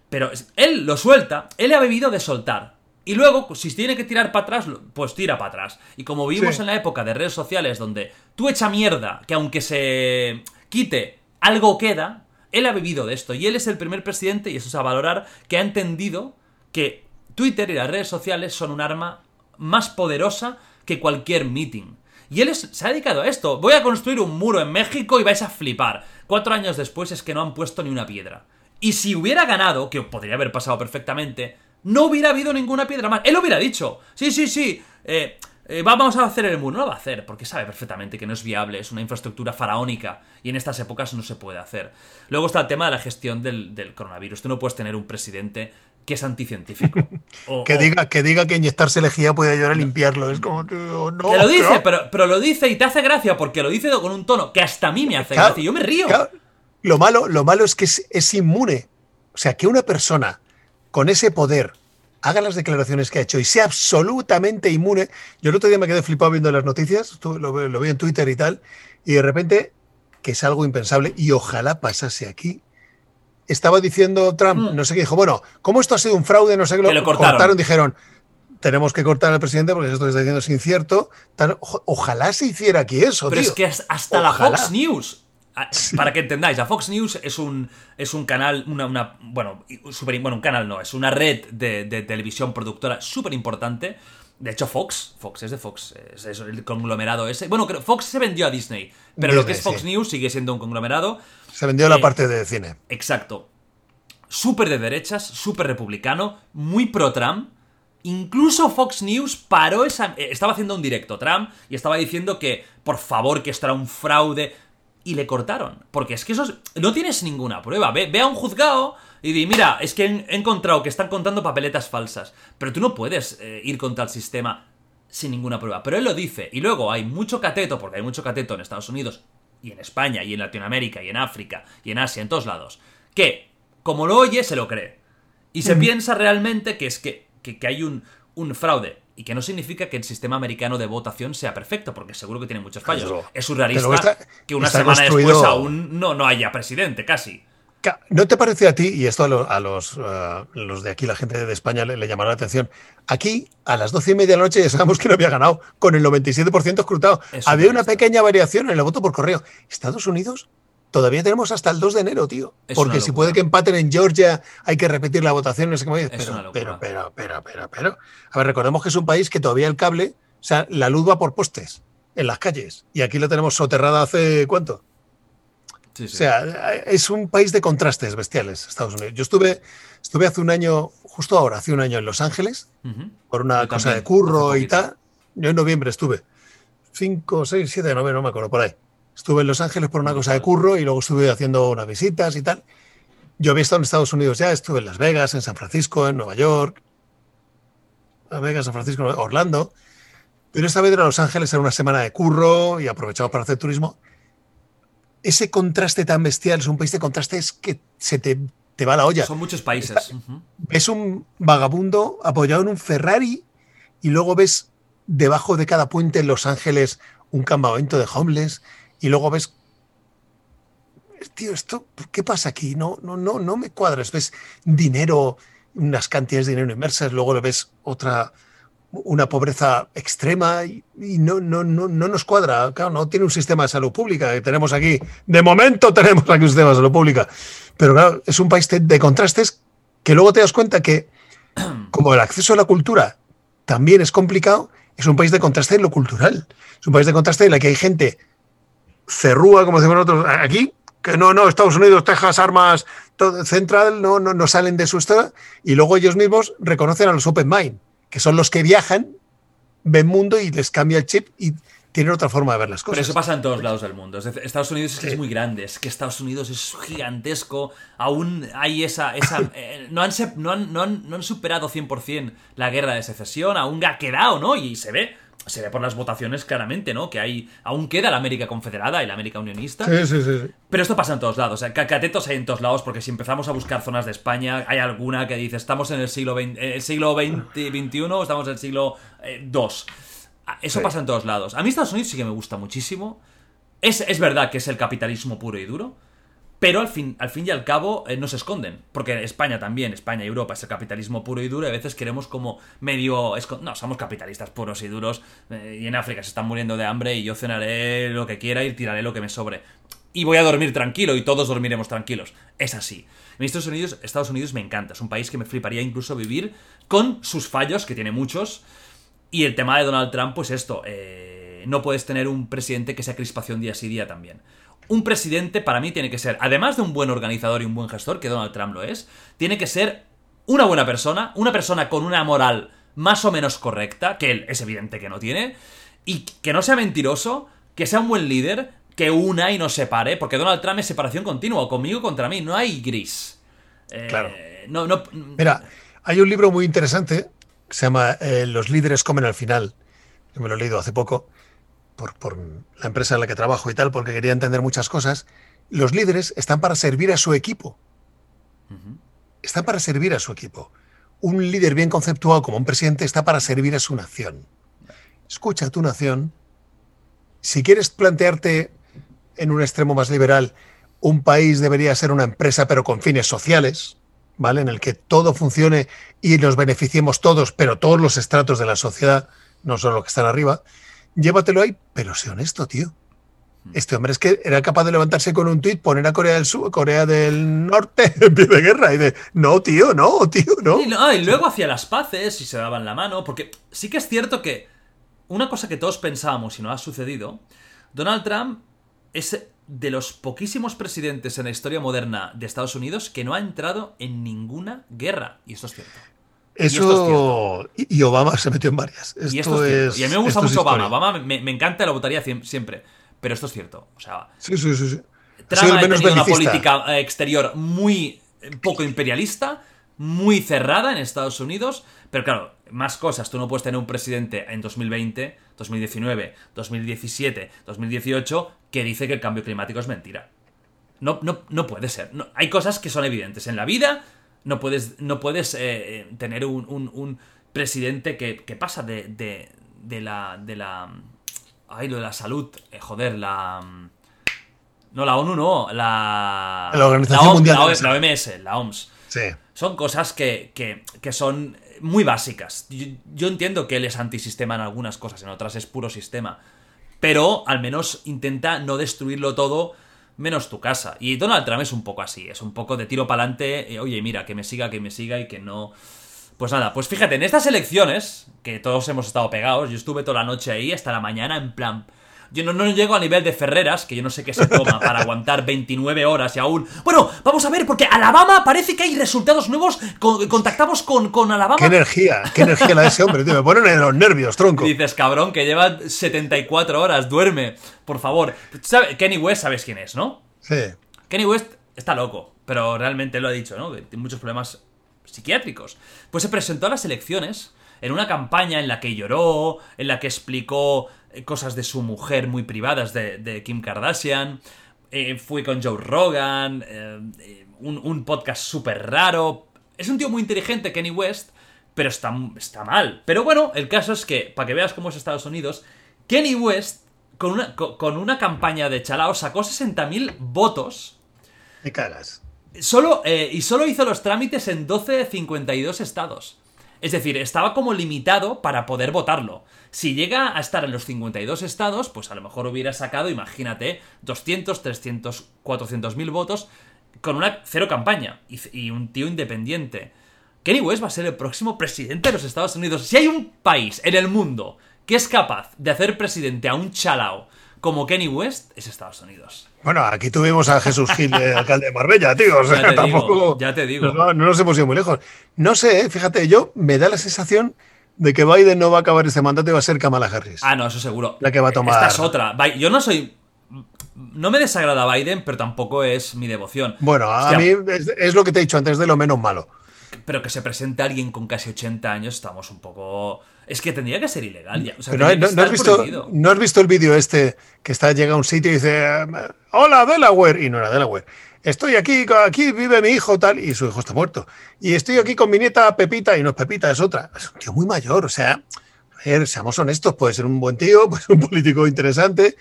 Pero él lo suelta, él ha bebido de soltar. Y luego, si tiene que tirar para atrás, pues tira para atrás. Y como vivimos en la época de redes sociales donde tú echa mierda, que aunque se quite, algo queda, él ha vivido de esto. Y él es el primer presidente, y eso es a valorar, que ha entendido que Twitter y las redes sociales son un arma más poderosa que cualquier meeting. Y él se ha dedicado a esto. Voy a construir un muro en México y vais a flipar. Cuatro años después es que no han puesto ni una piedra. Y si hubiera ganado, que podría haber pasado perfectamente, no hubiera habido ninguna piedra más. Él hubiera dicho, sí, sí, sí, eh, eh, vamos a hacer el muro. No lo va a hacer, porque sabe perfectamente que no es viable, es una infraestructura faraónica y en estas épocas no se puede hacer. Luego está el tema de la gestión del, del coronavirus. Tú no puedes tener un presidente que es anticientífico. que, Diga, que diga que inyectarse lejía puede ayudar a limpiarlo. Es como no. Que lo dice, pero, pero, lo dice y te hace gracia porque lo dice con un tono que hasta a mí me hace gracia. Y yo me río. Lo, malo, lo malo es que es, inmune. O sea, que una persona con ese poder haga las declaraciones que ha hecho y sea absolutamente inmune. Yo el otro día me quedé flipado viendo las noticias, lo, lo vi en Twitter y tal, y de repente, que es algo impensable, y ojalá pasase aquí, estaba diciendo Trump, mm. no sé qué, dijo, bueno, como esto ha sido un fraude, no sé qué, lo, cortaron. dijeron, tenemos que cortar al presidente porque esto que está diciendo es incierto. ojalá se hiciera aquí eso. Pero es que hasta la Fox News. Para que entendáis, la Fox News es un, es un canal, una, bueno, super, bueno, un canal no, es una red de, televisión productora súper importante. De hecho, Fox, Fox es de Fox, es, el conglomerado ese. Bueno, Fox se vendió a Disney, pero lo que es Fox News sigue siendo un conglomerado. Se vendió la eh, parte de cine. Exacto. Súper de derechas, súper republicano, muy pro-Trump. Incluso Fox News paró esa... Eh, estaba haciendo un directo Trump y estaba diciendo que, por favor, que esto era un fraude. y le cortaron. Porque es que eso no tienes ninguna prueba. Ve, a un juzgado y di, mira, es que he encontrado que están contando papeletas falsas. Pero tú no puedes eh, ir contra el sistema sin ninguna prueba. Pero él lo dice. Y luego hay mucho cateto, porque hay mucho cateto en Estados Unidos, y en España, y en Latinoamérica, y en África, y en Asia, en todos lados, que, como lo oye, se lo cree. Y se piensa realmente que es que, que, hay un, un fraude. Y que no significa que el sistema americano de votación sea perfecto, porque seguro que tiene muchos fallos. es surrealista que una semana después aún no, no haya presidente, casi. ¿No te parece a ti, y esto a, los, eh, los, de aquí, la gente de España, le, llamará la atención? Aquí, a las doce y media de la noche, ya sabemos que no había ganado, con el 97% escrutado. había una pequeña variación en el voto por correo. Estados Unidos, todavía tenemos hasta el 2 de enero, tío. porque si puede que empaten en Georgia, hay que repetir la votación, no sé qué Pero, pero, pero, pero, pero, pero. A ver, recordemos que es un país que todavía el cable, o sea, la luz va por postes en las calles. Y aquí la tenemos soterrada hace cuánto? O sea, es un país de contrastes bestiales, Estados Unidos. Yo estuve, estuve hace un año, justo ahora, hace un año en Los Ángeles, por una cosa de curro y tal. Yo en noviembre estuve. 5, 6, 7 de noviembre, no me acuerdo, por ahí. Estuve en Los Ángeles por una cosa de curro y luego estuve haciendo unas visitas y tal. Yo había estado en Estados Unidos ya, estuve en Las Vegas, en San Francisco, en Nueva York. Las Vegas, San Francisco, Orlando. Pero esta vez era Los Ángeles, era una semana de curro y aprovechado para hacer turismo ese contraste tan bestial, es un país de contrastes que se te, te va la olla. Son muchos países. Ves un vagabundo apoyado en un Ferrari y luego ves debajo de cada puente en Los Ángeles un campamento de homeless y luego ves tío, esto ¿qué pasa aquí? No no no no me cuadras, ves dinero, unas cantidades de dinero inmersas, luego le ves otra una pobreza extrema y, no, no, no, no, nos cuadra. Claro, no tiene un sistema de salud pública que tenemos aquí. De momento tenemos aquí un sistema de salud pública. Pero claro, es un país de, contrastes que luego te das cuenta que, como el acceso a la cultura también es complicado, es un país de contraste en lo cultural. Es un país de contraste en el que hay gente cerrúa, como decimos nosotros, aquí, que no, no, Estados Unidos, Texas, armas, todo, central, no, no, no salen de su estado, y luego ellos mismos reconocen a los open mind que son los que viajan, ven mundo y les cambia el chip y tienen otra forma de ver las cosas. Pero eso pasa en todos lados del mundo. Estados Unidos es, que es muy grande, es que Estados Unidos es gigantesco, aún hay esa... esa eh, no, han, no, han, no, han, no han superado 100% la guerra de secesión, aún ha quedado, ¿no? Y se ve se ve por las votaciones claramente, ¿no? Que hay aún queda la América confederada y la América unionista. Sí, sí, sí. Pero esto pasa en todos lados. O sea, catetos hay en todos lados porque si empezamos a buscar zonas de España, hay alguna que dice, estamos en el siglo XX, eh, el siglo XXI o estamos en el siglo II. Ah, eso pasa en todos lados. A mí Estados Unidos sí que me gusta muchísimo. Es, es verdad que es el capitalismo puro y duro. Pero al fin, al fin y al cabo eh, no se esconden, porque España también, España y Europa es el capitalismo puro y duro y a veces queremos como medio... No, somos capitalistas puros y duros eh, y en África se están muriendo de hambre y yo cenaré lo que quiera y tiraré lo que me sobre. Y voy a dormir tranquilo y todos dormiremos tranquilos. Es así. Estados Unidos, Estados Unidos me encanta, es un país que me fliparía incluso vivir con sus fallos, que tiene muchos. Y el tema de Donald Trump, pues esto, eh, no puedes tener un presidente que sea crispación día sí día también un presidente para mí tiene que ser, además de un buen organizador y un buen gestor, que Donald Trump lo es, tiene que ser una buena persona, una persona con una moral más o menos correcta, que él es evidente que no tiene, y que no sea mentiroso, que sea un buen líder, que una y no separe, porque Donald Trump es separación continua, conmigo contra mí, no hay gris. Eh, claro. No, no, Mira, hay un libro muy interesante que se llama eh, Los líderes comen al final, que me lo he leído hace poco, por, la empresa en la que trabajo y tal, porque quería entender muchas cosas, los líderes están para servir a su equipo. Están para servir a su equipo. Un líder bien conceptuado como un presidente está para servir a su nación. Escucha a tu nación. Si quieres plantearte en un extremo más liberal, un país debería ser una empresa pero con fines sociales, ¿vale? En el que todo funcione y nos beneficiemos todos, pero todos los estratos de la sociedad, no solo los que están arriba llévatelo ahí, pero sé honesto, tío. Hmm. Este hombre es que era capaz de levantarse con un tuit, poner a Corea del Sur, Corea del Norte en pie de guerra y de no, tío, no, tío, no. Y, no, y luego hacía las paces y se daban la mano, porque sí que es cierto que una cosa que todos pensábamos y no ha sucedido, Donald Trump es de los poquísimos presidentes en la historia moderna de Estados Unidos que no ha entrado en ninguna guerra. Y esto es cierto. Eso. Y, Obama se metió en varias. y, esto es y a mí me gusta mucho Obama. Obama me, encanta, lo votaría siempre. pero esto es cierto. O sea, Sí, sí, sí. sí. Trump ha tenido una política eh, exterior muy eh, poco imperialista, muy cerrada en Estados Unidos, pero claro, más cosas. Tú no puedes tener un presidente en 2020, 2019, 2017, 2018 que dice que el cambio climático es mentira. No, no, no puede ser. No- hay cosas que son evidentes. En la vida no puedes, no puedes eh, eh, tener un, un- un presidente que, que pasa de, de, de la... De la ay, lo de la salud. eh, joder, la... No, la ONU no, la... La Organización OMS, Mundial la, de O- la Salud. la OMS, la OMS. Sí. Son cosas que, que- que son muy básicas. Yo, yo entiendo que él es antisistema en algunas cosas, en otras es puro sistema. Pero al menos intenta no destruirlo todo, menos tu casa. Y Donald Trump es un poco así, es un poco de tiro para adelante. Oye, mira, que me siga, que me siga y que no. Pues nada, pues fíjate, en estas elecciones, que todos hemos estado pegados, yo estuve toda la noche ahí hasta la mañana en plan. Yo no, no llego a nivel de Ferreras, que yo no sé qué se toma para aguantar 29 horas y aún. Bueno, vamos a ver, porque Alabama parece que hay resultados nuevos. con- contactamos con, con Alabama. Qué energía, qué energía la de ese hombre, tío. Me ponen en los nervios, tronco. Dices, cabrón, que lleva 74 horas, duerme, por favor. ¿Sabe- Kenny West, sabes quién es, ¿no? Sí. Kenny West está loco, pero realmente lo ha dicho, ¿no? Que tiene muchos problemas psiquiátricos. Pues se presentó a las elecciones en una campaña en la que lloró, en la que explicó cosas de su mujer muy privadas de, de Kim Kardashian. eh, fui con Joe Rogan, eh, eh, un, un podcast súper raro. Es un tío muy inteligente, Kenny West, pero está, está mal. Pero bueno, el caso es que, para que veas cómo es Estados Unidos, Kenny West, con una, co- con una campaña de chalao, sacó 60.000 votos. Me cagas. Solo, eh, y solo hizo los trámites en 12 de 52 estados. Es decir, estaba como limitado para poder votarlo. Si llega a estar en los 52 estados, pues a lo mejor hubiera sacado, imagínate, 200, 300, 400 mil votos con una cero campaña y, y un tío independiente. Kenny West va a ser el próximo presidente de los Estados Unidos. Si hay un país en el mundo que es capaz de hacer presidente a un chalao como Kenny West, es Estados Unidos. Bueno, aquí tuvimos a Jesús Gil, eh, alcalde de Marbella, tío. O sea, Ya te digo, tampoco. ya te digo. No, no nos hemos ido muy lejos. No sé, eh, fíjate, yo me da la sensación de que Biden no va a acabar este mandato y va a ser Kamala Harris. Ah, no, eso seguro. La que va a tomar. Esta es otra. Yo no soy. No me desagrada Biden, pero tampoco es mi devoción. Bueno, a Hostia, mí es, es lo que te he dicho antes de lo menos malo. Pero que se presente alguien con casi 80 años, estamos un poco. Es que tendría que ser ilegal ya. O sea, Pero no, que no has visto. ¿No has visto el vídeo este que está llega a un sitio y dice Hola Delaware? Y no era Delaware. Estoy aquí, aquí vive mi hijo tal, y su hijo está muerto. Y estoy aquí con mi nieta Pepita, y no es Pepita, es otra. Es un tío muy mayor, o sea, a ver, seamos honestos, puede ser un buen tío, puede ser un político interesante,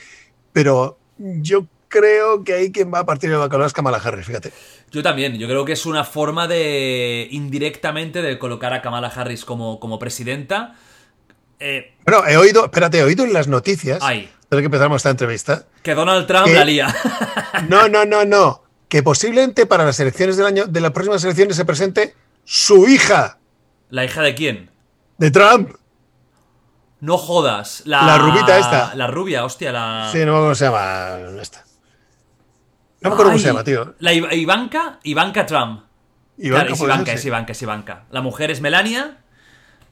pero yo creo que ahí quien va a partir de bacalao es Kamala Harris, fíjate. Yo también, yo creo que es una forma de. indirectamente de colocar a Kamala Harris como, como presidenta. Eh, Bueno, he oído, espérate, he oído en las noticias, Ay. desde que empezamos esta entrevista, que Donald Trump ¿Qué? la lía. No, no, no, no. Que posiblemente para las elecciones del año, de las próximas elecciones se presente su hija ¿La hija de quién? de Trump. No jodas. La, La rubita esta. La rubia, hostia, la. Sí, no me acuerdo cómo se llama. Esta. No me acuerdo cómo se llama, tío. La Iv- Ivanka, Ivanka Trump. Ivanka, claro, es ser, Ivanka, sí. es Ivanka, es Ivanka. La mujer es Melania.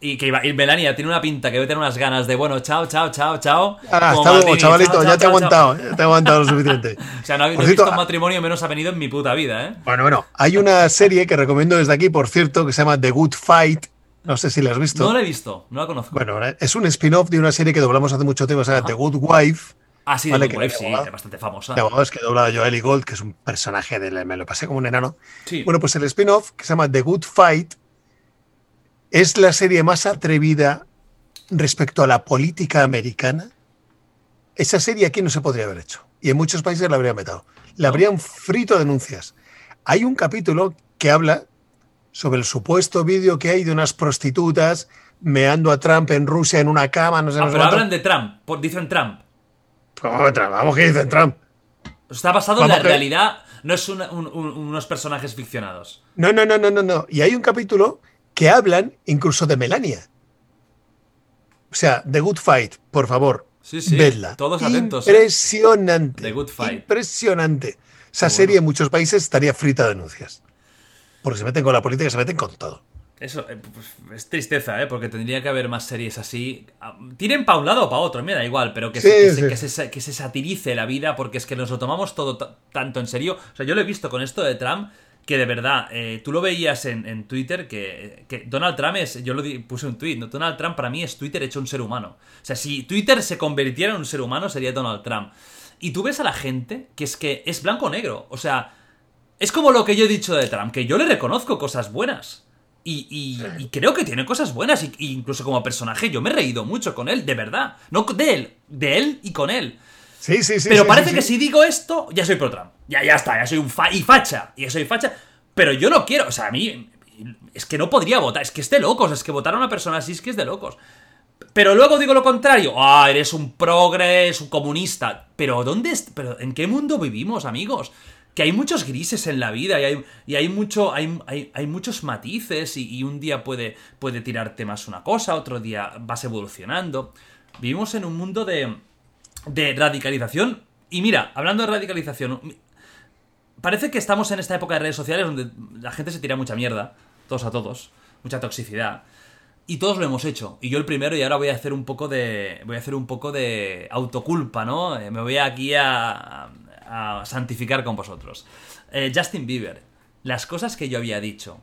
Y que Iva- y Melania tiene una pinta que debe tener unas ganas de, bueno, chao, chao, chao, chao. Ah, hasta luego, chavalito, chao, ya te he aguantado, ya te he aguantado lo suficiente. O sea, no, no he cierto, visto un matrimonio menos avenido en mi puta vida, ¿eh? Bueno, bueno, hay una serie que recomiendo desde aquí, por cierto, que se llama The Good Fight. No sé si la has visto. No la he visto, no la conozco. Bueno, es un spin-off de una serie que doblamos hace mucho tiempo, se llama The Good Wife. ah, sí, vale, de que Good Wife, sí, es bastante famosa. De abogados que dobla a Joel Gold, que es un personaje del. Me lo pasé como un enano. Sí. Bueno, pues el spin-off, que se llama The Good Fight, es la serie más atrevida respecto a la política americana. Esa serie aquí no se podría haber hecho. Y en muchos países la habrían vetado. Le habrían frito denuncias. Hay un capítulo que habla sobre el supuesto vídeo que hay de unas prostitutas meando a Trump en Rusia en una cama, no sé, Ah, no pero hablan de Trump, por- dicen Trump. ¿Cómo Trump? Vamos, que dicen Trump? Está basado en la que- realidad, no es una- un- un- unos personajes ficcionados. No, no, no, no, no, no. Y hay un capítulo que hablan incluso de Melania. O sea, The Good Fight, por favor. Sí, sí, Vedla. todos atentos, ¿eh? Impresionante. The Good Fight. Impresionante. Esa serie en muchos países estaría frita de denuncias. Porque se meten con la política, se meten con todo. Eso eh, pues, es tristeza, ¿eh? Porque tendría que haber más series así. Ah, tiren para un lado o para otro, me da igual, pero que, Sí, se, que, sí. se, que se- que se satirice la vida, porque es que nos lo tomamos todo ta- tanto en serio. O sea, yo lo he visto con esto de Trump, que de verdad, eh, tú lo veías en, en Twitter, que, que Donald Trump es. Yo lo di- puse un tweet, ¿no? Donald Trump para mí es Twitter hecho un ser humano. O sea, si Twitter se convirtiera en un ser humano, sería Donald Trump. Y tú ves a la gente que es que es blanco o negro. O sea, es como lo que yo he dicho de Trump, que yo le reconozco cosas buenas. Y, y- y creo que tiene cosas buenas. Y, y incluso como personaje, yo me he reído mucho con él, de verdad. No de él, de él y con él. Sí, sí, sí. Pero sí, parece sí, que si digo esto, ya soy pro Trump. Ya, ya está, ya soy un fa y facha. Y soy facha. Pero yo no quiero. O sea, a mí. Es que no podría votar. Es que es de locos. Es que votar a una persona así es que es de locos. Pero luego digo lo contrario. Ah, eres un progre, un comunista. Pero ¿dónde? Pero ¿en qué mundo vivimos, amigos? Que hay muchos grises en la vida y hay, y hay mucho. Hay, hay, hay muchos matices. Y, y un día puede, puede tirarte más una cosa, otro día vas evolucionando. Vivimos en un mundo de. de radicalización. Y mira, hablando de radicalización. Parece que estamos en esta época de redes sociales donde la gente se tira mucha mierda, todos a todos, mucha toxicidad. Y todos lo hemos hecho. Y yo el primero, y ahora voy a hacer un poco de. Voy a hacer un poco de autoculpa, ¿no? Eh, Me voy aquí a, a santificar con vosotros. Eh, Justin Bieber. Las cosas que yo había dicho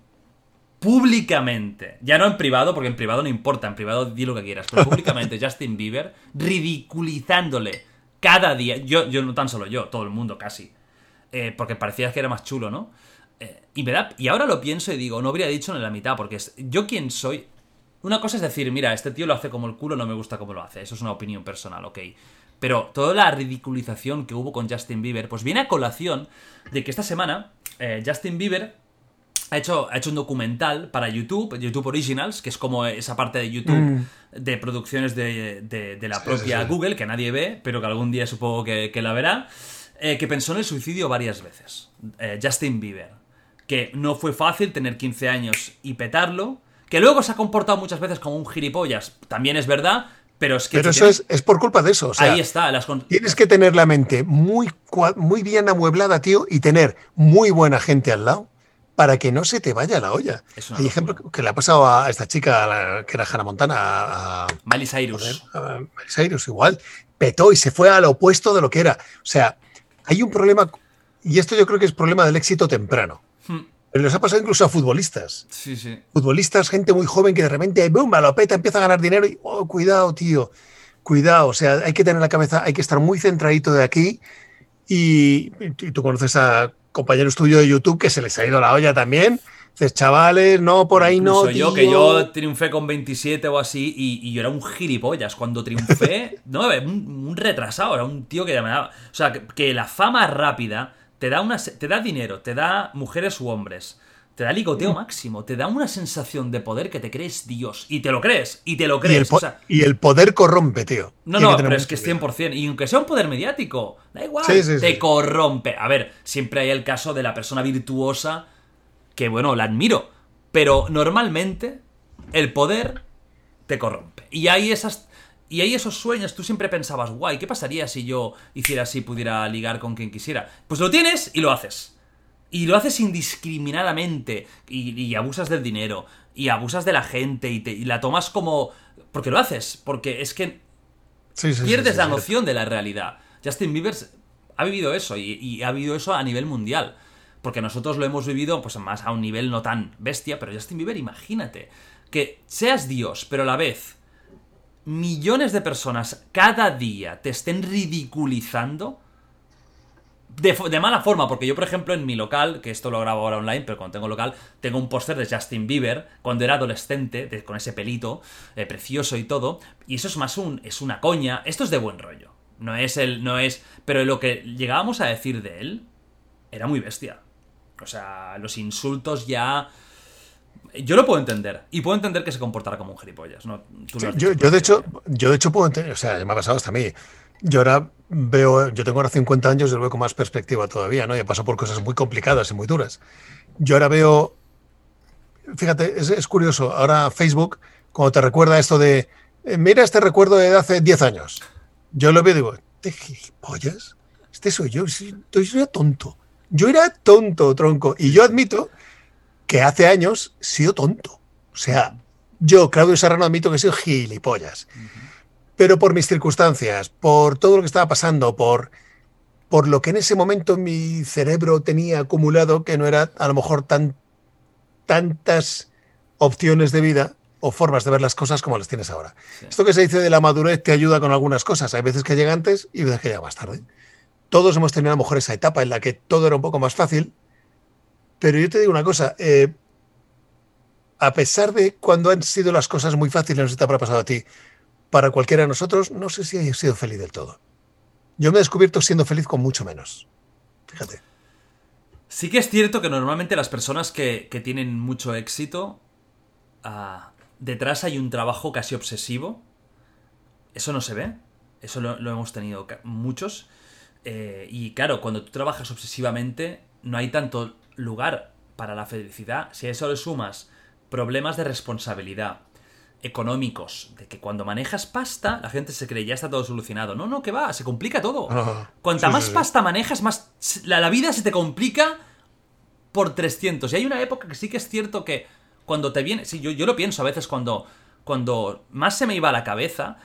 públicamente, ya no en privado, porque en privado no importa, en privado di lo que quieras, pero públicamente Justin Bieber ridiculizándole cada día, yo, yo no tan solo yo, todo el mundo casi, eh, porque parecía que era más chulo, ¿no? Eh, y me da, y ahora lo pienso y digo, no habría dicho ni la mitad, porque es, yo quién soy, una cosa es decir, mira, este tío lo hace como el culo, no me gusta cómo lo hace, eso es una opinión personal, ok. Pero toda la ridiculización que hubo con Justin Bieber, pues viene a colación de que esta semana eh, Justin Bieber ha hecho, ha hecho un documental para YouTube, YouTube Originals, que es como esa parte de YouTube de producciones de, de- de la Mm. Sí, propia sí, sí. Google, que nadie ve, pero que algún día supongo que, que la verá, eh, que pensó en el suicidio varias veces. Eh, Justin Bieber. Que no fue fácil tener 15 años y petarlo, que luego se ha comportado muchas veces como un gilipollas, también es verdad, pero es que... Pero tú eso tienes- es, es por culpa de eso. O sea, ahí está, las Tienes que tener la mente muy, muy bien amueblada, tío, y tener muy buena gente al lado para que no se te vaya la olla. Hay ejemplo que le ha pasado a esta chica, que era Hannah Montana, a, Miley Cyrus. a Miley Cyrus, igual, petó y se fue al opuesto de lo que era. O sea, hay un problema, y esto yo creo que es problema del éxito temprano. Hmm. Pero les ha pasado incluso a futbolistas. Sí, sí. Futbolistas, gente muy joven que de repente, ¡boom!, a lo peta, empieza a ganar dinero y, oh, cuidado, tío, cuidado. O sea, hay que tener la cabeza, hay que estar muy centradito de aquí. Y, y tú conoces a compañeros tuyos de YouTube que se les ha ido la olla también. Dices, chavales, no, por ahí no. Incluso yo, que tío". yo triunfé con 27 o así, y, y yo era un gilipollas. Cuando triunfé, no, un, un retrasado, era un tío que daba. O sea, que, que la fama rápida te da, una, te da dinero, te da mujeres u hombres, te da ligoteo Mm. máximo, te da una sensación de poder que te crees Dios. Y te lo crees, y te lo Y el, crees. po- o sea, y el poder corrompe, tío. no, Tiene no, pero es que es cuidado. 100%. Y aunque sea un poder mediático, da igual, Sí, sí, te sí. corrompe. A ver, siempre hay el caso de la persona virtuosa que, bueno, la admiro. Pero normalmente el poder te corrompe. Y hay esas. Y hay esos sueños, tú siempre pensabas, guay, ¿qué pasaría si yo hiciera así, pudiera ligar con quien quisiera? Pues lo tienes y lo haces. Y lo haces indiscriminadamente. Y, y abusas del dinero. Y abusas de la gente. Y, te- y la tomas como. Porque lo haces. Porque es que Sí, sí, sí, pierdes sí, la noción de la realidad. Justin Bieber ha vivido eso y, y ha vivido eso a nivel mundial. Porque nosotros lo hemos vivido pues más a un nivel no tan bestia, pero Justin Bieber, imagínate que seas Dios, pero a la vez millones de personas cada día te estén ridiculizando de, mala forma, porque yo, por ejemplo, en mi local, que esto lo grabo ahora online, pero cuando tengo local, tengo un póster de Justin Bieber cuando era adolescente, con ese pelito eh, precioso y todo, y eso es más un, es una coña, esto es de buen rollo, no es el, no es, pero lo que llegábamos a decir de él era muy bestia, o sea, los insultos ya... Yo lo puedo entender, y puedo entender que se comportara como un gilipollas, ¿no? Tú Sí, yo, de hecho, yo de hecho puedo entender, o sea, me ha pasado hasta a mí. Yo ahora veo, yo tengo ahora 50 años y lo veo con más perspectiva todavía, ¿no? Y he pasado por cosas muy complicadas y muy duras. Yo ahora veo, fíjate, es, es curioso, ahora Facebook, cuando te recuerda esto de, eh, mira este recuerdo de hace 10 años, yo lo veo y digo, ¿este gilipollas? Este soy yo, yo era tonto. Yo era tonto, tronco. Y yo admito que hace años he sido tonto. O sea, yo, Claudio Serrano, admito que he sido gilipollas. Pero por mis circunstancias, por todo lo que estaba pasando, por, por lo que en ese momento mi cerebro tenía acumulado, que no era a lo mejor tan, tantas opciones de vida o formas de ver las cosas como las tienes ahora. Esto que se dice de la madurez te ayuda con algunas cosas. Hay veces que llega antes y veces que llega más tarde. Todos hemos tenido a lo mejor esa etapa en la que todo era un poco más fácil. Pero yo te digo una cosa, eh, a pesar de cuando han sido las cosas muy fáciles, no sé si te habrá pasado a ti, para cualquiera de nosotros, no sé si he sido feliz del todo. Yo me he descubierto siendo feliz con mucho menos. Fíjate. Sí que es cierto que normalmente las personas que, tienen mucho éxito, ah, detrás hay un trabajo casi obsesivo. Eso no se ve. Eso lo, hemos tenido muchos. Eh, y claro, cuando tú trabajas obsesivamente, no hay tanto lugar para la felicidad. Si a eso le sumas problemas de responsabilidad económicos, de que cuando manejas pasta, la gente se cree ya está todo solucionado. No, no, que va, se complica todo. Ah, Cuanta más pasta manejas, más la, vida se te complica por 300. Y hay una época que sí que es cierto que cuando te viene, sí, yo, yo lo pienso a veces cuando, cuando más se me iba a la cabeza,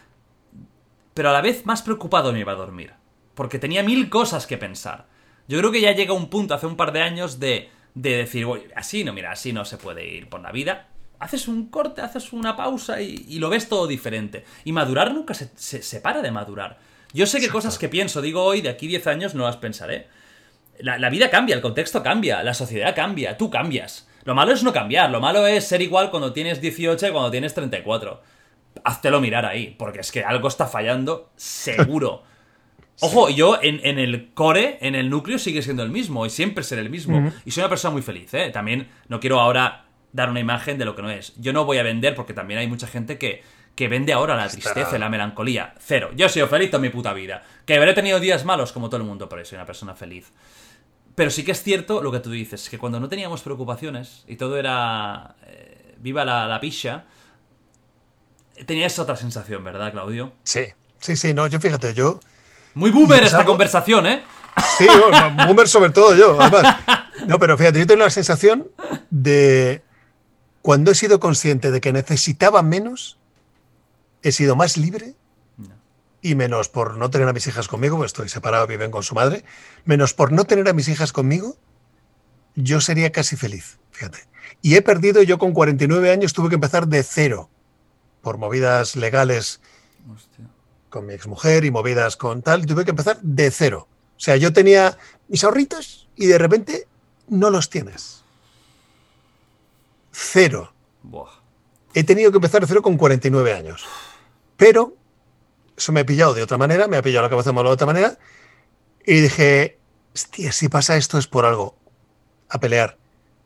pero a la vez más preocupado me iba a dormir, porque tenía mil cosas que pensar. Yo creo que ya llega un punto hace un par de años de de decir, así no, mira, así no se puede ir por la vida. Haces un corte, haces una pausa y, lo ves todo diferente. Y madurar nunca se, se, para de madurar. Yo sé que cosas que pienso, digo hoy, de aquí 10 años no las pensaré. La, la, vida cambia, el contexto cambia, la sociedad cambia, tú cambias. Lo malo es no cambiar, lo malo es ser igual cuando tienes 18 y cuando tienes 34. Háztelo mirar ahí, porque es que algo está fallando seguro. Ojo, yo en, el core, en el núcleo, sigue siendo el mismo y siempre seré el mismo. Y soy una persona muy feliz, ¿eh? También no quiero ahora dar una imagen de lo que no es. Yo no voy a vender porque también hay mucha gente que, que vende ahora la tristeza, la melancolía. Cero. Yo he sido feliz toda mi puta vida. Que habré tenido días malos como todo el mundo, pero soy una persona feliz. Pero sí que es cierto lo que tú dices, que cuando no teníamos preocupaciones y todo era eh, viva la, la picha, tenías otra sensación, ¿verdad, Claudio? Sí, sí, sí, no, yo fíjate, yo muy boomer esta conversación, ¿eh? Sí, boomer sobre todo yo, además. No, pero fíjate, yo tengo la sensación de cuando he sido consciente de que necesitaba menos, he sido más libre y menos por no tener a mis hijas conmigo, pues estoy separado, viven con su madre, menos por no tener a mis hijas conmigo, yo sería casi feliz, fíjate. Y he perdido, yo con 49 años tuve que empezar de cero, por movidas legales con mi exmujer y movidas con tal, tuve que empezar de cero. O sea, yo tenía mis ahorritos y de repente no los tienes. Cero. He tenido que empezar de cero con 49 años. Pero eso me ha pillado de otra manera, me ha pillado la cabeza de otra manera. Y dije, hostia, si pasa esto es por algo. A pelear.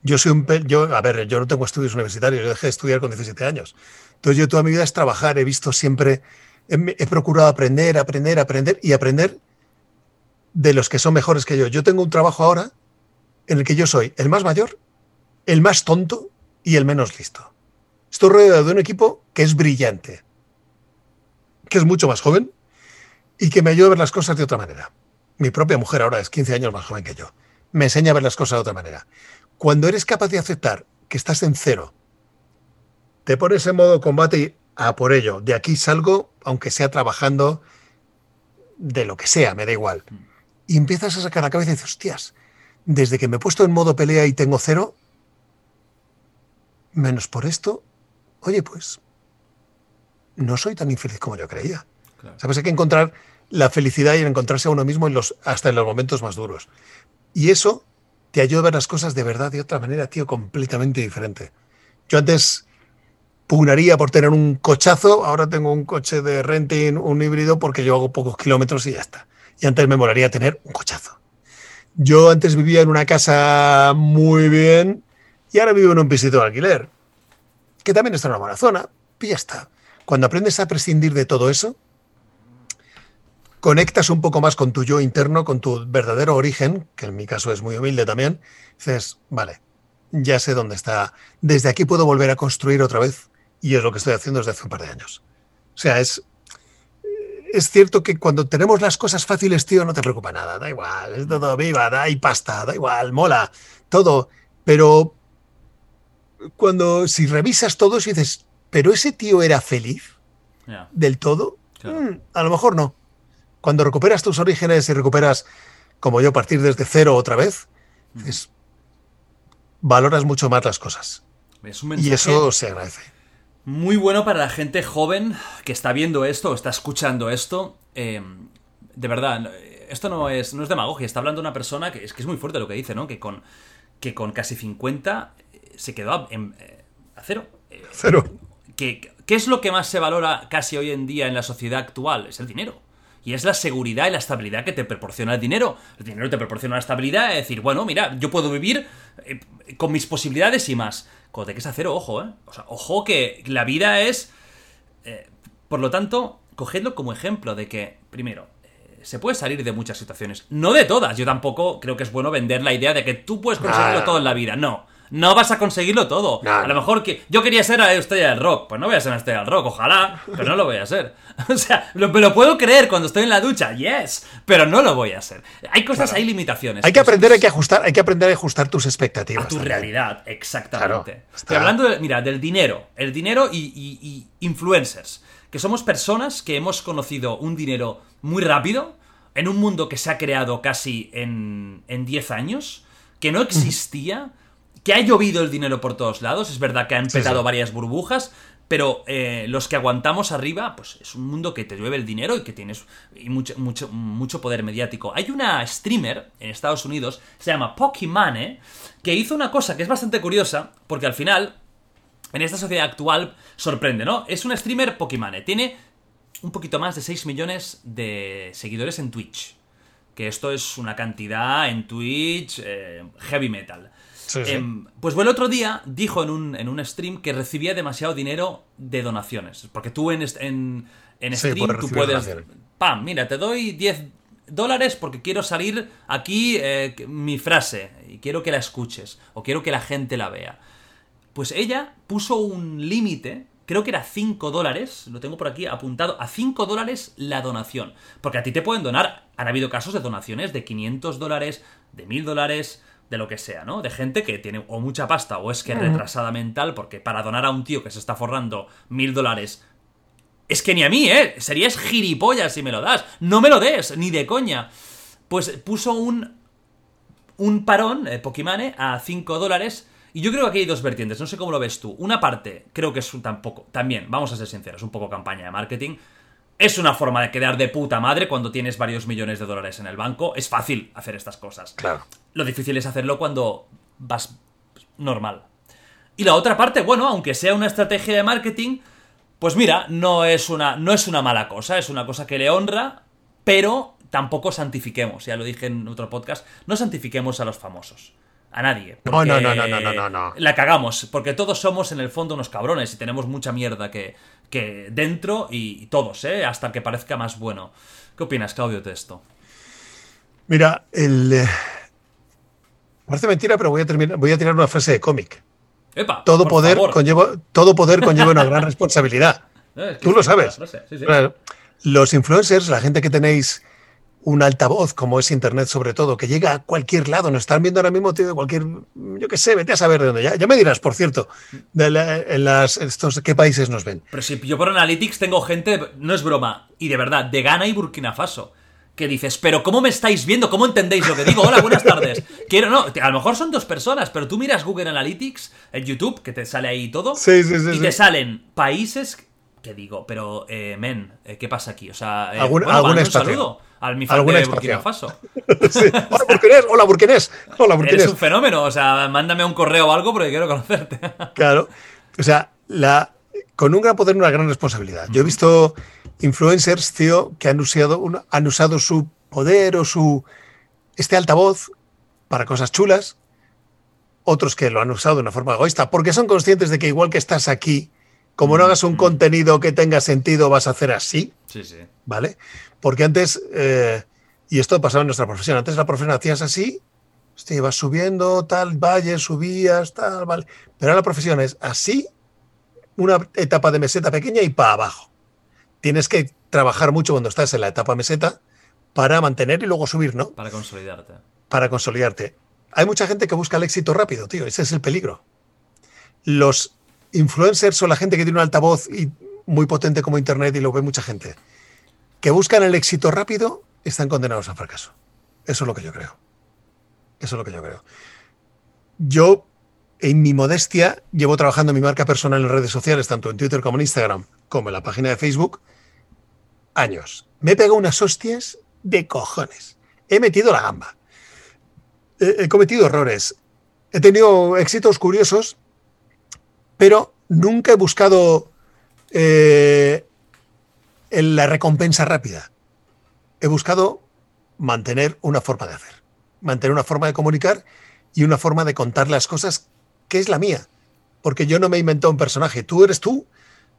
Yo soy un... Yo, a ver, yo no tengo estudios universitarios, yo dejé de estudiar con 17 años. Entonces yo toda mi vida es trabajar, he visto siempre he, procurado aprender, aprender, aprender y aprender de los que son mejores que yo. Yo tengo un trabajo ahora en el que yo soy el más mayor, el más tonto y el menos listo. Estoy rodeado de un equipo que es brillante, que es mucho más joven y que me ayuda a ver las cosas de otra manera. Mi propia mujer ahora es 15 años más joven que yo. Me enseña a ver las cosas de otra manera. Cuando eres capaz de aceptar que estás en cero, te pones en modo combate y a por ello. De aquí salgo, aunque sea trabajando de lo que sea, me da igual. Y empiezas a sacar la cabeza y dices, hostias, desde que me he puesto en modo pelea y tengo cero, menos por esto, oye, pues no soy tan infeliz como yo creía. ¿Sabes? Hay que encontrar la felicidad y encontrarse a uno mismo en los, hasta en los momentos más duros. Y eso te ayuda a ver las cosas de verdad de otra manera, tío, completamente diferente. Yo antes pugnaría por tener un cochazo. Ahora tengo un coche de renting, un híbrido, porque yo hago pocos kilómetros y ya está. Y antes me molaría tener un cochazo. Yo antes vivía en una casa muy bien y ahora vivo en un pisito de alquiler, que también está en una buena zona, y ya está. Cuando aprendes a prescindir de todo eso, conectas un poco más con tu yo interno, con tu verdadero origen, que en mi caso es muy humilde también, dices, vale, ya sé dónde está. Desde aquí puedo volver a construir otra vez y es lo que estoy haciendo desde hace un par de años. O sea, es, es cierto que cuando tenemos las cosas fáciles, tío, no te preocupa nada, da igual, es todo viva, da y pasta, da igual, mola, todo. Pero cuando si revisas todo y dices, pero ese tío era feliz del todo, claro. Mm, a lo mejor no. Cuando recuperas tus orígenes y recuperas, como yo, partir desde cero otra vez, dices, valoras mucho más las cosas. Es un Y eso se agradece. Muy bueno para la gente joven que está viendo esto o está escuchando esto. Eh, de verdad, esto no es, no es demagogia, está hablando una persona que es que es muy fuerte lo que dice, ¿no? Que con, que con casi 50 se quedó a, en- eh, a cero. Eh, Cero. que, ¿Qué es lo que más se valora casi hoy en día en la sociedad actual? Es el dinero. Y es la seguridad y la estabilidad que te proporciona el dinero. El dinero te proporciona la estabilidad de decir, bueno, mira, yo puedo vivir eh, con mis posibilidades y más. Cuando te quedas a cero, ojo, ¿eh? O sea, ojo que la vida es... eh, por lo tanto, cogedlo como ejemplo de que, primero, eh, se puede salir de muchas situaciones. No de todas. Yo tampoco creo que es bueno vender la idea de que tú puedes conseguirlo todo en la vida. No. No vas a conseguirlo todo. A lo mejor que yo quería ser la estrella del rock. Pues no voy a ser una estrella del rock, ojalá, pero no lo voy a ser. O sea, lo, me lo puedo creer cuando estoy en la ducha, yes, pero no lo voy a hacer. Hay cosas, hay limitaciones. Hay que aprender, hay que ajustar, hay que aprender a ajustar tus expectativas. a tu también. realidad, exactamente. Claro. Estoy hablando, de- mira, del dinero. El dinero y, y- y influencers. Que somos personas que hemos conocido un dinero muy rápido, en un mundo que se ha creado casi en, en 10 años, que no existía, que ha llovido el dinero por todos lados. Es verdad que han Sí, petado sí. varias burbujas. Pero eh, los que aguantamos arriba, pues es un mundo que te llueve el dinero y que tienes y mucho, mucho, mucho poder mediático. Hay una streamer en Estados Unidos, se llama Pokimane, que hizo una cosa que es bastante curiosa, porque al final, en esta sociedad actual, sorprende, ¿no? Es una streamer Pokimane, tiene un poquito más de 6 millones de seguidores en Twitch. Que esto es una cantidad en Twitch eh, heavy metal. Sí, sí. Em, pues bueno, el otro día dijo en un, en un stream que recibía demasiado dinero de donaciones. Porque tú en, en, en stream tú puedes... donaciones. Pam, mira, te doy 10 dólares porque quiero salir aquí eh, mi frase y quiero que la escuches o quiero que la gente la vea. Pues ella puso un límite, creo que era 5 dólares, lo tengo por aquí apuntado, a 5 dólares la donación. Porque a ti te pueden donar, han habido casos de donaciones de 500 dólares, de 1000 dólares, de lo que sea, ¿no? De gente que tiene o mucha pasta o es que retrasada mental, porque para donar a un tío que se está forrando 1000 dólares es que ni a mí, ¿eh? Serías gilipollas si me lo das. No me lo des, ni de coña. Pues puso un, un parón, eh, Pokimane, a 5 dólares. Y yo creo que aquí hay dos vertientes, no sé cómo lo ves tú. Una parte, creo que es un tampoco, también, vamos a ser sinceros, un poco campaña de marketing. Es una forma de quedar de puta madre cuando tienes varios millones de dólares en el banco. Es fácil hacer estas cosas. Claro. Lo difícil es hacerlo cuando vas normal. Y la otra parte, bueno, aunque sea una estrategia de marketing, pues mira, no es una, no es una mala cosa, es una cosa que le honra, pero tampoco santifiquemos, ya lo dije en otro podcast, no santifiquemos a los famosos. A nadie. No, no, no, no, no, no, no. La cagamos, porque todos somos en el fondo unos cabrones y tenemos mucha mierda que, que dentro y, y todos, ¿eh? Hasta que parezca más bueno. ¿Qué opinas, Claudio, de esto? Mira, el. eh, Parece mentira, pero voy a, terminar, voy a tirar una frase de cómic. Epa, Todo poder, conlleva, todo poder conlleva una gran responsabilidad. Eh, es que Tú lo sabes. sí, sí. Los influencers, la gente que tenéis un altavoz, como es Internet sobre todo, que llega a cualquier lado, nos están viendo ahora mismo, tío, de cualquier, yo qué sé, vete a saber de dónde. Ya, ya me dirás, por cierto, de la- en las, estos, qué países nos ven. Pero si yo por Analytics tengo gente, no es broma, y de verdad, de Ghana y Burkina Faso. Que dices, pero ¿cómo me estáis viendo? ¿Cómo entendéis lo que digo? Hola, buenas tardes. Quiero, no, a lo mejor son dos personas, pero tú miras Google Analytics en YouTube, que te sale ahí todo, Sí, sí, sí, y te salen países que digo, pero, eh, men, eh, ¿qué pasa aquí? O sea, eh, Algún- bueno, alguna manda un saludo al mi fan de Burkina. Faso. Sí. Hola, burkinés, hola, burkinés, hola, Eres burkinés. un fenómeno, o sea, mándame un correo o algo porque quiero conocerte. Claro. O sea, la, con un gran poder, una gran responsabilidad. Yo he visto influencers, tío, que han usado, un- han usado su poder o su este altavoz para cosas chulas. Otros que lo han usado de una forma egoísta, porque son conscientes de que igual que estás aquí, como no hagas un contenido que tenga sentido, vas a hacer así. Sí, sí. ¿vale? Porque antes, eh, y esto pasaba en nuestra profesión, antes la profesión hacías así, hostia, ibas subiendo, tal, valles, subías, tal, vale. Pero ahora la profesión es así, una etapa de meseta pequeña y para abajo. Tienes que trabajar mucho cuando estás en la etapa meseta para mantener y luego subir, ¿no? Para consolidarte. Para consolidarte. Hay mucha gente que busca el éxito rápido, tío, ese es el peligro. los influencers o la gente que tiene un altavoz y muy potente como Internet y lo ve mucha gente, que buscan el éxito rápido, están condenados al fracaso. Eso es lo que yo creo. Eso es lo que yo creo. Yo, en mi modestia, llevo trabajando mi marca personal en redes sociales, tanto en Twitter como en Instagram, como en la página de Facebook, años. Me he pegado unas hostias de cojones. He metido la gamba. He cometido errores. He tenido éxitos curiosos, pero nunca he buscado eh, la recompensa rápida. He buscado mantener una forma de hacer, mantener una forma de comunicar y una forma de contar las cosas que es la mía. Porque yo no me he inventado un personaje. Tú eres tú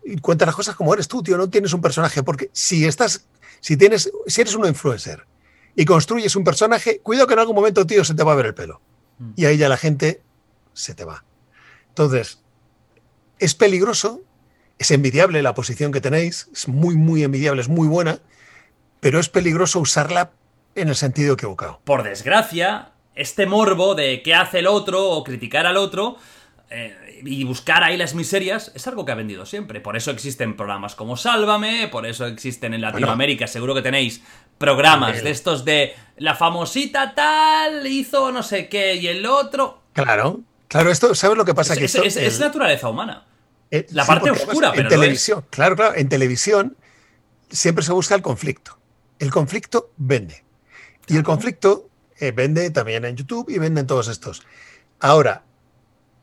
y cuenta las cosas como eres tú, tío. No tienes un personaje. Porque si estás, si tienes, si eres un influencer y construyes un personaje, cuidado que en algún momento, tío, se te va a ver el pelo. Y ahí ya la gente se te va. Entonces, es peligroso, es envidiable la posición que tenéis, es muy, muy envidiable, es muy buena, pero es peligroso usarla en el sentido equivocado. Por desgracia, este morbo de qué hace el otro o criticar al otro eh, y buscar ahí las miserias es algo que ha vendido siempre. Por eso existen programas como Sálvame, por eso existen en Latinoamérica, seguro que tenéis programas de estos de la famosita tal hizo no sé qué y el otro. Claro, claro, esto, ¿sabes lo que pasa? Es, que es, esto, es- es el- naturaleza humana. eh, la sí, parte oscura, además pero En televisión, claro, claro, en televisión siempre se busca el conflicto. El conflicto vende. Y el conflicto eh, vende también en YouTube y vende en todos estos. Ahora,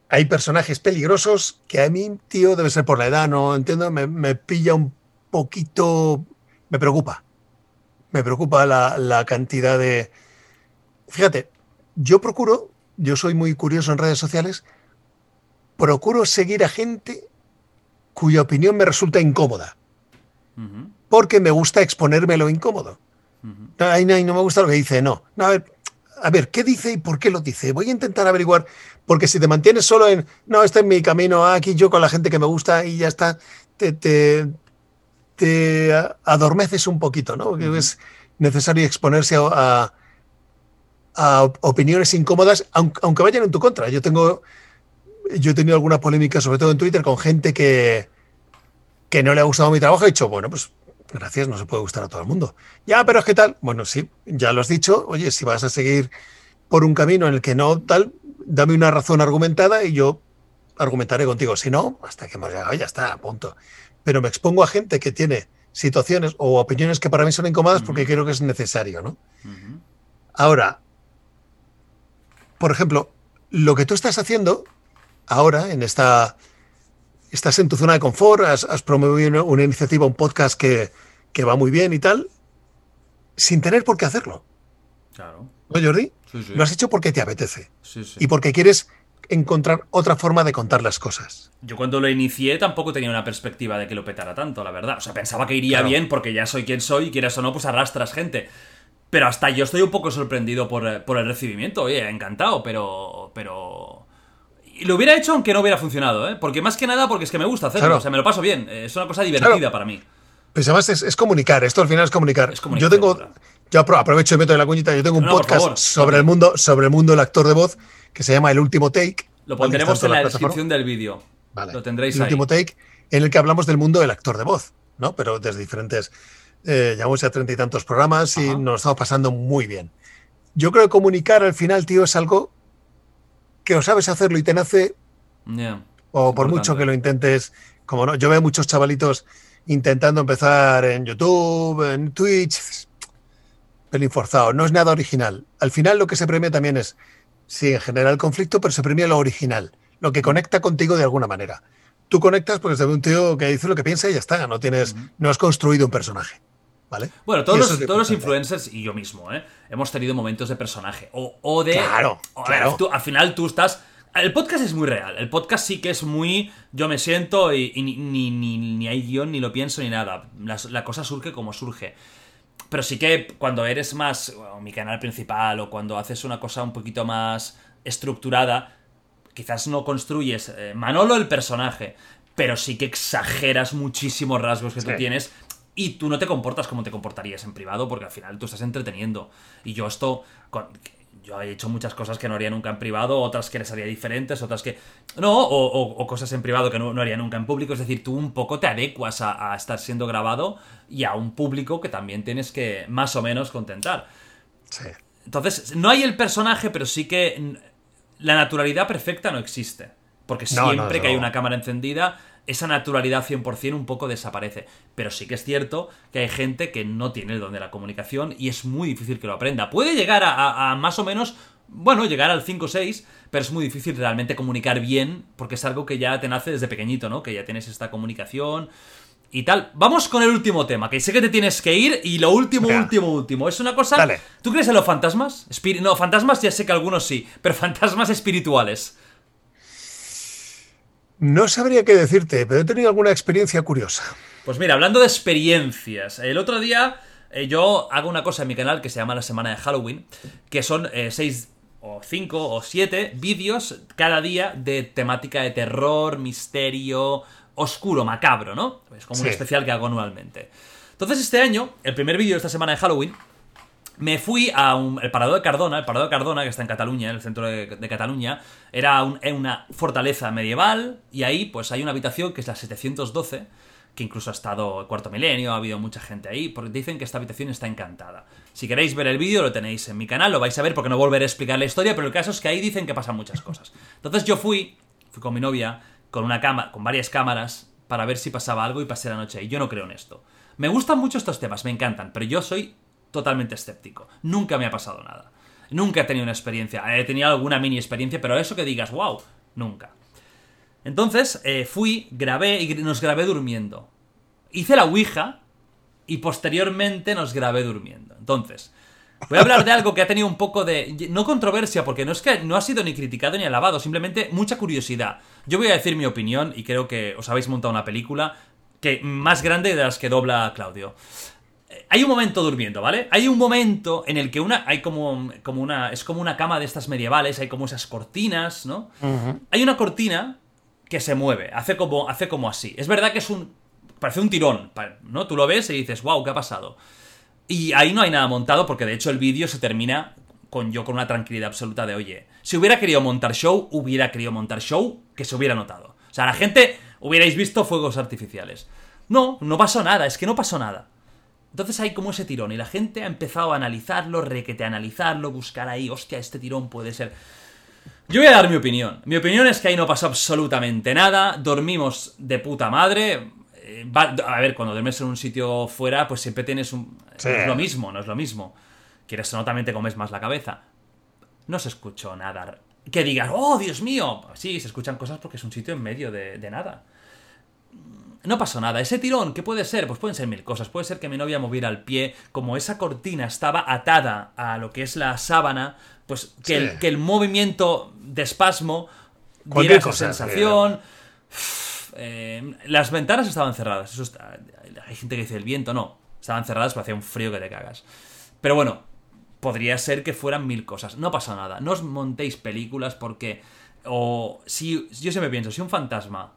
hay personajes peligrosos que a mí, tío, debe ser por la edad, no entiendo, me, me pilla un poquito, me preocupa. Me preocupa la, la cantidad de... Fíjate, yo procuro, yo soy muy curioso en redes sociales, procuro seguir a gente cuya opinión me resulta incómoda, porque me gusta exponerme lo incómodo. No, ahí no, no me gusta lo que dice, no. No, a ver, a ver, ¿qué dice y por qué lo dice? Voy a intentar averiguar, porque si te mantienes solo en, no, este es mi camino, aquí yo con la gente que me gusta y ya está, te, te, te adormeces un poquito, ¿no? Es necesario exponerse a, a- a opiniones incómodas, aunque, aunque vayan en tu contra. Yo tengo, yo he tenido alguna polémica, sobre todo en Twitter, con gente que, que no le ha gustado mi trabajo. He dicho, bueno, pues gracias, no se puede gustar a todo el mundo. Ya, pero es que tal. Bueno, sí, ya lo has dicho. Oye, si vas a seguir por un camino en el que no tal, dame una razón argumentada y yo argumentaré contigo. Si no, hasta que hemos llegado, ya está, punto. Pero me expongo a gente que tiene situaciones o opiniones que para mí son incómodas porque creo que es necesario, ¿no? Ahora, por ejemplo, lo que tú estás haciendo ahora en esta... Estás en tu zona de confort, has, has promovido una, una iniciativa, un podcast que, que va muy bien y tal, sin tener por qué hacerlo. Claro. ¿No, Jordi? Sí, sí. Lo has hecho porque te apetece Sí, sí. y porque quieres encontrar otra forma de contar las cosas. Yo cuando lo inicié tampoco tenía una perspectiva de que lo petara tanto, la verdad. O sea, pensaba que iría Claro. bien porque ya soy quien soy y quieras o no, pues arrastras gente. Pero hasta yo estoy un poco sorprendido por, eh, por el recibimiento. Oye, encantado, pero... pero... Y lo hubiera hecho aunque no hubiera funcionado, ¿eh? Porque más que nada porque es que me gusta hacerlo. Claro. O sea, me lo paso bien. Eh, Es una cosa divertida Claro. para mí. Pues además es, es comunicar, esto al final es comunicar. Es yo comunicación tengo, yo apro- aprovecho y meto de la cuñita, yo tengo un No, podcast favor. sobre el mundo, sobre el mundo del actor de voz que se llama El Último Take. Lo pondremos en la descripción del vídeo. Vale. Lo tendréis el ahí. último take en el que hablamos del mundo del actor de voz, ¿no? Pero desde diferentes, eh, llevamos ya treinta y tantos programas y nos estamos pasando muy bien. Yo creo que comunicar al final, tío, es algo que o sabes hacerlo y te nace, o por mucho que lo intentes, como no, yo veo muchos chavalitos intentando empezar en YouTube, en Twitch, pelín forzado, no es nada original. Al final lo que se premia también es, sí, en general conflicto, pero se premia lo original, lo que conecta contigo de alguna manera. Tú conectas porque se ve un tío que dice lo que piensa y ya está, no tienes, no has construido un personaje, ¿vale? Bueno, todos, los, todos influencers y yo mismo, ¿eh? Hemos tenido momentos de personaje. O, o de. Claro, o, a ver, claro. tú- al final tú estás. El podcast es muy real. El podcast sí que es muy. Yo me siento y, y ni, ni, ni- ni hay guion, ni lo pienso, ni nada. La, la cosa surge como surge. Pero sí que cuando eres más. o mi canal principal, o cuando haces una cosa un poquito más estructurada, quizás no construyes eh, Manolo el personaje, pero sí que exageras muchísimos rasgos que tú tienes y tú no te comportas como te comportarías en privado porque al final tú estás entreteniendo. Y yo esto, con- yo he hecho muchas cosas que no haría nunca en privado, otras que les haría diferentes, otras que... No, o, cosas en privado que no, haría nunca en público. Es decir, tú un poco te adecuas a, estar siendo grabado y a un público que también tienes que más o menos contentar. Sí. Entonces, no hay el personaje, pero sí que la naturalidad perfecta no existe. Porque siempre que hay una cámara encendida, esa naturalidad 100% un poco desaparece. Pero sí que es cierto que hay gente que no tiene el don de la comunicación y es muy difícil que lo aprenda. Puede llegar a, más o menos, bueno, llegar al 5 o 6, pero es muy difícil realmente comunicar bien porque es algo que ya te nace desde pequeñito, ¿no? Que ya tienes esta comunicación y tal. Vamos con el último tema, que sé que te tienes que ir y lo último, último, último. Es una cosa... Dale. ¿Tú crees en los fantasmas? no, fantasmas ya sé que algunos sí, pero fantasmas espirituales. No sabría qué decirte, pero he tenido alguna experiencia curiosa. Pues mira, hablando de experiencias, el otro día eh, yo hago una cosa en mi canal que se llama la semana de Halloween, que son eh, seis o cinco o siete vídeos cada día de temática de terror, misterio, oscuro, macabro, ¿no? Es como un especial que hago anualmente. Entonces este año, el primer vídeo de esta semana de Halloween, me fui a un, el Parador de Cardona, el Parador de Cardona, que está en Cataluña, en el centro de, Cataluña, era una fortaleza medieval y ahí pues hay una habitación que es la 712, que incluso ha estado el cuarto milenio, ha habido mucha gente ahí, porque dicen que esta habitación está encantada. Si queréis ver el vídeo, lo tenéis en mi canal, lo vais a ver porque no volveré a explicar la historia, pero el caso es que ahí dicen que pasan muchas cosas. Entonces yo fui, fui con mi novia, con una cama, con varias cámaras, para ver si pasaba algo y pasé la noche ahí. Yo no creo en esto. Me gustan mucho estos temas, me encantan, pero yo soy totalmente escéptico. Nunca me ha pasado nada. Nunca he tenido una experiencia. He tenido alguna mini experiencia, pero eso que digas, wow, nunca. Entonces eh, fui, grabé y nos grabé durmiendo. Hice la Ouija y posteriormente nos grabé durmiendo. Entonces, voy a hablar de algo que ha tenido un poco de... No controversia, porque no es que no ha sido ni criticado ni alabado, simplemente mucha curiosidad. Yo voy a decir mi opinión y creo que os habéis montado una película que más grande de las que dobla Claudio hay un momento durmiendo, ¿vale? Hay un momento en el que una. Hay como, como una. Es como una cama de estas medievales, hay como esas cortinas, ¿no? Hay una cortina que se mueve, hace como, hace como así. Es verdad que es un. Parece un tirón, ¿no? Tú lo ves y dices, wow, ¿qué ha pasado? Y ahí no hay nada montado, porque de hecho el vídeo se termina con yo con una tranquilidad absoluta de, oye, si hubiera querido montar show, hubiera querido montar show que se hubiera notado. O sea, la gente hubierais visto fuegos artificiales. No, no pasó nada, es que no pasó nada. Entonces hay como ese tirón y la gente ha empezado a analizarlo, requete analizarlo, buscar ahí, hostia, este tirón puede ser... Yo voy a dar mi opinión. Mi opinión es que ahí no pasó absolutamente nada, dormimos de puta madre. Eh, a ver, cuando duermes en un sitio fuera, pues siempre tienes un... No es lo mismo, no es lo mismo. Quieres o no, también te comes más la cabeza. No se escuchó nada. Que digas, oh, Dios mío. Sí, se escuchan cosas porque es un sitio en medio de, de nada no pasó nada. Ese tirón, ¿qué puede ser? Pues pueden ser mil cosas. Puede ser que mi novia moviera el pie, como esa cortina estaba atada a lo que es la sábana, pues que, el, que el movimiento de espasmo diera esa sensación. Eh, las ventanas estaban cerradas. Eso hay gente que dice el viento, no. Estaban cerradas, pero hacía un frío que te cagas. Pero bueno, podría ser que fueran mil cosas. No pasa nada. No os montéis películas porque. O si. Yo siempre pienso, si un fantasma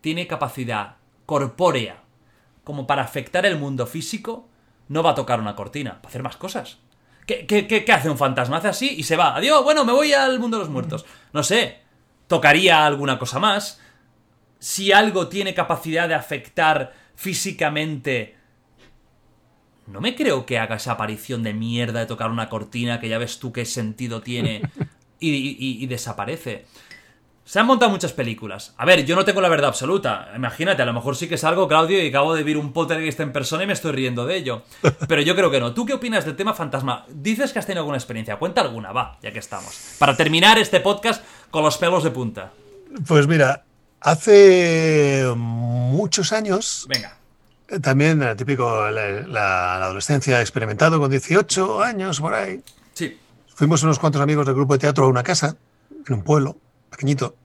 tiene capacidad corpórea como para afectar el mundo físico, no va a tocar una cortina, va a hacer más cosas. ¿Qué, qué, hace un fantasma? Hace así y se va. Adiós, bueno, me voy al mundo de los muertos. No sé, tocaría alguna cosa más. Si algo tiene capacidad de afectar físicamente... No me creo que haga esa aparición de mierda de tocar una cortina, que ya ves tú qué sentido tiene, y desaparece. Se han montado muchas películas. A ver, yo no tengo la verdad absoluta. Imagínate, a lo mejor sí que es algo, Claudio, y acabo de ver un está en persona y me estoy riendo de ello. Pero yo creo que no. ¿Tú qué opinas del tema fantasma? Dices que has tenido alguna experiencia. Cuenta alguna, va, ya que estamos. Para terminar este podcast con los pelos de punta. Pues mira, hace muchos años. Venga. Eh, también, eh, típico, la, la adolescencia experimentado con 18 años por ahí. Sí. Fuimos unos cuantos amigos del grupo de teatro a una casa, en un pueblo pequeñito.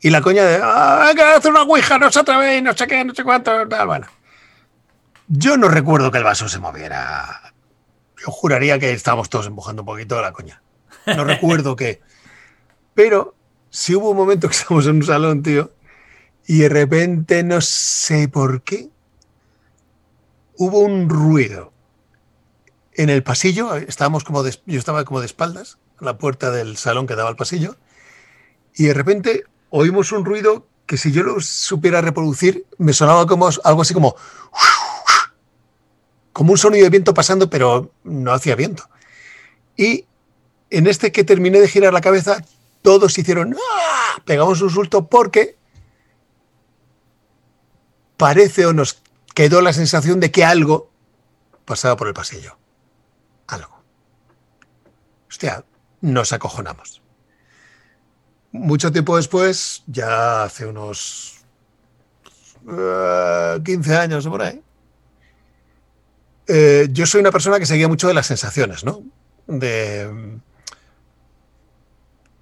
Y la coña de, ah, hay que hacer una ouija, no se atreve, no sé qué, no sé cuánto, tal, bueno. Yo no recuerdo que el vaso se moviera. Yo juraría que estábamos todos empujando un poquito la coña. No recuerdo qué. Pero si hubo un momento que estábamos en un salón, tío, y de repente, no sé por qué, hubo un ruido en el pasillo, estábamos como de- yo estaba como de espaldas a la puerta del salón que daba al pasillo, y de repente oímos un ruido que si yo lo supiera reproducir, me sonaba como algo así como como un sonido de viento pasando, pero no hacía viento. Y en este que terminé de girar la cabeza, todos hicieron ¡Ah! pegamos un susto porque parece o nos quedó la sensación de que algo pasaba por el pasillo. Algo. Hostia, nos acojonamos. Mucho tiempo después, ya hace unos eh, 15 años o por ahí, eh, yo soy una persona que seguía mucho de las sensaciones, ¿no? De,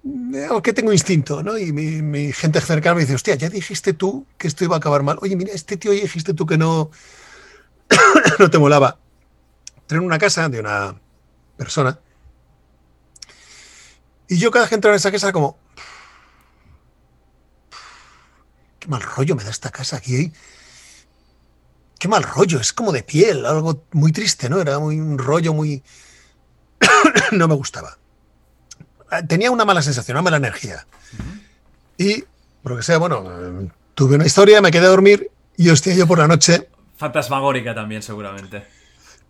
de algo que tengo instinto, ¿no? Y mi, mi gente cercana me dice, hostia, ya dijiste tú que esto iba a acabar mal. Oye, mira, este tío ya dijiste tú que no, no te molaba. Entré en una casa de una persona y yo cada vez que entraba en esa casa como... Qué mal rollo me da esta casa aquí. ¿eh? Qué mal rollo, es como de piel, algo muy triste, ¿no? Era muy, un rollo muy... no me gustaba. Tenía una mala sensación, una mala energía. Y, por lo que sea, bueno, tuve una historia, me quedé a dormir y hostia, yo por la noche, Fantasmagórica también, seguramente.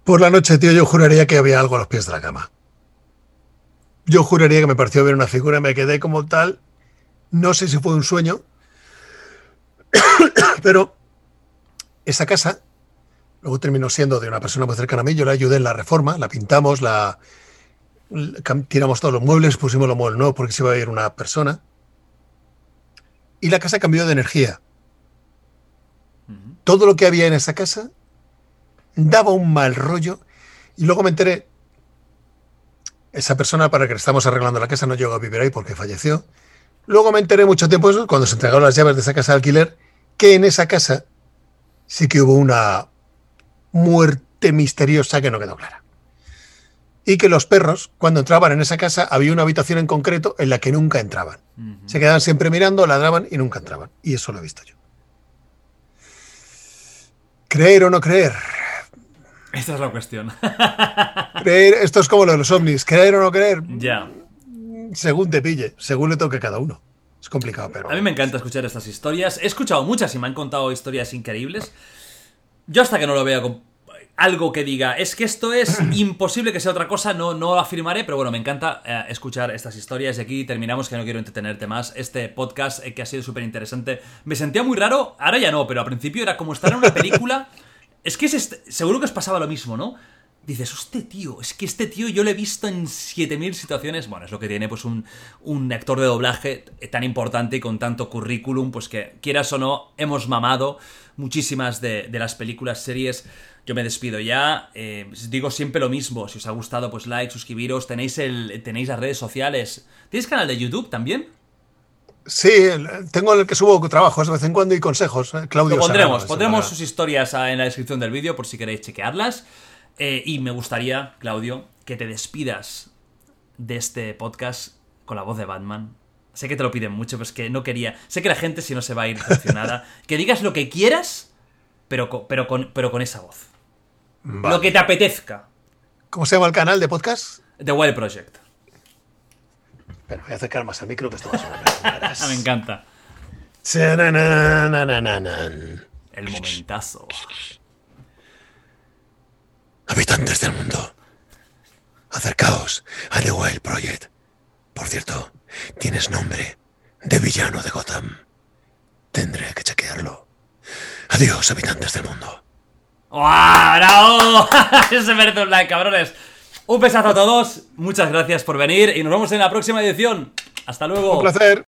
por la noche, tío, yo juraría que había algo a los pies de la cama. Yo juraría que me pareció ver una figura, me quedé como tal. No sé si fue un sueño, pero esa casa luego terminó siendo de una persona muy cercana a mí. Yo la ayudé en la reforma, la pintamos, la tiramos todos los muebles, pusimos los muebles nuevos porque se iba a ir una persona. Y la casa cambió de energía. Todo lo que había en esa casa daba un mal rollo. Y luego me enteré, esa persona para que le estamos arreglando la casa no llegó a vivir ahí porque falleció. Luego me enteré mucho tiempo después, cuando se entregaron las llaves de esa casa de alquiler, que en esa casa sí que hubo una muerte misteriosa que no quedó clara. Y que los perros, cuando entraban en esa casa, había una habitación en concreto en la que nunca entraban. Se quedaban siempre mirando, ladraban y nunca entraban. Y eso lo he visto yo. Creer o no creer. Esta es la cuestión. Creer, esto es como lo de los ovnis. Creer o no creer, ya. según te pille, según le toque a cada uno. Es complicado, pero. A mí me encanta escuchar estas historias. He escuchado muchas y me han contado historias increíbles. Yo hasta que no lo vea con algo que diga, es que esto es imposible que sea otra cosa, no, no afirmaré, pero bueno, me encanta eh, escuchar estas historias y aquí terminamos, que no quiero entretenerte más. Este podcast eh, que ha sido súper interesante. Me sentía muy raro, ahora ya no, pero al principio era como estar en una película. es que es este- seguro que os pasaba lo mismo, ¿no? Dices, este tío, es que este tío yo lo he visto en 7000 situaciones. Bueno, es lo que tiene pues un, un actor de doblaje tan importante y con tanto currículum, pues que quieras o no, hemos mamado muchísimas de, de las películas, series. Yo me despido ya. eh, digo siempre lo mismo. Si os ha gustado, pues like, suscribiros. Tenéis, el, tenéis las redes sociales. ¿Tienes canal de YouTube también? Sí, tengo el que subo trabajos de vez en cuando y consejos. eh, Claudio Lo pondremos, pondremos sus historias en la descripción del vídeo por si queréis chequearlas. Eh, y me gustaría, Claudio, que te despidas de este podcast con la voz de Batman. Sé que te lo piden mucho, pero es que no quería. Sé que la gente si no se va a ir decepcionada. que digas lo que quieras, pero con, pero con, pero con esa voz. Vale. Lo que te apetezca. ¿Cómo se llama el canal de podcast? The Wild Project. Pero voy a acercar más al micro que esto va a sonar. me encanta. El momentazo. Habitantes del mundo, acercaos a The Wild Project. Por cierto, tienes nombre de villano de Gotham. Tendré que chequearlo. Adiós, habitantes del mundo. ¡Guau! ¡Bravo! Se merece un like, cabrones. Un besazo a todos. Muchas gracias por venir y nos vemos en la próxima edición. Hasta luego. Un placer.